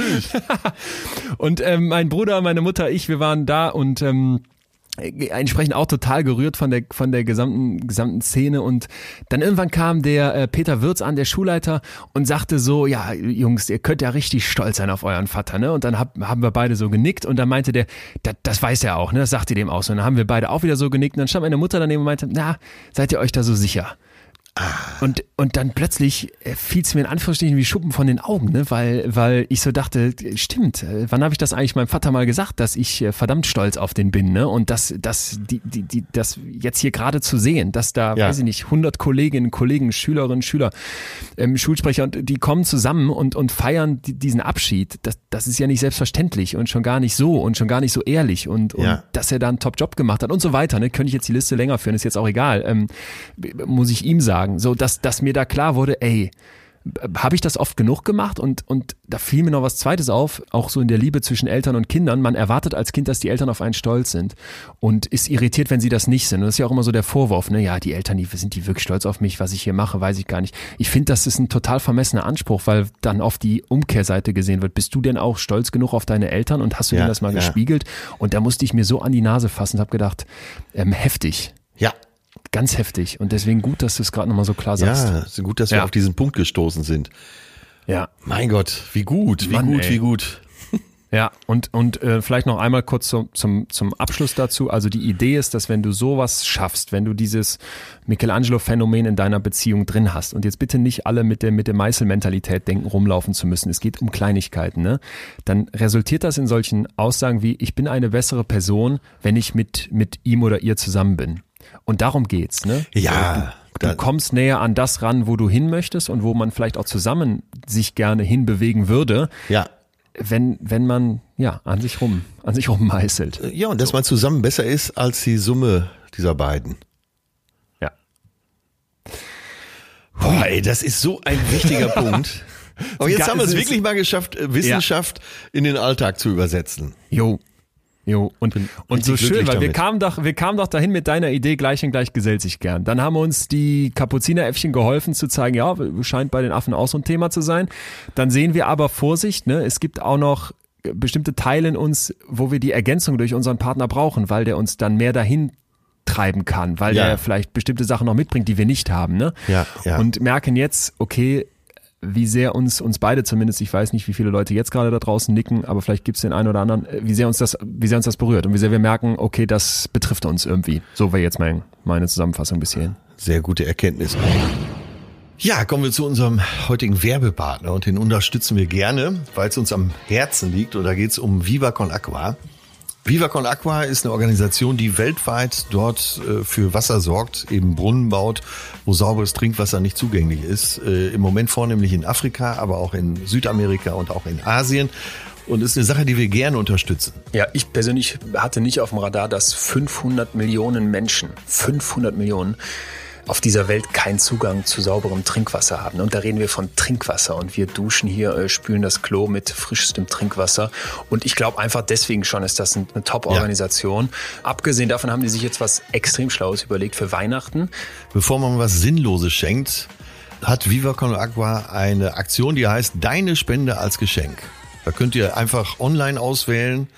[SPEAKER 1] Und ähm, mein Bruder, meine Mutter, ich, wir waren da und ähm, äh, entsprechend auch total gerührt von der von der gesamten gesamten Szene. Und dann irgendwann kam der äh, Peter Wirz an der Schulleiter und sagte so ja Jungs ihr könnt ja richtig stolz sein auf euren Vater ne? Und dann hab, haben wir beide so genickt und dann meinte der das, weiß er auch ne? Das sagte dem auch so und dann haben wir beide auch wieder so genickt. Und dann stand meine Mutter daneben und meinte na seid ihr euch da so sicher und, und dann plötzlich fiel es mir in Anführungsstrichen wie Schuppen von den Augen, ne? weil, weil ich so dachte, stimmt, äh, wann habe ich das eigentlich meinem Vater mal gesagt, dass ich äh, verdammt stolz auf den bin, ne? Und das, das, die, die, die, das jetzt hier gerade zu sehen, dass da,
[SPEAKER 2] Ja.
[SPEAKER 1] weiß ich nicht, 100 Kolleginnen, Kollegen, Schülerinnen, Schüler, ähm, Schulsprecher und die kommen zusammen und, und feiern die, diesen Abschied. Das, das ist ja nicht selbstverständlich und schon gar nicht so und schon gar nicht so ehrlich und, und
[SPEAKER 2] Ja.
[SPEAKER 1] dass er da einen Top-Job gemacht hat und so weiter. Ne? Könnte ich jetzt die Liste länger führen, ist jetzt auch egal. Ähm, muss ich ihm sagen. So, dass, dass mir da klar wurde, ey, habe ich das oft genug gemacht und, und da fiel mir noch was Zweites auf, auch so in der Liebe zwischen Eltern und Kindern. Man erwartet als Kind, dass die Eltern auf einen stolz sind und ist irritiert, wenn sie das nicht sind. Und das ist ja auch immer so der Vorwurf, ne? Ja, die Eltern, die sind die wirklich stolz auf mich, was ich hier mache, weiß ich gar nicht. Ich finde, das ist ein total vermessener Anspruch, weil dann auf die Umkehrseite gesehen wird. Bist du denn auch stolz genug auf deine Eltern und hast du
[SPEAKER 2] Ja,
[SPEAKER 1] denen das mal
[SPEAKER 2] ja.
[SPEAKER 1] gespiegelt? Und da musste ich mir so an die Nase fassen und habe gedacht, ähm, heftig.
[SPEAKER 2] Ja.
[SPEAKER 1] Ganz heftig. Und deswegen gut, dass du es gerade nochmal so klar sagst.
[SPEAKER 2] Ja, es ist gut, dass wir
[SPEAKER 1] Ja.
[SPEAKER 2] auf diesen Punkt gestoßen sind.
[SPEAKER 1] Ja.
[SPEAKER 2] Mein Gott, wie gut, wie
[SPEAKER 1] Mann,
[SPEAKER 2] gut,
[SPEAKER 1] ey.
[SPEAKER 2] wie gut.
[SPEAKER 1] Ja, und, und äh, vielleicht noch einmal kurz zum, zum, zum Abschluss dazu. Also die Idee ist, dass wenn du sowas schaffst, wenn du dieses Michelangelo-Phänomen in deiner Beziehung drin hast und jetzt bitte nicht alle mit der, mit der Meißelmentalität denken, rumlaufen zu müssen. Es geht um Kleinigkeiten, ne? Dann resultiert das in solchen Aussagen wie, ich bin eine bessere Person, wenn ich mit, mit ihm oder ihr zusammen bin. Und darum geht's, ne?
[SPEAKER 2] Ja,
[SPEAKER 1] Du
[SPEAKER 2] da-
[SPEAKER 1] kommst näher an das ran, wo du hin möchtest und wo man vielleicht auch zusammen sich gerne hinbewegen würde
[SPEAKER 2] Ja.
[SPEAKER 1] wenn, wenn man ja an sich rum, an sich rum meißelt.
[SPEAKER 2] Ja, und dass man zusammen besser ist als die Summe dieser beiden.
[SPEAKER 1] Ja.
[SPEAKER 2] Boah, ey, das ist so ein wichtiger Punkt. Aber jetzt haben wir es wirklich mal geschafft, äh, Wissenschaft in den Alltag zu übersetzen.
[SPEAKER 1] Jo. Jo, und, und so schön, weil wir
[SPEAKER 2] damit.
[SPEAKER 1] kamen doch, wir kamen doch dahin mit deiner Idee, gleich und gleich gesellt sich gern. Dann haben uns die Kapuzineräffchen geholfen zu zeigen, ja, scheint bei den Affen auch so ein Thema zu sein. Dann sehen wir aber Vorsicht, ne, es gibt auch noch bestimmte Teile in uns, wo wir die Ergänzung durch unseren Partner brauchen, weil der uns dann mehr dahin treiben kann, weil
[SPEAKER 2] Ja.
[SPEAKER 1] er vielleicht bestimmte Sachen noch mitbringt, die wir nicht haben. Ne?
[SPEAKER 2] Ja, ja.
[SPEAKER 1] Und merken jetzt, okay, wie sehr uns, uns beide zumindest, ich weiß nicht, wie viele Leute jetzt gerade da draußen nicken, aber vielleicht gibt's den einen oder anderen, äh, wie sehr uns das, wie sehr uns das berührt und wie sehr wir merken, okay, das betrifft uns irgendwie. So wäre jetzt mein, meine Zusammenfassung bis hierhin.
[SPEAKER 2] Sehr gute Erkenntnis. Ja, kommen wir zu unserem heutigen Werbepartner und den unterstützen wir gerne, weil es uns am Herzen liegt und da geht es um Viva Con Aqua. Viva Con Aqua ist eine Organisation, die weltweit dort äh, für Wasser sorgt, eben Brunnen baut, wo sauberes Trinkwasser nicht zugänglich ist. Äh, Im Moment vornehmlich in Afrika, aber auch in Südamerika und auch in Asien. Und ist eine Sache, die wir gerne unterstützen.
[SPEAKER 1] Ja, ich persönlich hatte nicht auf dem Radar, dass 500 Millionen Menschen, 500 Millionen, auf dieser Welt keinen Zugang zu sauberem Trinkwasser haben. Und da reden wir von Trinkwasser. Und wir duschen hier, äh, spülen das Klo mit frischstem Trinkwasser. Und ich glaube einfach deswegen schon ist das ein- eine Top-Organisation. Abgesehen davon haben die sich jetzt was extrem Schlaues überlegt für Weihnachten.
[SPEAKER 2] Bevor man was Sinnloses schenkt, hat Viva Con Agua eine Aktion, die heißt Deine Spende als Geschenk. Da könnt ihr einfach online auswählen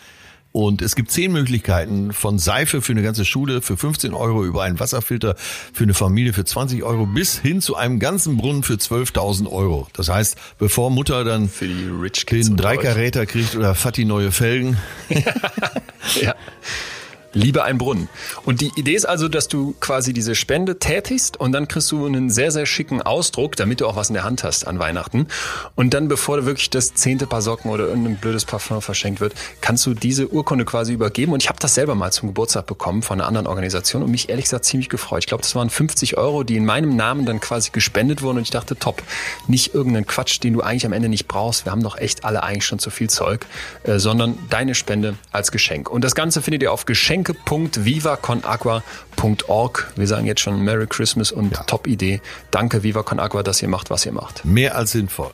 [SPEAKER 2] und es gibt zehn Möglichkeiten von Seife für eine ganze Schule für 15 Euro über einen Wasserfilter für eine Familie für 20 Euro bis hin zu einem ganzen Brunnen für 12.000 Euro. Das heißt, bevor Mutter dann
[SPEAKER 1] Für die Rich Kids
[SPEAKER 2] den. Dreikaräter kriegt oder Fatti neue Felgen,
[SPEAKER 1] Ja. Liebe ein Brunnen. Und die Idee ist also, dass du quasi diese Spende tätigst und dann kriegst du einen sehr, sehr schicken Ausdruck, damit du auch was in der Hand hast an Weihnachten. Und dann, bevor wirklich das zehnte Paar Socken oder irgendein blödes Parfum verschenkt wird, kannst du diese Urkunde quasi übergeben. Und ich habe das selber mal zum Geburtstag bekommen von einer anderen Organisation und mich ehrlich gesagt ziemlich gefreut. Ich glaube, das waren 50 Euro, die in meinem Namen dann quasi gespendet wurden. Und ich dachte, top, nicht irgendeinen Quatsch, den du eigentlich am Ende nicht brauchst. Wir haben doch echt alle eigentlich schon zu viel Zeug, äh, sondern deine Spende als Geschenk. Und das Ganze findet ihr auf geschenke.vivaconagua.org. Wir sagen jetzt schon Merry Christmas und top Idee. Danke Viva Con Agua, dass ihr macht, was ihr macht.
[SPEAKER 2] Mehr als sinnvoll.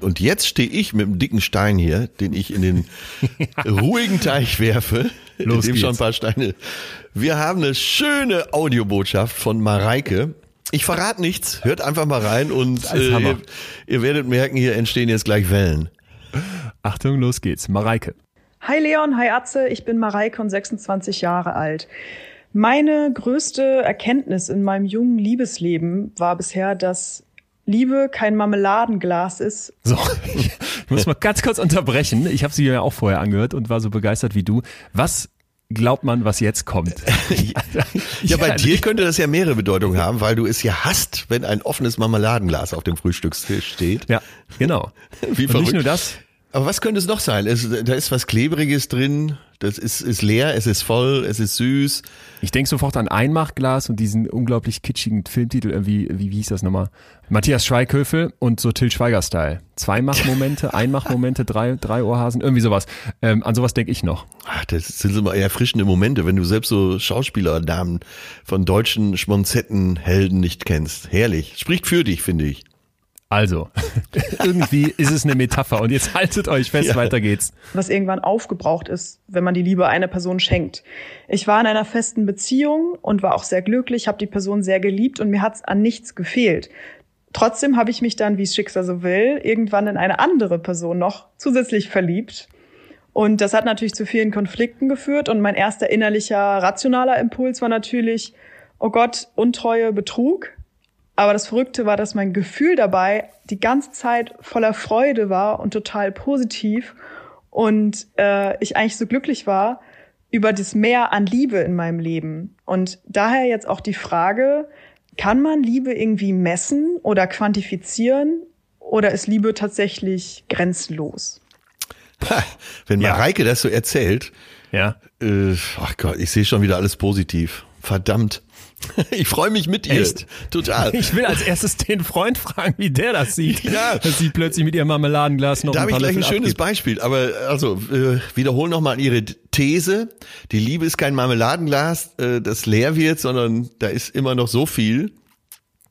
[SPEAKER 2] Und jetzt stehe ich mit einem dicken Stein hier, den ich in den ruhigen Teich werfe,
[SPEAKER 1] Los
[SPEAKER 2] in dem schon ein paar Steine. Wir haben eine schöne Audiobotschaft von Mareike. Ich verrate nichts, hört einfach mal rein und äh, ihr, ihr werdet merken, hier entstehen jetzt gleich Wellen.
[SPEAKER 1] Achtung, los geht's. Mareike.
[SPEAKER 6] Hi Leon, hi Atze, ich bin Mareike und 26 Jahre alt. Meine größte Erkenntnis in meinem jungen Liebesleben war bisher, dass Liebe kein Marmeladenglas ist.
[SPEAKER 1] So, ich muss mal ganz kurz unterbrechen. Ich habe sie ja auch vorher angehört und war so begeistert wie du. Was glaubt man, was jetzt kommt?
[SPEAKER 2] Ja, bei dir könnte das ja mehrere Bedeutungen haben, weil du es ja hast, wenn ein offenes Marmeladenglas auf dem Frühstückstisch steht.
[SPEAKER 1] Ja, genau.
[SPEAKER 2] Wie
[SPEAKER 1] und nicht
[SPEAKER 2] verrückt.
[SPEAKER 1] nur das,
[SPEAKER 2] Aber was könnte es noch sein? Es, da ist was Klebriges drin, das ist, ist leer, es ist voll, es ist süß.
[SPEAKER 1] Ich denke sofort an Einmachglas und diesen unglaublich kitschigen Filmtitel, irgendwie, wie, wie hieß das nochmal? Matthias Schweighöfel und so Till Schweiger-Style. Zweimachmomente, Einmachmomente, drei, drei Ohrhasen, irgendwie sowas. Ähm, an sowas denke ich noch.
[SPEAKER 2] Ach, das sind so mal erfrischende Momente, wenn du selbst so Schauspielernamen von deutschen Schmonzettenhelden nicht kennst. Herrlich. Spricht für dich, finde ich.
[SPEAKER 1] Also, irgendwie ist es eine Metapher und jetzt haltet euch fest,
[SPEAKER 2] Ja.
[SPEAKER 1] weiter geht's.
[SPEAKER 6] was irgendwann aufgebraucht ist, wenn man die Liebe einer Person schenkt. Ich war in einer festen Beziehung und war auch sehr glücklich, habe die Person sehr geliebt und mir hat's an nichts gefehlt. Trotzdem habe ich mich dann, wie es Schicksal so will, irgendwann in eine andere Person noch zusätzlich verliebt. Und das hat natürlich zu vielen Konflikten geführt und mein erster innerlicher rationaler Impuls war natürlich, oh Gott, Untreue, Betrug. Aber das Verrückte war, dass mein Gefühl dabei die ganze Zeit voller Freude war und total positiv und äh, ich eigentlich so glücklich war über das Mehr an Liebe in meinem Leben. Und daher jetzt auch die Frage, kann man Liebe irgendwie messen oder quantifizieren oder ist Liebe tatsächlich grenzenlos?
[SPEAKER 2] Ha, wenn
[SPEAKER 1] Ja.
[SPEAKER 2] Mareike das so erzählt,
[SPEAKER 1] Ja.
[SPEAKER 2] äh, ach Gott, ich sehe schon wieder alles positiv. Verdammt. Ich freue mich mit ihr.
[SPEAKER 1] Echt?
[SPEAKER 2] Total.
[SPEAKER 1] Ich will als erstes den Freund fragen, wie der das sieht.
[SPEAKER 2] Ja.
[SPEAKER 1] Dass sie plötzlich mit ihrem Marmeladenglas noch
[SPEAKER 2] Da habe ich gleich ein schönes
[SPEAKER 1] abgibt.
[SPEAKER 2] Beispiel. Aber also äh, wiederhol nochmal Ihre These. Die Liebe ist kein Marmeladenglas, äh, das leer wird, sondern da ist immer noch so viel.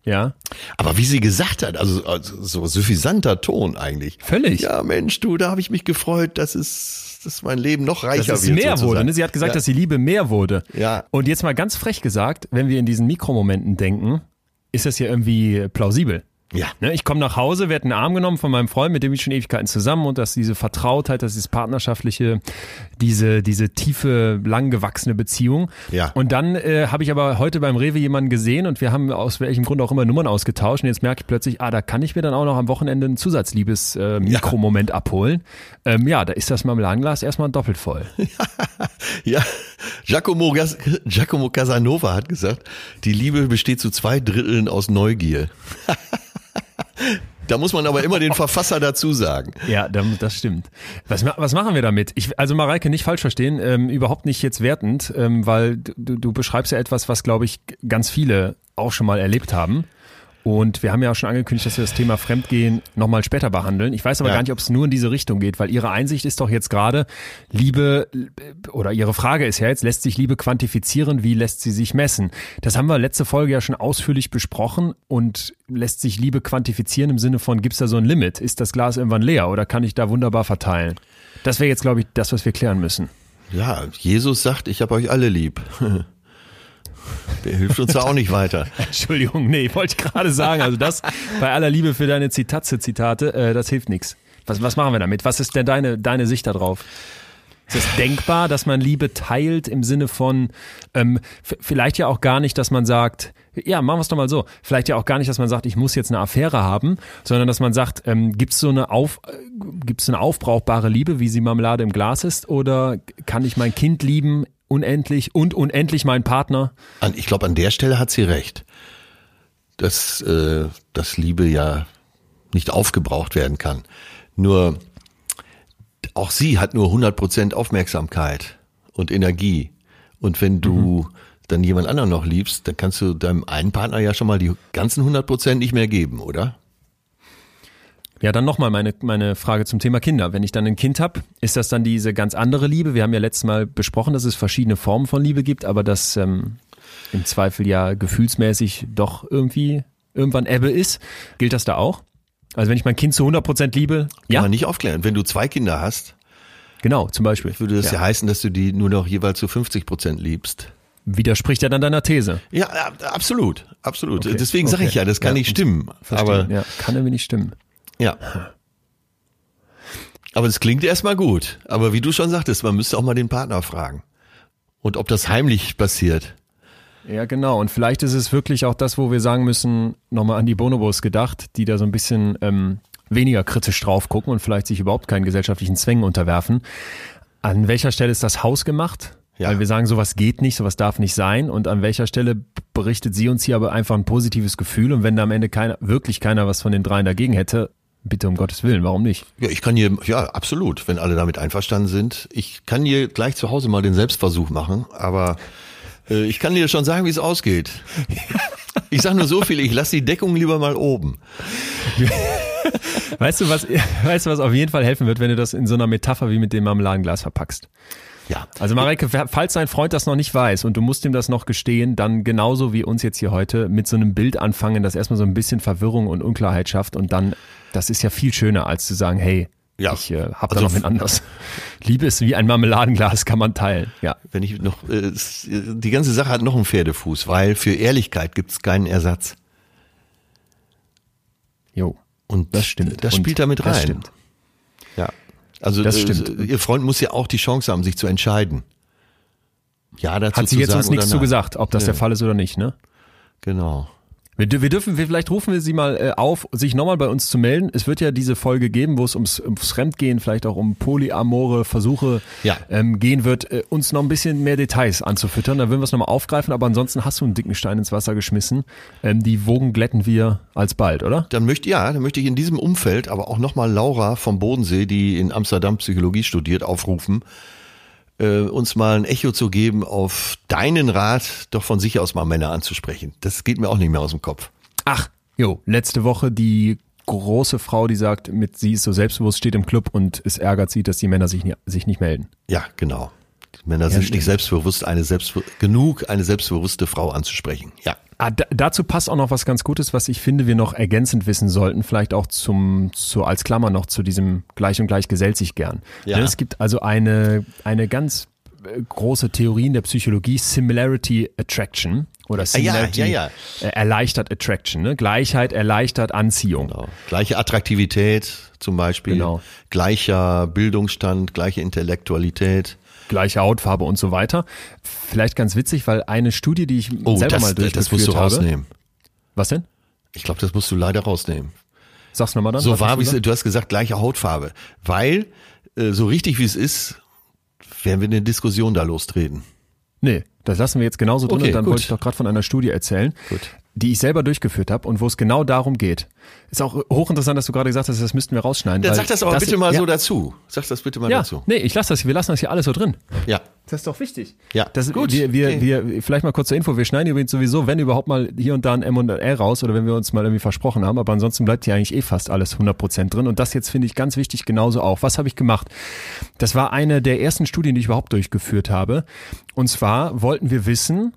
[SPEAKER 1] Ja.
[SPEAKER 2] Aber wie sie gesagt hat, also, also so suffisanter Ton eigentlich.
[SPEAKER 1] Völlig.
[SPEAKER 2] Ja, Mensch, du, da habe ich mich gefreut, dass es, dass mein Leben noch reicher
[SPEAKER 1] dass es
[SPEAKER 2] wird.
[SPEAKER 1] mehr
[SPEAKER 2] sozusagen.
[SPEAKER 1] wurde. Ne? Sie hat gesagt,
[SPEAKER 2] ja.
[SPEAKER 1] dass die Liebe mehr wurde.
[SPEAKER 2] Ja.
[SPEAKER 1] Und jetzt mal ganz frech gesagt, wenn wir in diesen Mikromomenten denken, ist das ja irgendwie plausibel.
[SPEAKER 2] Ja.
[SPEAKER 1] Ne, ich komme nach Hause, werde einen Arm genommen von meinem Freund, mit dem ich schon Ewigkeiten zusammen und dass diese Vertrautheit, dass dieses partnerschaftliche, diese, diese tiefe, lang gewachsene Beziehung.
[SPEAKER 2] Ja.
[SPEAKER 1] Und dann äh, habe ich aber heute beim Rewe jemanden gesehen und wir haben aus welchem Grund auch immer Nummern ausgetauscht und jetzt merke ich plötzlich, ah, da kann ich mir dann auch noch am Wochenende einen Zusatzliebes-Mikromoment äh, abholen. Ähm, ja, da ist das Marmeladenglas erstmal doppelt voll.
[SPEAKER 2] Ja, Giacomo, Giacomo Casanova hat gesagt, die Liebe besteht zu zwei Dritteln aus Neugier. Da muss man aber immer den Verfasser dazu sagen.
[SPEAKER 1] Ja, da- das stimmt. Was, was machen wir damit? Ich, also Mareike, nicht falsch verstehen, ähm, überhaupt nicht jetzt wertend, ähm, weil du, du beschreibst ja etwas, was, glaube ich, ganz viele auch schon mal erlebt haben. Und wir haben ja auch schon angekündigt, dass wir das Thema Fremdgehen nochmal später behandeln. Ich weiß aber
[SPEAKER 2] Ja.
[SPEAKER 1] gar nicht, ob es nur in diese Richtung geht, weil Ihre Einsicht ist doch jetzt gerade, Liebe, oder Ihre Frage ist ja jetzt, lässt sich Liebe quantifizieren, wie lässt sie sich messen? Das haben wir letzte Folge ja schon ausführlich besprochen und lässt sich Liebe quantifizieren im Sinne von, gibt es da so ein Limit? Ist das Glas irgendwann leer oder kann ich da wunderbar verteilen? Das wäre jetzt, glaube ich, das, was wir klären müssen.
[SPEAKER 2] Ja, Jesus sagt, ich habe euch alle lieb. Der hilft uns auch nicht weiter.
[SPEAKER 1] Entschuldigung, nee, wollte ich gerade sagen. Also das bei aller Liebe für deine Zitatze-Zitate, äh, das hilft nichts. Was, was machen wir damit? Was ist denn deine, deine Sicht darauf? Ist es denkbar, dass man Liebe teilt im Sinne von, ähm, vielleicht ja auch gar nicht, dass man sagt, ja, machen wir es doch mal so, vielleicht ja auch gar nicht, dass man sagt, ich muss jetzt eine Affäre haben, sondern dass man sagt, ähm, gibt es so eine, auf, äh, gibt's eine aufbrauchbare Liebe, wie sie Marmelade im Glas ist, oder kann ich mein Kind lieben, unendlich und unendlich meinen Partner?
[SPEAKER 2] Ich glaube, an der Stelle hat sie recht, dass, äh, dass Liebe ja nicht aufgebraucht werden kann. Nur auch sie hat nur 100% Aufmerksamkeit und Energie. Und wenn du dann jemand anderen noch liebst, dann kannst du deinem einen Partner ja schon mal die ganzen 100% nicht mehr geben, oder?
[SPEAKER 1] Ja, dann nochmal meine, meine Frage zum Thema Kinder. Wenn ich dann ein Kind habe, ist das dann diese ganz andere Liebe? Wir haben ja letztes Mal besprochen, dass es verschiedene Formen von Liebe gibt, aber dass ähm, im Zweifel ja gefühlsmäßig doch irgendwie irgendwann Ebbe ist. Gilt das da auch? Also wenn ich mein Kind zu 100% liebe,
[SPEAKER 2] Kann
[SPEAKER 1] ja,
[SPEAKER 2] man nicht aufklären. Wenn du zwei Kinder hast,
[SPEAKER 1] genau, zum Beispiel.
[SPEAKER 2] würde das ja, heißen, dass du die nur noch jeweils zu 50% liebst.
[SPEAKER 1] Widerspricht ja dann deiner These.
[SPEAKER 2] Ja, ab- absolut, absolut.
[SPEAKER 1] Okay,
[SPEAKER 2] Deswegen sage
[SPEAKER 1] okay.
[SPEAKER 2] ich ja, das kann
[SPEAKER 1] Ja,
[SPEAKER 2] nicht stimmen.
[SPEAKER 1] Verstehe.
[SPEAKER 2] Aber
[SPEAKER 1] ja, kann irgendwie nicht stimmen.
[SPEAKER 2] Ja. Aber es klingt erstmal gut. Aber wie du schon sagtest, man müsste auch mal den Partner fragen. Und ob das heimlich passiert.
[SPEAKER 1] Ja, genau. Und vielleicht ist es wirklich auch das, wo wir sagen müssen, nochmal an die Bonobos gedacht, die da so ein bisschen ähm, weniger kritisch drauf gucken und vielleicht sich überhaupt keinen gesellschaftlichen Zwängen unterwerfen. An welcher Stelle ist das Haus gemacht?
[SPEAKER 2] Ja.
[SPEAKER 1] Weil wir sagen, sowas geht nicht, sowas darf nicht sein. Und an welcher Stelle berichtet sie uns hier aber einfach ein positives Gefühl? Und wenn da am Ende keiner, wirklich keiner was von den dreien dagegen hätte, bitte um Gottes Willen, warum nicht?
[SPEAKER 2] Ja, ich kann hier, ja, absolut, wenn alle damit einverstanden sind. Ich kann hier gleich zu Hause mal den Selbstversuch machen, aber äh, ich kann dir schon sagen, wie es ausgeht. Ich sag nur so viel, ich lasse die Deckung lieber mal oben.
[SPEAKER 1] Weißt du, was, weißt du, was auf jeden Fall helfen wird, wenn du das in so einer Metapher wie mit dem Marmeladenglas verpackst?
[SPEAKER 2] Ja.
[SPEAKER 1] Also Mareike, falls dein Freund das noch nicht weiß und du musst ihm das noch gestehen, dann genauso wie uns jetzt hier heute mit so einem Bild anfangen, das erstmal so ein bisschen Verwirrung und Unklarheit schafft und dann, das ist ja viel schöner, als zu sagen, hey,
[SPEAKER 2] Ja.
[SPEAKER 1] ich äh, hab
[SPEAKER 2] Also
[SPEAKER 1] da noch wen anders. Liebe ist wie ein Marmeladenglas, kann man teilen. Ja,
[SPEAKER 2] Wenn ich noch, äh, die ganze Sache hat noch einen Pferdefuß, weil für Ehrlichkeit gibt es keinen Ersatz.
[SPEAKER 1] jo.
[SPEAKER 2] Und
[SPEAKER 1] Das stimmt.
[SPEAKER 2] Das
[SPEAKER 1] Und
[SPEAKER 2] spielt damit rein.
[SPEAKER 1] Das stimmt.
[SPEAKER 2] Ja. Also
[SPEAKER 1] Das
[SPEAKER 2] äh,
[SPEAKER 1] stimmt.
[SPEAKER 2] ihr Freund muss ja auch die Chance haben, sich zu entscheiden. Ja, dazu
[SPEAKER 1] Hat sie jetzt uns nichts zu gesagt, ob das
[SPEAKER 2] Nee.
[SPEAKER 1] der Fall ist oder nicht, ne?
[SPEAKER 2] Genau.
[SPEAKER 1] Wir, wir dürfen, wir, vielleicht rufen wir sie mal äh, auf, sich nochmal bei uns zu melden. Es wird ja diese Folge geben, wo es ums, ums Fremdgehen, vielleicht auch um polyamore Versuche
[SPEAKER 2] Ja.
[SPEAKER 1] ähm, gehen wird, äh, uns noch ein bisschen mehr Details anzufüttern. Da würden wir es nochmal aufgreifen, aber ansonsten hast du einen dicken Stein ins Wasser geschmissen. Ähm, die Wogen glätten wir alsbald, oder?
[SPEAKER 2] Dann möchte, ja, dann möchte ich in diesem Umfeld aber auch nochmal Laura vom Bodensee, die in Amsterdam Psychologie studiert, aufrufen, äh, uns mal ein Echo zu geben auf deinen Rat, doch von sich aus mal Männer anzusprechen. Das geht mir auch nicht mehr aus dem Kopf.
[SPEAKER 1] Ach, jo, letzte Woche die große Frau, die sagt, mit sie ist so selbstbewusst, steht im Club und es ärgert sie, dass die Männer sich, nie, sich nicht melden.
[SPEAKER 2] Ja, genau. Die Männer sind
[SPEAKER 1] stimmt.
[SPEAKER 2] nicht selbstbewusst, eine selbstbe genug, eine selbstbewusste Frau anzusprechen. Ja.
[SPEAKER 1] Ah, da, dazu passt auch noch was ganz Gutes, was ich finde, wir noch ergänzend wissen sollten, vielleicht auch zum, zu, als Klammer noch zu diesem Gleich und Gleich gesellt sich gern.
[SPEAKER 2] Ja.
[SPEAKER 1] Ne, Es gibt also eine, eine ganz äh, große Theorie in der Psychologie, Similarity Attraction oder Similarity
[SPEAKER 2] ja, ja.
[SPEAKER 1] äh, erleichtert Attraction. Ne? Gleichheit erleichtert Anziehung.
[SPEAKER 2] Genau. Gleiche Attraktivität zum Beispiel,
[SPEAKER 1] Genau.
[SPEAKER 2] gleicher Bildungsstand, gleiche Intellektualität.
[SPEAKER 1] Gleiche Hautfarbe und so weiter. Vielleicht ganz witzig, weil eine Studie, die ich
[SPEAKER 2] Oh,
[SPEAKER 1] selber
[SPEAKER 2] das,
[SPEAKER 1] mal durchgeführt
[SPEAKER 2] das musst du
[SPEAKER 1] habe.
[SPEAKER 2] rausnehmen.
[SPEAKER 1] Was denn?
[SPEAKER 2] Ich glaube, das musst du leider rausnehmen.
[SPEAKER 1] Sag's nochmal dann.
[SPEAKER 2] So war, wie
[SPEAKER 1] du
[SPEAKER 2] hast gesagt, gleiche Hautfarbe. Weil, äh, so richtig wie es ist, werden wir eine Diskussion da lostreten.
[SPEAKER 1] Nee, das lassen wir jetzt genauso drin
[SPEAKER 2] Okay,
[SPEAKER 1] und dann
[SPEAKER 2] gut.
[SPEAKER 1] wollte ich doch gerade von einer Studie erzählen,
[SPEAKER 2] Gut.
[SPEAKER 1] Die ich selber durchgeführt habe und wo es genau darum geht. Ist auch hochinteressant, dass du gerade gesagt hast, das müssten wir rausschneiden.
[SPEAKER 2] Dann sag das aber bitte mal
[SPEAKER 1] ja,
[SPEAKER 2] so dazu. Sag das bitte mal
[SPEAKER 1] Ja,
[SPEAKER 2] dazu.
[SPEAKER 1] nee, ich lasse das, wir lassen das hier alles so drin.
[SPEAKER 2] Ja.
[SPEAKER 1] Das ist doch wichtig.
[SPEAKER 2] Ja,
[SPEAKER 1] Das,
[SPEAKER 2] gut.
[SPEAKER 1] Wir, wir,
[SPEAKER 2] Okay.
[SPEAKER 1] wir, vielleicht mal kurz zur Info, wir schneiden übrigens sowieso, wenn überhaupt mal hier und da ein M und ein R raus oder wenn wir uns mal irgendwie versprochen haben, aber ansonsten bleibt hier eigentlich eh fast alles 100% drin und das jetzt finde ich ganz wichtig genauso auch. Was habe ich gemacht? Das war eine der ersten Studien, die ich überhaupt durchgeführt habe und zwar wollten wir wissen,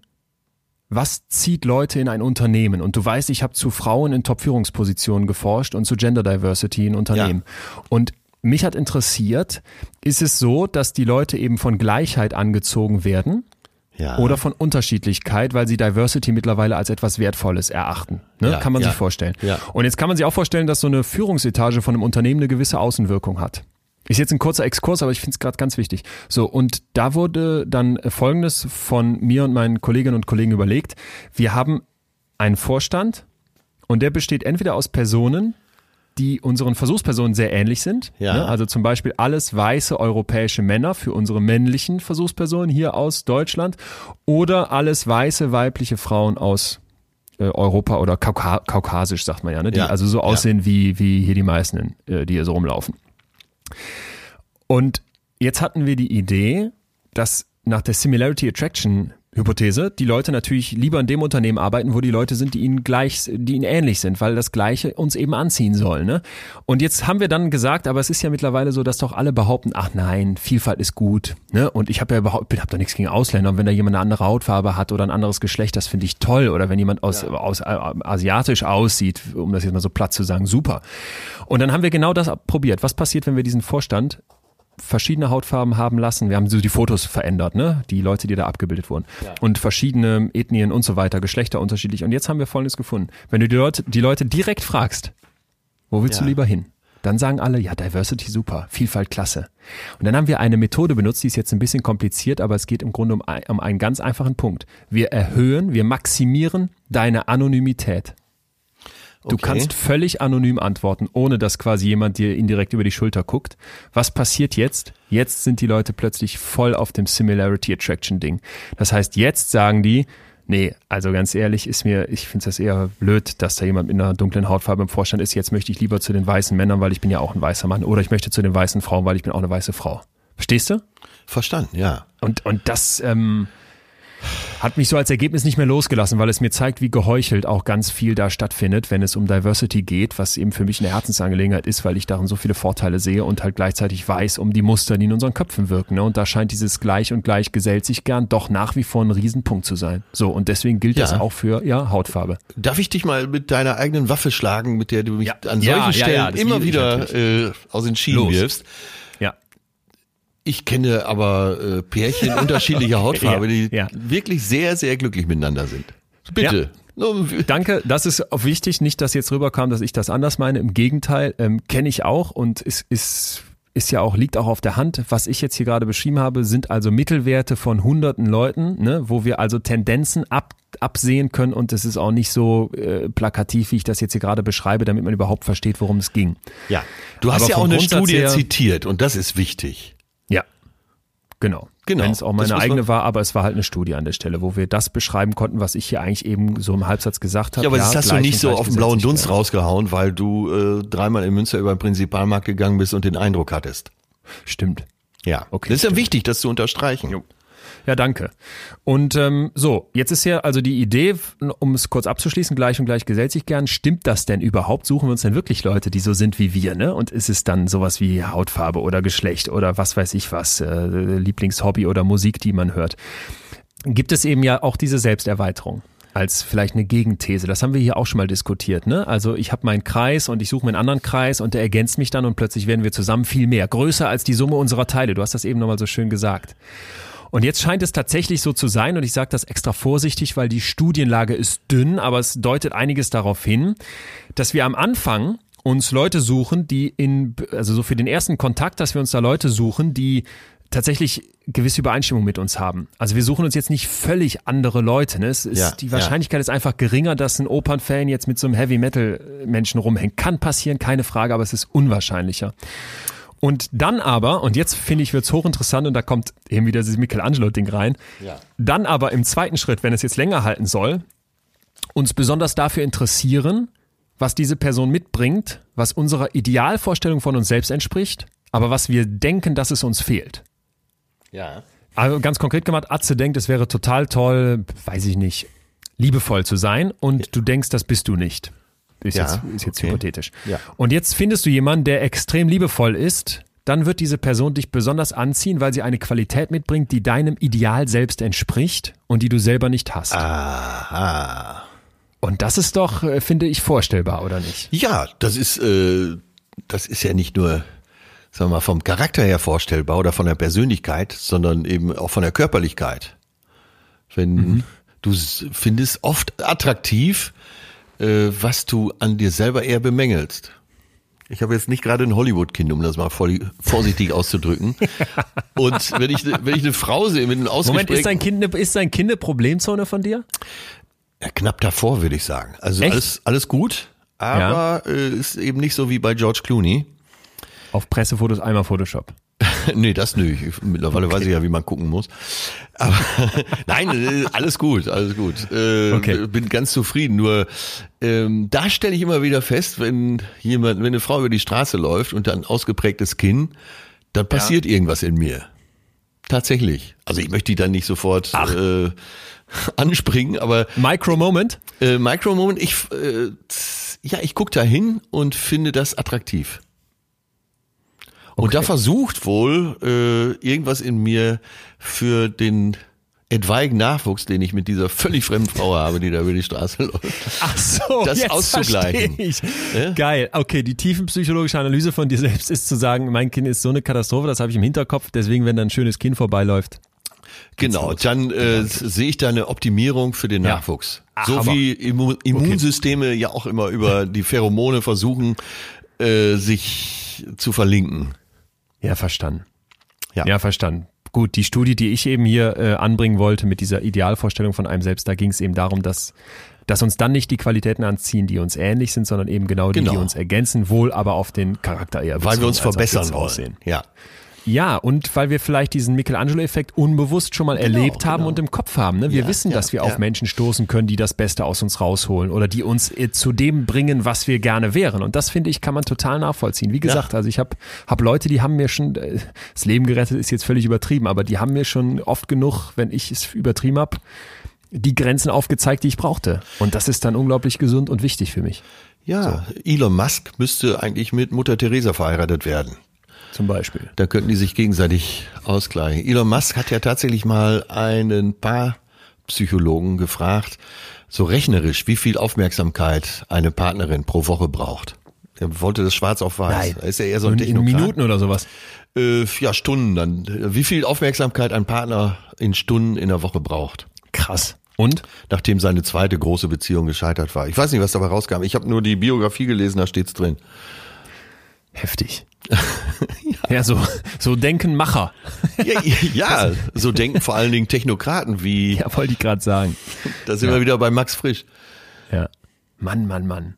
[SPEAKER 1] was zieht Leute in ein Unternehmen? Und du weißt, ich habe zu Frauen in Top-Führungspositionen geforscht und zu Gender Diversity in Unternehmen. Und mich hat interessiert, ist es so, dass die Leute eben von Gleichheit angezogen werden
[SPEAKER 2] Ja.
[SPEAKER 1] oder von Unterschiedlichkeit, weil sie Diversity mittlerweile als etwas Wertvolles erachten? Ne?
[SPEAKER 2] Ja,
[SPEAKER 1] kann man
[SPEAKER 2] ja.
[SPEAKER 1] sich vorstellen.
[SPEAKER 2] Ja.
[SPEAKER 1] Und jetzt kann man sich auch vorstellen, dass so eine Führungsetage von einem Unternehmen eine gewisse Außenwirkung hat. Ist jetzt ein kurzer Exkurs, aber ich finde es gerade ganz wichtig. So, und da wurde dann Folgendes von mir und meinen Kolleginnen und Kollegen überlegt. Wir haben einen Vorstand und der besteht entweder aus Personen, die unseren Versuchspersonen sehr ähnlich sind.
[SPEAKER 2] Ja.
[SPEAKER 1] Ne? Also zum Beispiel alles weiße europäische Männer für unsere männlichen Versuchspersonen hier aus Deutschland oder alles weiße weibliche Frauen aus äh, Europa oder Kauka kaukasisch, sagt man ja, ne? die
[SPEAKER 2] Ja.
[SPEAKER 1] also so
[SPEAKER 2] Ja.
[SPEAKER 1] aussehen wie, wie hier die meisten, äh, die hier so rumlaufen. Und jetzt hatten wir die Idee, dass nach der Similarity Attraction Hypothese die Leute natürlich lieber in dem Unternehmen arbeiten, wo die Leute sind, die ihnen gleich, die ihnen ähnlich sind, weil das Gleiche uns eben anziehen soll. Ne? Und jetzt haben wir dann gesagt, aber es ist ja mittlerweile so, dass doch alle behaupten, ach nein, Vielfalt ist gut. Ne? Und ich habe ja überhaupt, bin hab doch nichts gegen Ausländer. Und wenn da jemand eine andere Hautfarbe hat oder ein anderes Geschlecht, das finde ich toll. Oder wenn jemand aus, aus äh, asiatisch aussieht, um das jetzt mal so platt zu sagen, super. Und dann haben wir genau das probiert. Was passiert, wenn wir diesen Vorstand verschiedene Hautfarben haben lassen. Wir haben so die Fotos verändert, ne? Die Leute, die da abgebildet wurden. Und verschiedene Ethnien und so weiter, Geschlechter unterschiedlich. Und jetzt haben wir Folgendes gefunden. Wenn du die Leute, die Leute direkt fragst, wo willst
[SPEAKER 2] Ja.
[SPEAKER 1] du lieber hin? Dann sagen alle, ja, Diversity super, Vielfalt klasse. Und dann haben wir eine Methode benutzt, die ist jetzt ein bisschen kompliziert, aber es geht im Grunde um, ein, um einen ganz einfachen Punkt. Wir erhöhen, wir maximieren deine Anonymität. Du
[SPEAKER 2] Okay.
[SPEAKER 1] kannst völlig anonym antworten, ohne dass quasi jemand dir indirekt über die Schulter guckt. Was passiert jetzt? Jetzt sind die Leute plötzlich voll auf dem Similarity Attraction Ding. Das heißt, jetzt sagen die, nee, also ganz ehrlich, ist mir, ich finde das eher blöd, dass da jemand mit einer dunklen Hautfarbe im Vorstand ist. Jetzt möchte ich lieber zu den weißen Männern, weil ich bin ja auch ein weißer Mann. Oder ich möchte zu den weißen Frauen, weil ich bin auch eine weiße Frau. Verstehst du?
[SPEAKER 2] Verstanden, ja.
[SPEAKER 1] Und, und das ähm, hat mich so als Ergebnis nicht mehr losgelassen, weil es mir zeigt, wie geheuchelt auch ganz viel da stattfindet, wenn es um Diversity geht, was eben für mich eine Herzensangelegenheit ist, weil ich darin so viele Vorteile sehe und halt gleichzeitig weiß um die Muster, die in unseren Köpfen wirken. Ne? Und da scheint dieses Gleich und Gleich gesellt sich gern doch nach wie vor ein Riesenpunkt zu sein. So, und deswegen gilt das
[SPEAKER 2] Ja.
[SPEAKER 1] auch für ja, Hautfarbe.
[SPEAKER 2] Darf ich dich mal mit deiner eigenen Waffe schlagen, mit der du mich
[SPEAKER 1] Ja.
[SPEAKER 2] an solchen Stellen
[SPEAKER 1] das
[SPEAKER 2] immer wieder äh, aus den Schienen
[SPEAKER 1] Los.
[SPEAKER 2] wirfst?
[SPEAKER 1] Ja.
[SPEAKER 2] Ich kenne aber äh, Pärchen unterschiedlicher Hautfarbe, die
[SPEAKER 1] Ja, ja.
[SPEAKER 2] wirklich sehr, sehr glücklich miteinander sind. Bitte. Nur-
[SPEAKER 1] Danke, das ist auch wichtig. Nicht, dass jetzt rüberkam, dass ich das anders meine. Im Gegenteil, ähm, kenne ich auch und ist, ist, ist ja auch, liegt auch auf der Hand. Was ich jetzt hier gerade beschrieben habe, sind also Mittelwerte von hunderten Leuten, ne, wo wir also Tendenzen ab, absehen können und es ist auch nicht so äh, plakativ, wie ich das jetzt hier gerade beschreibe, damit man überhaupt versteht, worum es ging.
[SPEAKER 2] Ja. Du hast
[SPEAKER 1] Aber
[SPEAKER 2] ja auch eine
[SPEAKER 1] Grundsatz
[SPEAKER 2] Studie
[SPEAKER 1] her-
[SPEAKER 2] zitiert und das ist wichtig.
[SPEAKER 1] Ja, genau.
[SPEAKER 2] Genau.
[SPEAKER 1] Wenn es auch meine eigene war, aber es war halt eine Studie an der Stelle, wo wir das beschreiben konnten, was ich hier eigentlich eben so im Halbsatz gesagt habe.
[SPEAKER 2] Ja, aber das hast du nicht so auf den blauen Dunst rausgehauen, weil du äh, dreimal in Münster über den Prinzipalmarkt gegangen bist und den Eindruck hattest.
[SPEAKER 1] Stimmt.
[SPEAKER 2] Ja,
[SPEAKER 1] Okay,
[SPEAKER 2] Das ist ja
[SPEAKER 1] stimmt.
[SPEAKER 2] wichtig, das zu unterstreichen.
[SPEAKER 1] Ja, danke. Und ähm, so, jetzt ist ja also die Idee, um es kurz abzuschließen, gleich und gleich gesellt sich gern. Stimmt das denn überhaupt? Suchen wir uns denn wirklich Leute, die so sind wie wir, ne? Und ist es dann sowas wie Hautfarbe oder Geschlecht oder was weiß ich was, äh, Lieblingshobby oder Musik, die man hört? Gibt es eben ja auch diese Selbsterweiterung als vielleicht eine Gegenthese. Das haben wir hier auch schon mal diskutiert. Ne? Also ich habe meinen Kreis und ich suche mir einen anderen Kreis und der ergänzt mich dann und plötzlich werden wir zusammen viel mehr, größer als die Summe unserer Teile. Du hast das eben nochmal so schön gesagt. Und jetzt scheint es tatsächlich so zu sein, und ich sage das extra vorsichtig, weil die Studienlage ist dünn, aber es deutet einiges darauf hin, dass wir am Anfang uns Leute suchen, die in, also so für den ersten Kontakt, dass wir uns da Leute suchen, die tatsächlich gewisse Übereinstimmung mit uns haben. Also wir suchen uns jetzt nicht völlig andere Leute. Ne? Es ist,
[SPEAKER 2] Ja,
[SPEAKER 1] die Wahrscheinlichkeit ist einfach geringer, dass ein Opernfan jetzt mit so einem Heavy Metal Menschen rumhängt. Kann passieren, keine Frage, aber es ist unwahrscheinlicher. Und dann aber, und jetzt finde ich, wird's hochinteressant und da kommt eben wieder dieses Michelangelo-Ding rein.
[SPEAKER 2] Ja.
[SPEAKER 1] Dann aber im zweiten Schritt, wenn es jetzt länger halten soll, uns besonders dafür interessieren, was diese Person mitbringt, was unserer Idealvorstellung von uns selbst entspricht, aber was wir denken, dass es uns fehlt.
[SPEAKER 2] Ja.
[SPEAKER 1] Also ganz konkret gemacht, Atze denkt, es wäre total toll, weiß ich nicht, liebevoll zu sein und du denkst, das bist du nicht. Ist
[SPEAKER 2] Ja,
[SPEAKER 1] jetzt, ist jetzt
[SPEAKER 2] okay.
[SPEAKER 1] hypothetisch.
[SPEAKER 2] Ja.
[SPEAKER 1] Und jetzt findest du jemanden, der extrem liebevoll ist, dann wird diese Person dich besonders anziehen, weil sie eine Qualität mitbringt, die deinem Ideal selbst entspricht und die du selber nicht hast.
[SPEAKER 2] Aha.
[SPEAKER 1] Und das ist doch, äh, finde ich, vorstellbar, oder nicht?
[SPEAKER 2] Ja, das ist, äh, das ist ja nicht nur, sagen wir mal, vom Charakter her vorstellbar oder von der Persönlichkeit, sondern eben auch von der Körperlichkeit. Wenn du s- findest oft attraktiv, was du an dir selber eher bemängelst. Ich habe jetzt nicht gerade ein Hollywood-Kind, um das mal vorsichtig auszudrücken. Und wenn ich, wenn ich eine Frau sehe mit einem
[SPEAKER 1] Moment, ist dein Kind eine, ist dein Kind eine Problemzone von dir?
[SPEAKER 2] Ja, knapp davor, würde ich sagen. Also
[SPEAKER 1] Echt?
[SPEAKER 2] alles, alles gut, aber äh, ist eben nicht so wie bei George Clooney.
[SPEAKER 1] Auf Pressefotos einmal Photoshop.
[SPEAKER 2] nee, das nö. Ich, mittlerweile weiß ich ja, wie man gucken muss. Aber nein, alles gut, alles gut. Äh,
[SPEAKER 1] Okay.
[SPEAKER 2] Bin ganz zufrieden. Nur ähm, da stelle ich immer wieder fest, wenn jemand, wenn eine Frau über die Straße läuft und dann ausgeprägtes Kinn, dann passiert irgendwas in mir. Tatsächlich. Also ich möchte die dann nicht sofort äh, anspringen, aber
[SPEAKER 1] Micro-Moment?
[SPEAKER 2] äh, Micro-Moment, ich, äh, ja, ich gucke da hin und finde das attraktiv. Und da versucht wohl äh, irgendwas in mir für den etwaigen Nachwuchs, den ich mit dieser völlig fremden Frau habe, die da über die Straße läuft.
[SPEAKER 1] Ach so,
[SPEAKER 2] Das
[SPEAKER 1] jetzt
[SPEAKER 2] auszugleichen.
[SPEAKER 1] Ich.
[SPEAKER 2] Ja?
[SPEAKER 1] Geil. Okay, die tiefenpsychologische Analyse von dir selbst ist zu sagen, mein Kind ist so eine Katastrophe, das habe ich im Hinterkopf, deswegen, wenn da ein schönes Kind vorbeiläuft.
[SPEAKER 2] Genau, dann äh, sehe ich da eine Optimierung für den
[SPEAKER 1] Ja.
[SPEAKER 2] Nachwuchs.
[SPEAKER 1] Ah,
[SPEAKER 2] so wie Immu Immunsysteme ja auch immer über die Pheromone versuchen, äh, sich zu verlinken.
[SPEAKER 1] Ja, verstanden.
[SPEAKER 2] Ja.
[SPEAKER 1] Ja, verstanden. Gut, die Studie, die ich eben hier äh, anbringen wollte mit dieser Idealvorstellung von einem selbst, da ging es eben darum, dass, dass uns dann nicht die Qualitäten anziehen, die uns ähnlich sind, sondern eben genau die, die
[SPEAKER 2] Genau.
[SPEAKER 1] uns ergänzen, wohl aber auf den Charakter eher
[SPEAKER 2] Weil wir uns verbessern wollen.
[SPEAKER 1] Aussehen.
[SPEAKER 2] Ja.
[SPEAKER 1] Ja, und weil wir vielleicht diesen Michelangelo-Effekt unbewusst schon mal erlebt haben
[SPEAKER 2] genau.
[SPEAKER 1] und im Kopf haben. Ne? Wir
[SPEAKER 2] Ja,
[SPEAKER 1] wissen,
[SPEAKER 2] ja,
[SPEAKER 1] dass wir
[SPEAKER 2] ja.
[SPEAKER 1] auf Menschen stoßen können, die das Beste aus uns rausholen oder die uns äh, zu dem bringen, was wir gerne wären. Und das finde ich, kann man total nachvollziehen. Wie gesagt, also ich habe hab Leute, die haben mir schon, äh, das Leben gerettet ist jetzt völlig übertrieben, aber die haben mir schon oft genug, wenn ich es übertrieben habe, die Grenzen aufgezeigt, die ich brauchte. Und das ist dann unglaublich gesund und wichtig für mich.
[SPEAKER 2] Ja, Elon Musk müsste eigentlich mit Mutter Teresa verheiratet werden.
[SPEAKER 1] Zum Beispiel.
[SPEAKER 2] Da könnten die sich gegenseitig ausgleichen. Elon Musk hat ja tatsächlich mal einen Paarpsychologen gefragt, so rechnerisch, wie viel Aufmerksamkeit eine Partnerin pro Woche braucht. Er wollte das schwarz auf weiß.
[SPEAKER 1] Nein.
[SPEAKER 2] Ist er eher so ein
[SPEAKER 1] in, in
[SPEAKER 2] Technokrat.
[SPEAKER 1] Minuten oder sowas.
[SPEAKER 2] Äh, ja, Stunden dann. Wie viel Aufmerksamkeit ein Partner in Stunden in der Woche braucht.
[SPEAKER 1] Krass. Und?
[SPEAKER 2] Nachdem seine zweite große Beziehung gescheitert war. Ich weiß nicht, was dabei rauskam. Ich habe nur die Biografie gelesen, da steht's drin.
[SPEAKER 1] Heftig. ja. so, so denken Macher.
[SPEAKER 2] Ja, ja, so denken vor allen Dingen Technokraten wie,
[SPEAKER 1] Ja, wollte ich gerade sagen.
[SPEAKER 2] da sind wir wieder bei Max Frisch.
[SPEAKER 1] Ja. Mann, Mann, Mann.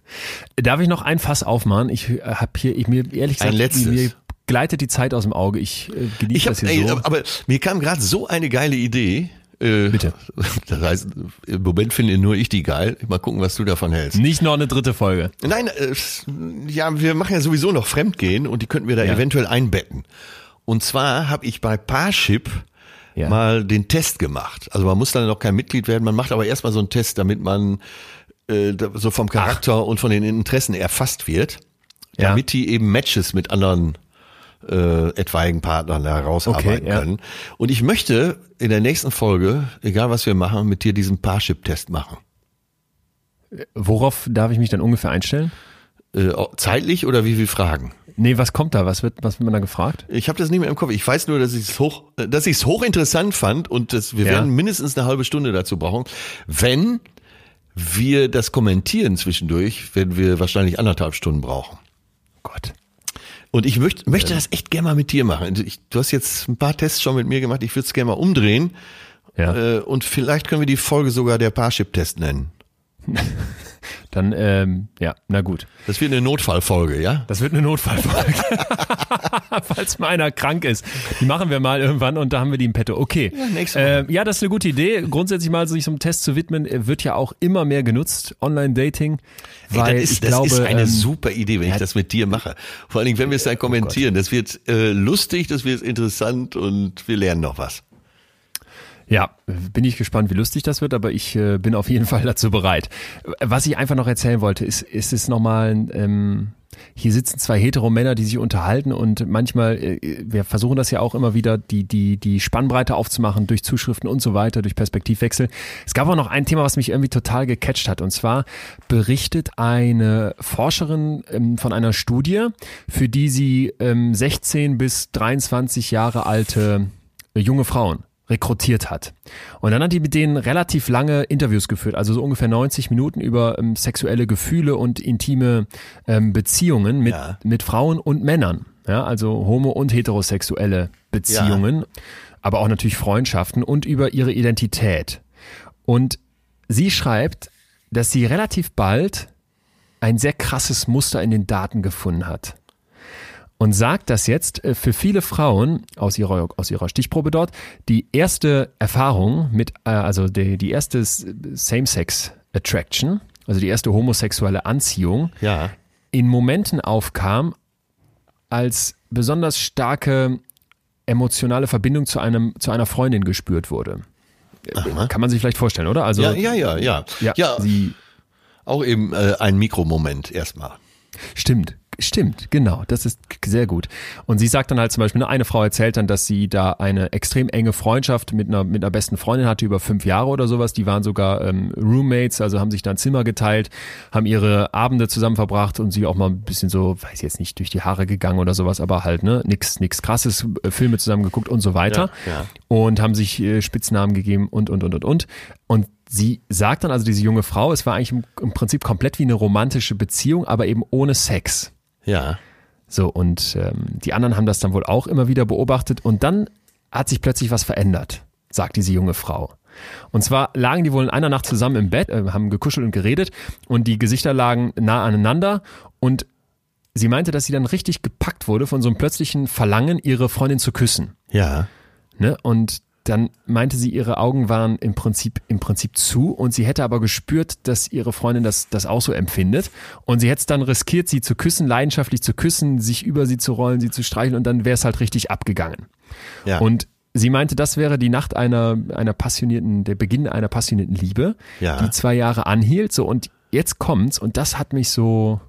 [SPEAKER 1] Darf ich noch ein Fass aufmachen? Ich habe hier, ich mir ehrlich gesagt,
[SPEAKER 2] Ein letztes.
[SPEAKER 1] mir gleitet die Zeit aus dem Auge. Ich äh, genieße das hier
[SPEAKER 2] ey,
[SPEAKER 1] so.
[SPEAKER 2] aber mir kam gerade so eine geile Idee. Äh,
[SPEAKER 1] Bitte.
[SPEAKER 2] Das heißt, im Moment finde nur ich die geil. Mal gucken, was du davon hältst.
[SPEAKER 1] Nicht noch eine dritte Folge.
[SPEAKER 2] Nein, äh, ja, wir machen ja sowieso noch Fremdgehen und die könnten wir da
[SPEAKER 1] Ja.
[SPEAKER 2] eventuell einbetten. Und zwar habe ich bei Parship
[SPEAKER 1] Ja.
[SPEAKER 2] mal den Test gemacht. Also man muss dann noch kein Mitglied werden, man macht aber erstmal so einen Test, damit man äh, so vom Charakter und von den Interessen erfasst wird,
[SPEAKER 1] Ja.
[SPEAKER 2] damit die eben Matches mit anderen äh, etwaigen Partnern herausarbeiten
[SPEAKER 1] Okay, ja.
[SPEAKER 2] können. Und ich möchte in der nächsten Folge, egal was wir machen, mit dir diesen Parship-Test machen.
[SPEAKER 1] Worauf darf ich mich dann ungefähr einstellen?
[SPEAKER 2] Äh, zeitlich oder wie viele Fragen?
[SPEAKER 1] Nee, was kommt da? Was wird, was wird man da gefragt?
[SPEAKER 2] Ich habe das nicht mehr im Kopf. Ich weiß nur, dass ich es hoch, dass ich es hochinteressant fand und dass wir
[SPEAKER 1] Ja.
[SPEAKER 2] werden mindestens eine halbe Stunde dazu brauchen. Wenn wir das kommentieren zwischendurch, werden wir wahrscheinlich anderthalb Stunden brauchen.
[SPEAKER 1] Gott.
[SPEAKER 2] Und ich möchte, möchte das echt gerne mal mit dir machen. Also Ich, du hast jetzt ein paar Tests schon mit mir gemacht. Ich würde es gerne mal umdrehen.
[SPEAKER 1] Ja.
[SPEAKER 2] Äh, und vielleicht können wir die Folge sogar der Parship-Test nennen.
[SPEAKER 1] Dann, ähm, ja, na gut.
[SPEAKER 2] Das wird eine Notfallfolge, ja?
[SPEAKER 1] Das wird eine Notfallfolge. Falls mal einer krank ist. Die machen wir mal irgendwann und da haben wir die im Petto. Okay. Ja, äh, ja das ist eine gute Idee. Grundsätzlich mal sich so einem Test zu widmen, äh, wird ja auch immer mehr genutzt. Online-Dating. Weil
[SPEAKER 2] Ey, das ist,
[SPEAKER 1] ich
[SPEAKER 2] das
[SPEAKER 1] glaube,
[SPEAKER 2] ist eine
[SPEAKER 1] ähm,
[SPEAKER 2] super Idee, wenn ich das mit dir mache. Vor allen Dingen, wenn wir es dann kommentieren. Das wird äh, lustig, das wird interessant und wir lernen noch was.
[SPEAKER 1] Ja, bin ich gespannt, wie lustig das wird, aber ich äh, bin auf jeden Fall dazu bereit. Was ich einfach noch erzählen wollte, ist, ist es nochmal, ähm, hier sitzen zwei hetero Männer, die sich unterhalten und manchmal, äh, wir versuchen das ja auch immer wieder, die, die, die Spannbreite aufzumachen durch Zuschriften und so weiter, durch Perspektivwechsel. Es gab auch noch ein Thema, was mich irgendwie total gecatcht hat und zwar berichtet eine Forscherin ähm, von einer Studie, für die sie ähm, 16 bis 23 Jahre alte äh, junge Frauen rekrutiert hat. Und dann hat die mit denen relativ lange Interviews geführt, also so ungefähr 90 Minuten über ähm, sexuelle Gefühle und intime ähm, Beziehungen mit,
[SPEAKER 2] Ja.
[SPEAKER 1] mit Frauen und Männern. Ja, also homo- und heterosexuelle Beziehungen, aber auch natürlich Freundschaften und über ihre Identität. Und sie schreibt, dass sie relativ bald ein sehr krasses Muster in den Daten gefunden hat und sagt, dass jetzt äh, für viele Frauen aus ihrer, aus ihrer Stichprobe dort die erste Erfahrung mit, äh, also die, die erste S- Same-Sex Attraction, also die erste homosexuelle Anziehung,
[SPEAKER 2] Ja.
[SPEAKER 1] in Momenten aufkam, als besonders starke emotionale Verbindung zu einem, zu einer Freundin gespürt wurde. Äh, Kann man sich vielleicht vorstellen, oder? Also,
[SPEAKER 2] Ja, ja, ja, ja.
[SPEAKER 1] ja,
[SPEAKER 2] ja
[SPEAKER 1] sie,
[SPEAKER 2] auch eben äh, ein Mikromoment erstmal.
[SPEAKER 1] Stimmt, stimmt, genau, das ist sehr gut. Und sie sagt dann halt zum Beispiel, ne, eine Frau erzählt dann, dass sie da eine extrem enge Freundschaft mit einer, mit einer besten Freundin hatte über fünf Jahre oder sowas. Die waren sogar ähm, Roommates, also haben sich da ein Zimmer geteilt, haben ihre Abende zusammen verbracht und sie auch mal ein bisschen so, weiß jetzt nicht, durch die Haare gegangen oder sowas, aber halt, ne, nix, nix krasses, äh, Filme zusammen geguckt und so weiter.
[SPEAKER 2] Ja, ja.
[SPEAKER 1] Und haben sich äh, Spitznamen gegeben und, und, und, und, und. Und sie sagt dann, also diese junge Frau, es war eigentlich im, im Prinzip komplett wie eine romantische Beziehung, aber eben ohne Sex.
[SPEAKER 2] Ja.
[SPEAKER 1] So, und ähm, die anderen haben das dann wohl auch immer wieder beobachtet und dann hat sich plötzlich was verändert, sagt diese junge Frau. Und zwar lagen die wohl in einer Nacht zusammen im Bett, äh, haben gekuschelt und geredet und die Gesichter lagen nah aneinander und sie meinte, dass sie dann richtig gepackt wurde von so einem plötzlichen Verlangen, ihre Freundin zu küssen.
[SPEAKER 2] Ja.
[SPEAKER 1] Ne? Und dann meinte sie, ihre Augen waren im Prinzip, im Prinzip zu und sie hätte aber gespürt, dass ihre Freundin das, das auch so empfindet. Und sie hätte es dann riskiert, sie zu küssen, leidenschaftlich zu küssen, sich über sie zu rollen, sie zu streicheln und dann wäre es halt richtig abgegangen.
[SPEAKER 2] Ja.
[SPEAKER 1] Und sie meinte, das wäre die Nacht einer, einer passionierten, der Beginn einer passionierten Liebe,
[SPEAKER 2] Ja.
[SPEAKER 1] die zwei Jahre anhielt. So, und jetzt kommt's und das hat mich so,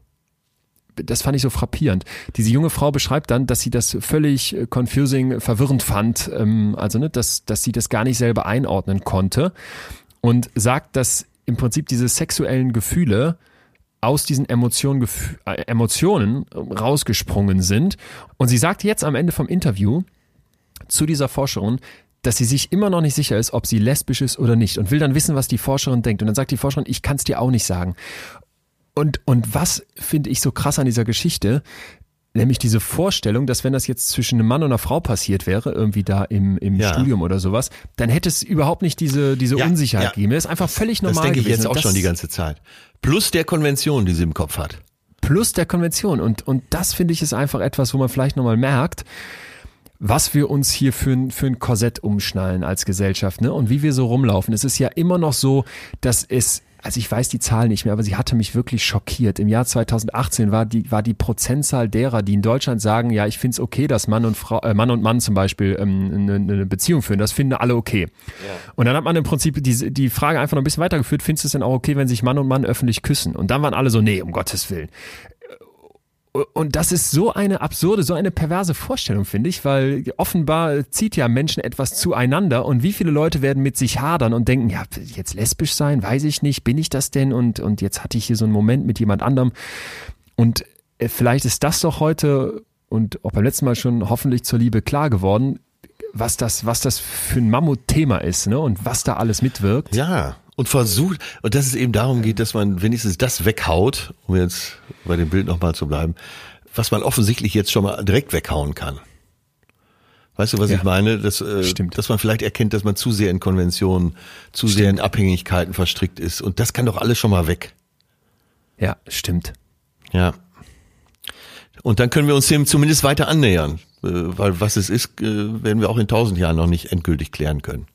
[SPEAKER 1] das fand ich so frappierend. Diese junge Frau beschreibt dann, dass sie das völlig äh, confusing, verwirrend fand, ähm, also ne, dass, dass sie das gar nicht selber einordnen konnte und sagt, dass im Prinzip diese sexuellen Gefühle aus diesen Emotionen, äh, Emotionen rausgesprungen sind. Und sie sagt jetzt am Ende vom Interview zu dieser Forscherin, dass sie sich immer noch nicht sicher ist, ob sie lesbisch ist oder nicht und will dann wissen, was die Forscherin denkt. Und dann sagt die Forscherin, ich kann es dir auch nicht sagen. Und, und was finde ich so krass an dieser Geschichte? Nämlich diese Vorstellung, dass wenn das jetzt zwischen einem Mann und einer Frau passiert wäre, irgendwie da im, im
[SPEAKER 2] Ja.
[SPEAKER 1] Studium oder sowas, dann hätte es überhaupt nicht diese, diese
[SPEAKER 2] Ja,
[SPEAKER 1] Unsicherheit
[SPEAKER 2] ja.
[SPEAKER 1] gegeben. Das ist einfach völlig normal
[SPEAKER 2] Das denke ich
[SPEAKER 1] gewesen.
[SPEAKER 2] jetzt
[SPEAKER 1] Und
[SPEAKER 2] auch
[SPEAKER 1] das,
[SPEAKER 2] schon die ganze Zeit. Plus der Konvention, die sie im Kopf hat.
[SPEAKER 1] plus der Konvention. Und, und das finde ich ist einfach etwas, wo man vielleicht nochmal merkt, was wir uns hier für ein, für ein Korsett umschnallen als Gesellschaft, ne? Und wie wir so rumlaufen. Es ist ja immer noch so, dass es, also ich weiß die Zahl nicht mehr, aber sie hatte mich wirklich schockiert. Im Jahr 2018 war die, war die Prozentzahl derer, die in Deutschland sagen, ja, ich finde es okay, dass Mann und Frau, äh, Mann und Mann zum Beispiel ähm, eine, eine Beziehung führen. Das finden alle okay. Und dann hat man im Prinzip die, die Frage einfach noch ein bisschen weitergeführt, findest du es denn auch okay, wenn sich Mann und Mann öffentlich küssen? Und dann waren alle so, nee, um Gottes Willen. Und das ist so eine absurde, so eine perverse Vorstellung, finde ich, weil offenbar zieht ja Menschen etwas zueinander und wie viele Leute werden mit sich hadern und denken, ja, jetzt lesbisch sein, weiß ich nicht, bin ich das denn? Und, und jetzt hatte ich hier so einen Moment mit jemand anderem. Und äh, vielleicht ist das doch heute und auch beim letzten Mal schon hoffentlich zur Liebe klar geworden, was das, was das für ein Mammutthema ist, ne? Und was da alles mitwirkt.
[SPEAKER 2] Ja, und versucht, und dass es eben darum geht, dass man wenigstens das weghaut, um jetzt bei dem Bild nochmal zu bleiben, was man offensichtlich jetzt schon mal direkt weghauen kann. Weißt du, was
[SPEAKER 1] Ja.
[SPEAKER 2] ich meine? Dass, äh,
[SPEAKER 1] Stimmt.
[SPEAKER 2] dass man vielleicht erkennt, dass man zu sehr in Konventionen, zu sehr in Abhängigkeiten verstrickt ist. Und das kann doch alles schon mal weg.
[SPEAKER 1] Ja, stimmt.
[SPEAKER 2] Ja. Und dann können wir uns dem zumindest weiter annähern. Äh, Weil was es ist, äh, werden wir auch in tausend Jahren noch nicht endgültig klären können.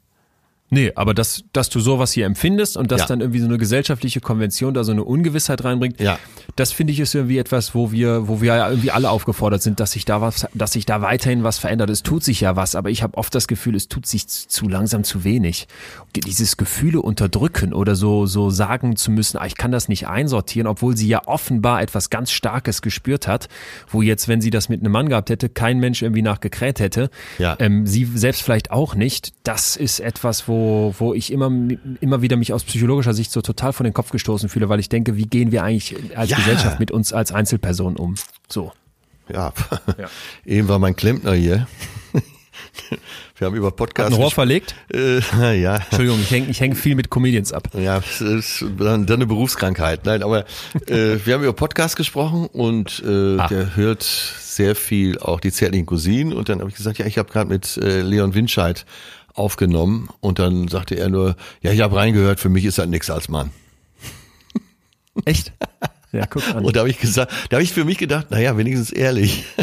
[SPEAKER 1] Nee, aber dass, dass du sowas hier empfindest und dass
[SPEAKER 2] Ja.
[SPEAKER 1] dann irgendwie so eine gesellschaftliche Konvention da so eine Ungewissheit reinbringt,
[SPEAKER 2] Ja.
[SPEAKER 1] das finde ich ist irgendwie etwas, wo wir, wo wir ja irgendwie alle aufgefordert sind, dass sich da was, dass sich da weiterhin was verändert. Es tut sich ja was, aber ich habe oft das Gefühl, es tut sich zu, langsam zu wenig. Dieses Gefühle unterdrücken oder so, so sagen zu müssen, ah, ich kann das nicht einsortieren, obwohl sie ja offenbar etwas ganz Starkes gespürt hat, wo jetzt, wenn sie das mit einem Mann gehabt hätte, kein Mensch irgendwie nachgekräht hätte.
[SPEAKER 2] Ja.
[SPEAKER 1] Ähm, sie selbst vielleicht auch nicht. Das ist etwas, wo, wo ich immer, immer wieder mich aus psychologischer Sicht so total von den Kopf gestoßen fühle, weil ich denke, wie gehen wir eigentlich als
[SPEAKER 2] Ja.
[SPEAKER 1] Gesellschaft mit uns als Einzelpersonen um? So.
[SPEAKER 2] Ja.
[SPEAKER 1] Ja.
[SPEAKER 2] Eben war mein Klempner hier. Wir haben über
[SPEAKER 1] Hat
[SPEAKER 2] Podcast.
[SPEAKER 1] ein Rohr verlegt?
[SPEAKER 2] Äh, ja.
[SPEAKER 1] Entschuldigung, ich hänge ich häng viel mit Comedians ab.
[SPEAKER 2] Ja, das ist dann, dann eine Berufskrankheit. Nein, aber äh, wir haben über Podcast gesprochen und äh,
[SPEAKER 1] Ah.
[SPEAKER 2] der hört sehr viel auch die zärtlichen Cousinen und dann habe ich gesagt, ja, ich habe gerade mit äh, Leon Winscheid aufgenommen und dann sagte er nur, ja, ich habe reingehört, für mich ist das nix als Mann.
[SPEAKER 1] Echt? Ja, guck an.
[SPEAKER 2] Und da habe ich gesagt, da habe ich für mich gedacht, naja, wenigstens ehrlich.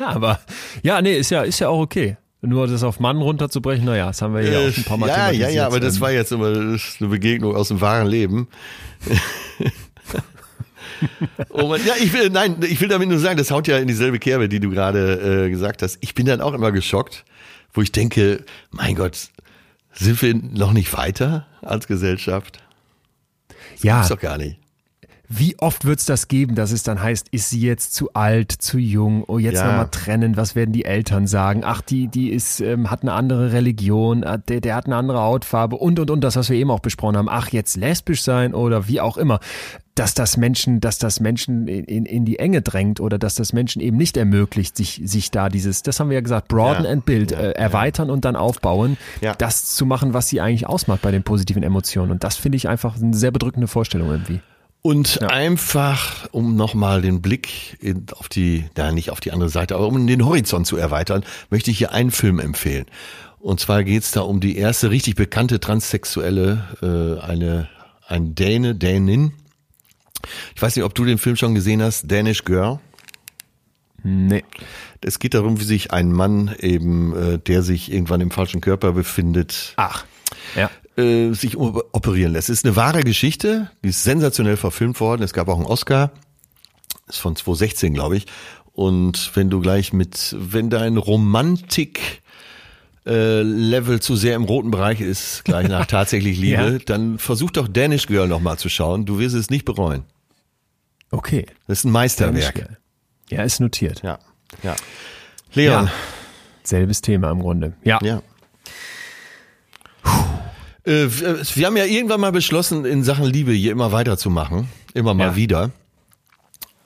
[SPEAKER 1] Ja, aber ja, nee, ist ja, ist ja auch okay. Nur das auf Mann runterzubrechen, naja, das haben wir ja auch schon ein paar Mal
[SPEAKER 2] Äh, ja, ja, ja, aber das
[SPEAKER 1] Ähm,
[SPEAKER 2] war jetzt immer eine Begegnung aus dem wahren Leben. oh Mann, ja, ich will, nein, ich will damit nur sagen, das haut ja in dieselbe Kerbe, die du gerade äh, gesagt hast. Ich bin dann auch immer geschockt, wo ich denke, mein Gott, sind wir noch nicht weiter als Gesellschaft?
[SPEAKER 1] ja,
[SPEAKER 2] Ist doch gar nicht.
[SPEAKER 1] Wie oft wird's das geben, dass es dann heißt, ist sie jetzt zu alt, zu jung, oh jetzt
[SPEAKER 2] Ja.
[SPEAKER 1] nochmal trennen, was werden die Eltern sagen? Ach, die, die ist, ähm, hat eine andere Religion, äh, der, der hat eine andere Hautfarbe und und und das, was wir eben auch besprochen haben. Ach, jetzt lesbisch sein oder wie auch immer. Dass das Menschen, dass das Menschen in, in, die Enge drängt oder dass das Menschen eben nicht ermöglicht, sich, sich da dieses, das haben wir ja gesagt, broaden
[SPEAKER 2] Ja.
[SPEAKER 1] and build,
[SPEAKER 2] Ja,
[SPEAKER 1] äh, erweitern und dann aufbauen,
[SPEAKER 2] Ja.
[SPEAKER 1] das zu machen, was sie eigentlich ausmacht bei den positiven Emotionen. Und das finde ich einfach eine sehr bedrückende Vorstellung irgendwie.
[SPEAKER 2] Und einfach, um nochmal den Blick in, auf die, ja nicht auf die andere Seite, aber um den Horizont zu erweitern, möchte ich hier einen Film empfehlen. Und zwar geht's da um die erste richtig bekannte Transsexuelle, äh, eine ein Däne, Dänin. Ich weiß nicht, ob du den Film schon gesehen hast, Danish Girl.
[SPEAKER 1] Nee.
[SPEAKER 2] Es geht darum, wie sich ein Mann eben, äh, der sich irgendwann im falschen Körper befindet,
[SPEAKER 1] Ach. Ja.
[SPEAKER 2] äh, sich operieren lässt. Es ist eine wahre Geschichte, die ist sensationell verfilmt worden. Es gab auch einen Oscar, ist von 2016, glaube ich. Und wenn du gleich mit, wenn dein Romantik äh, Level zu sehr im roten Bereich ist, gleich nach tatsächlich Liebe,
[SPEAKER 1] Ja.
[SPEAKER 2] dann versuch doch Danish Girl noch mal zu schauen. Du wirst es nicht bereuen.
[SPEAKER 1] Okay.
[SPEAKER 2] Das ist ein Meisterwerk.
[SPEAKER 1] Ja, ist notiert.
[SPEAKER 2] Ja, ja. Leon,
[SPEAKER 1] Ja. Selbes Thema im Grunde. Ja.
[SPEAKER 2] ja. Äh, wir wir haben ja irgendwann mal beschlossen, in Sachen Liebe hier immer weiterzumachen. Immer mal
[SPEAKER 1] Ja.
[SPEAKER 2] wieder.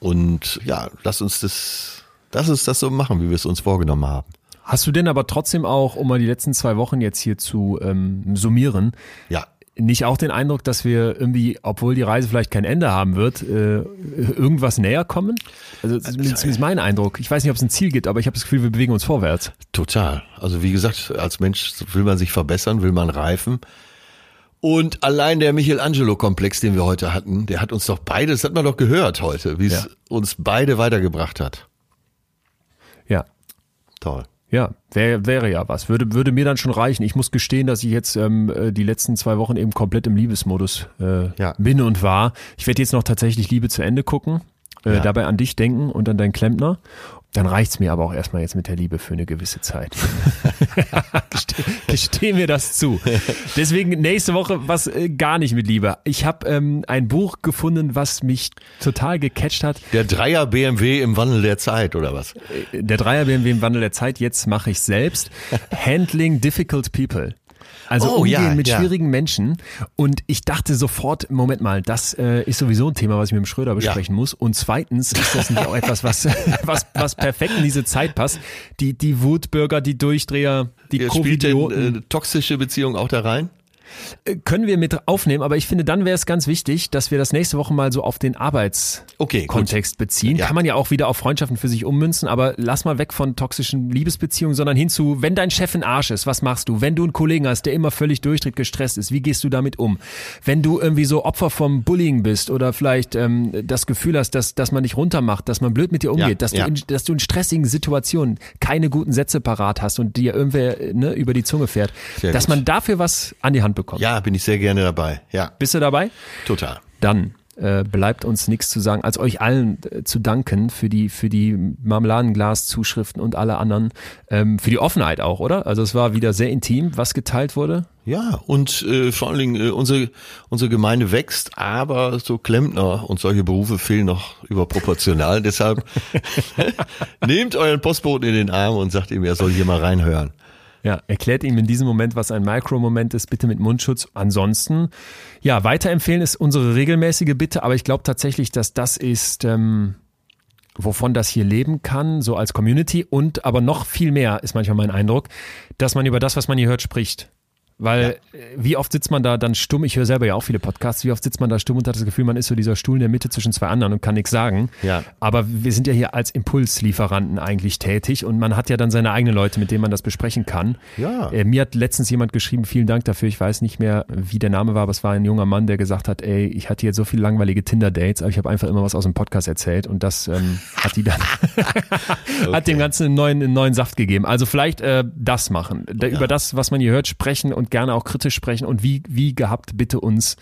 [SPEAKER 2] Und ja, lass uns das, lass uns das so machen, wie wir es uns vorgenommen haben.
[SPEAKER 1] Hast du denn aber trotzdem auch, um mal die letzten zwei Wochen jetzt hier zu ähm, summieren,
[SPEAKER 2] Ja.
[SPEAKER 1] Nicht auch den Eindruck, dass wir irgendwie, obwohl die Reise vielleicht kein Ende haben wird, äh, irgendwas näher kommen? Also das ist zumindest mein Eindruck. Ich weiß nicht, ob es ein Ziel gibt, aber ich habe das Gefühl, wir bewegen uns vorwärts.
[SPEAKER 2] Total. Also wie gesagt, als Mensch will man sich verbessern, will man reifen. Und allein der Michelangelo-Komplex, den wir heute hatten, der hat uns doch beide, das hat man doch gehört heute, wie es
[SPEAKER 1] Ja.
[SPEAKER 2] uns beide weitergebracht hat.
[SPEAKER 1] Ja.
[SPEAKER 2] Toll.
[SPEAKER 1] Ja, wäre wäre ja was. Würde, würde mir dann schon reichen. Ich muss gestehen, dass ich jetzt ähm, äh, die letzten zwei Wochen eben komplett im Liebesmodus äh,
[SPEAKER 2] Ja.
[SPEAKER 1] bin und war. Ich werde jetzt noch tatsächlich Liebe zu Ende gucken, äh,
[SPEAKER 2] Ja.
[SPEAKER 1] dabei an dich denken und an deinen Klempner. Dann reicht's mir aber auch erstmal jetzt mit der Liebe für eine gewisse Zeit. Geste Gesteh mir das zu. Deswegen nächste Woche was äh, gar nicht mit Liebe. Ich habe ähm, ein Buch gefunden, was mich total gecatcht hat.
[SPEAKER 2] Der Dreier BMW im Wandel der Zeit, oder was?
[SPEAKER 1] Der Dreier BMW im Wandel der Zeit, jetzt mache ich selbst. Handling Difficult People. Also
[SPEAKER 2] Oh,
[SPEAKER 1] umgehen
[SPEAKER 2] ja,
[SPEAKER 1] mit
[SPEAKER 2] ja.
[SPEAKER 1] schwierigen Menschen. Und ich dachte sofort, Moment mal, das äh, ist sowieso ein Thema, was ich mit dem Schröder besprechen muss. Und zweitens ist das nicht auch etwas, was, was, was perfekt in diese Zeit passt. Die, die Wutbürger, die Durchdreher, die
[SPEAKER 2] Ihr spielt denn äh, toxische Beziehung auch da rein?
[SPEAKER 1] Äh, können wir mit aufnehmen, aber ich finde, dann wäre es ganz wichtig, dass wir das nächste Woche mal so auf den Arbeitskontext
[SPEAKER 2] Okay,
[SPEAKER 1] beziehen.
[SPEAKER 2] Ja.
[SPEAKER 1] Kann man ja auch wieder auf Freundschaften für sich ummünzen, aber lass mal weg von toxischen Liebesbeziehungen, sondern hin zu, wenn dein Chef ein Arsch ist, was machst du? Wenn du einen Kollegen hast, der immer völlig durchdreht, gestresst ist, wie gehst du damit um? Wenn du irgendwie so Opfer vom Bullying bist oder vielleicht ähm, das Gefühl hast, dass, dass man dich runtermacht, dass man blöd mit dir umgeht,
[SPEAKER 2] Ja,
[SPEAKER 1] dass,
[SPEAKER 2] ja.
[SPEAKER 1] du in, dass du in stressigen Situationen keine guten Sätze parat hast und dir irgendwer äh, ne, über die Zunge fährt,
[SPEAKER 2] Sehr
[SPEAKER 1] dass
[SPEAKER 2] gut.
[SPEAKER 1] man dafür was an die Hand bekommt.
[SPEAKER 2] Ja, bin ich sehr gerne dabei. Ja,
[SPEAKER 1] Bist du dabei?
[SPEAKER 2] total.
[SPEAKER 1] Dann äh, bleibt uns nichts zu sagen, als euch allen äh, zu danken für die für die Marmeladenglas-Zuschriften und alle anderen, ähm, für die Offenheit auch, oder? Also es war wieder sehr intim, was geteilt wurde.
[SPEAKER 2] Ja, und äh, vor allen Dingen äh, unsere, unsere Gemeinde wächst, aber so Klempner und solche Berufe fehlen noch überproportional. Deshalb nehmt euren Postboten in den Arm und sagt ihm, er soll hier mal reinhören.
[SPEAKER 1] Ja, erklärt ihm in diesem Moment, was ein Micro-Moment ist, bitte mit Mundschutz. Ansonsten, ja, weiterempfehlen ist unsere regelmäßige Bitte, aber ich glaube tatsächlich, dass das ist, ähm, wovon das hier leben kann, so als Community und aber noch viel mehr ist manchmal mein Eindruck, dass man über das, was man hier hört, spricht. Weil äh, wie oft sitzt man da dann stumm, ich höre selber ja auch viele Podcasts, wie oft sitzt man da stumm und hat das Gefühl, man ist so dieser Stuhl in der Mitte zwischen zwei anderen und kann nichts sagen.
[SPEAKER 2] Ja.
[SPEAKER 1] Aber wir sind ja hier als Impulslieferanten eigentlich tätig und man hat ja dann seine eigenen Leute, mit denen man das besprechen kann.
[SPEAKER 2] Ja.
[SPEAKER 1] Äh, mir hat letztens jemand geschrieben, vielen Dank dafür, ich weiß nicht mehr, wie der Name war, aber es war ein junger Mann, der gesagt hat, ey, ich hatte jetzt so viele langweilige Tinder-Dates, aber ich habe einfach immer was aus dem Podcast erzählt und das ähm, hat die dann hat dem Ganzen einen neuen, einen neuen Saft gegeben. Also vielleicht äh, das machen, da, über das, was man hier hört, sprechen und gerne auch kritisch sprechen und wie, wie gehabt bitte uns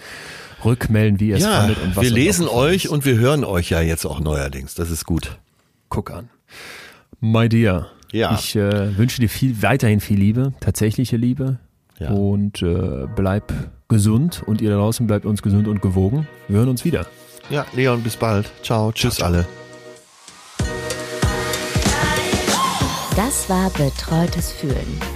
[SPEAKER 1] rückmelden, wie ihr es
[SPEAKER 2] Ja,
[SPEAKER 1] fandet und was
[SPEAKER 2] wir lesen euch
[SPEAKER 1] ist.
[SPEAKER 2] und wir hören euch ja jetzt auch neuerdings. Das ist gut.
[SPEAKER 1] Guck an. My dear,
[SPEAKER 2] Ja.
[SPEAKER 1] ich äh, wünsche dir viel, weiterhin viel Liebe, tatsächliche Liebe
[SPEAKER 2] Ja.
[SPEAKER 1] und äh, bleib gesund und ihr da draußen bleibt uns gesund und gewogen. Wir hören uns wieder.
[SPEAKER 2] Ja, Leon, bis bald. Ciao, tschüss alle.
[SPEAKER 3] Das war Betreutes Fühlen.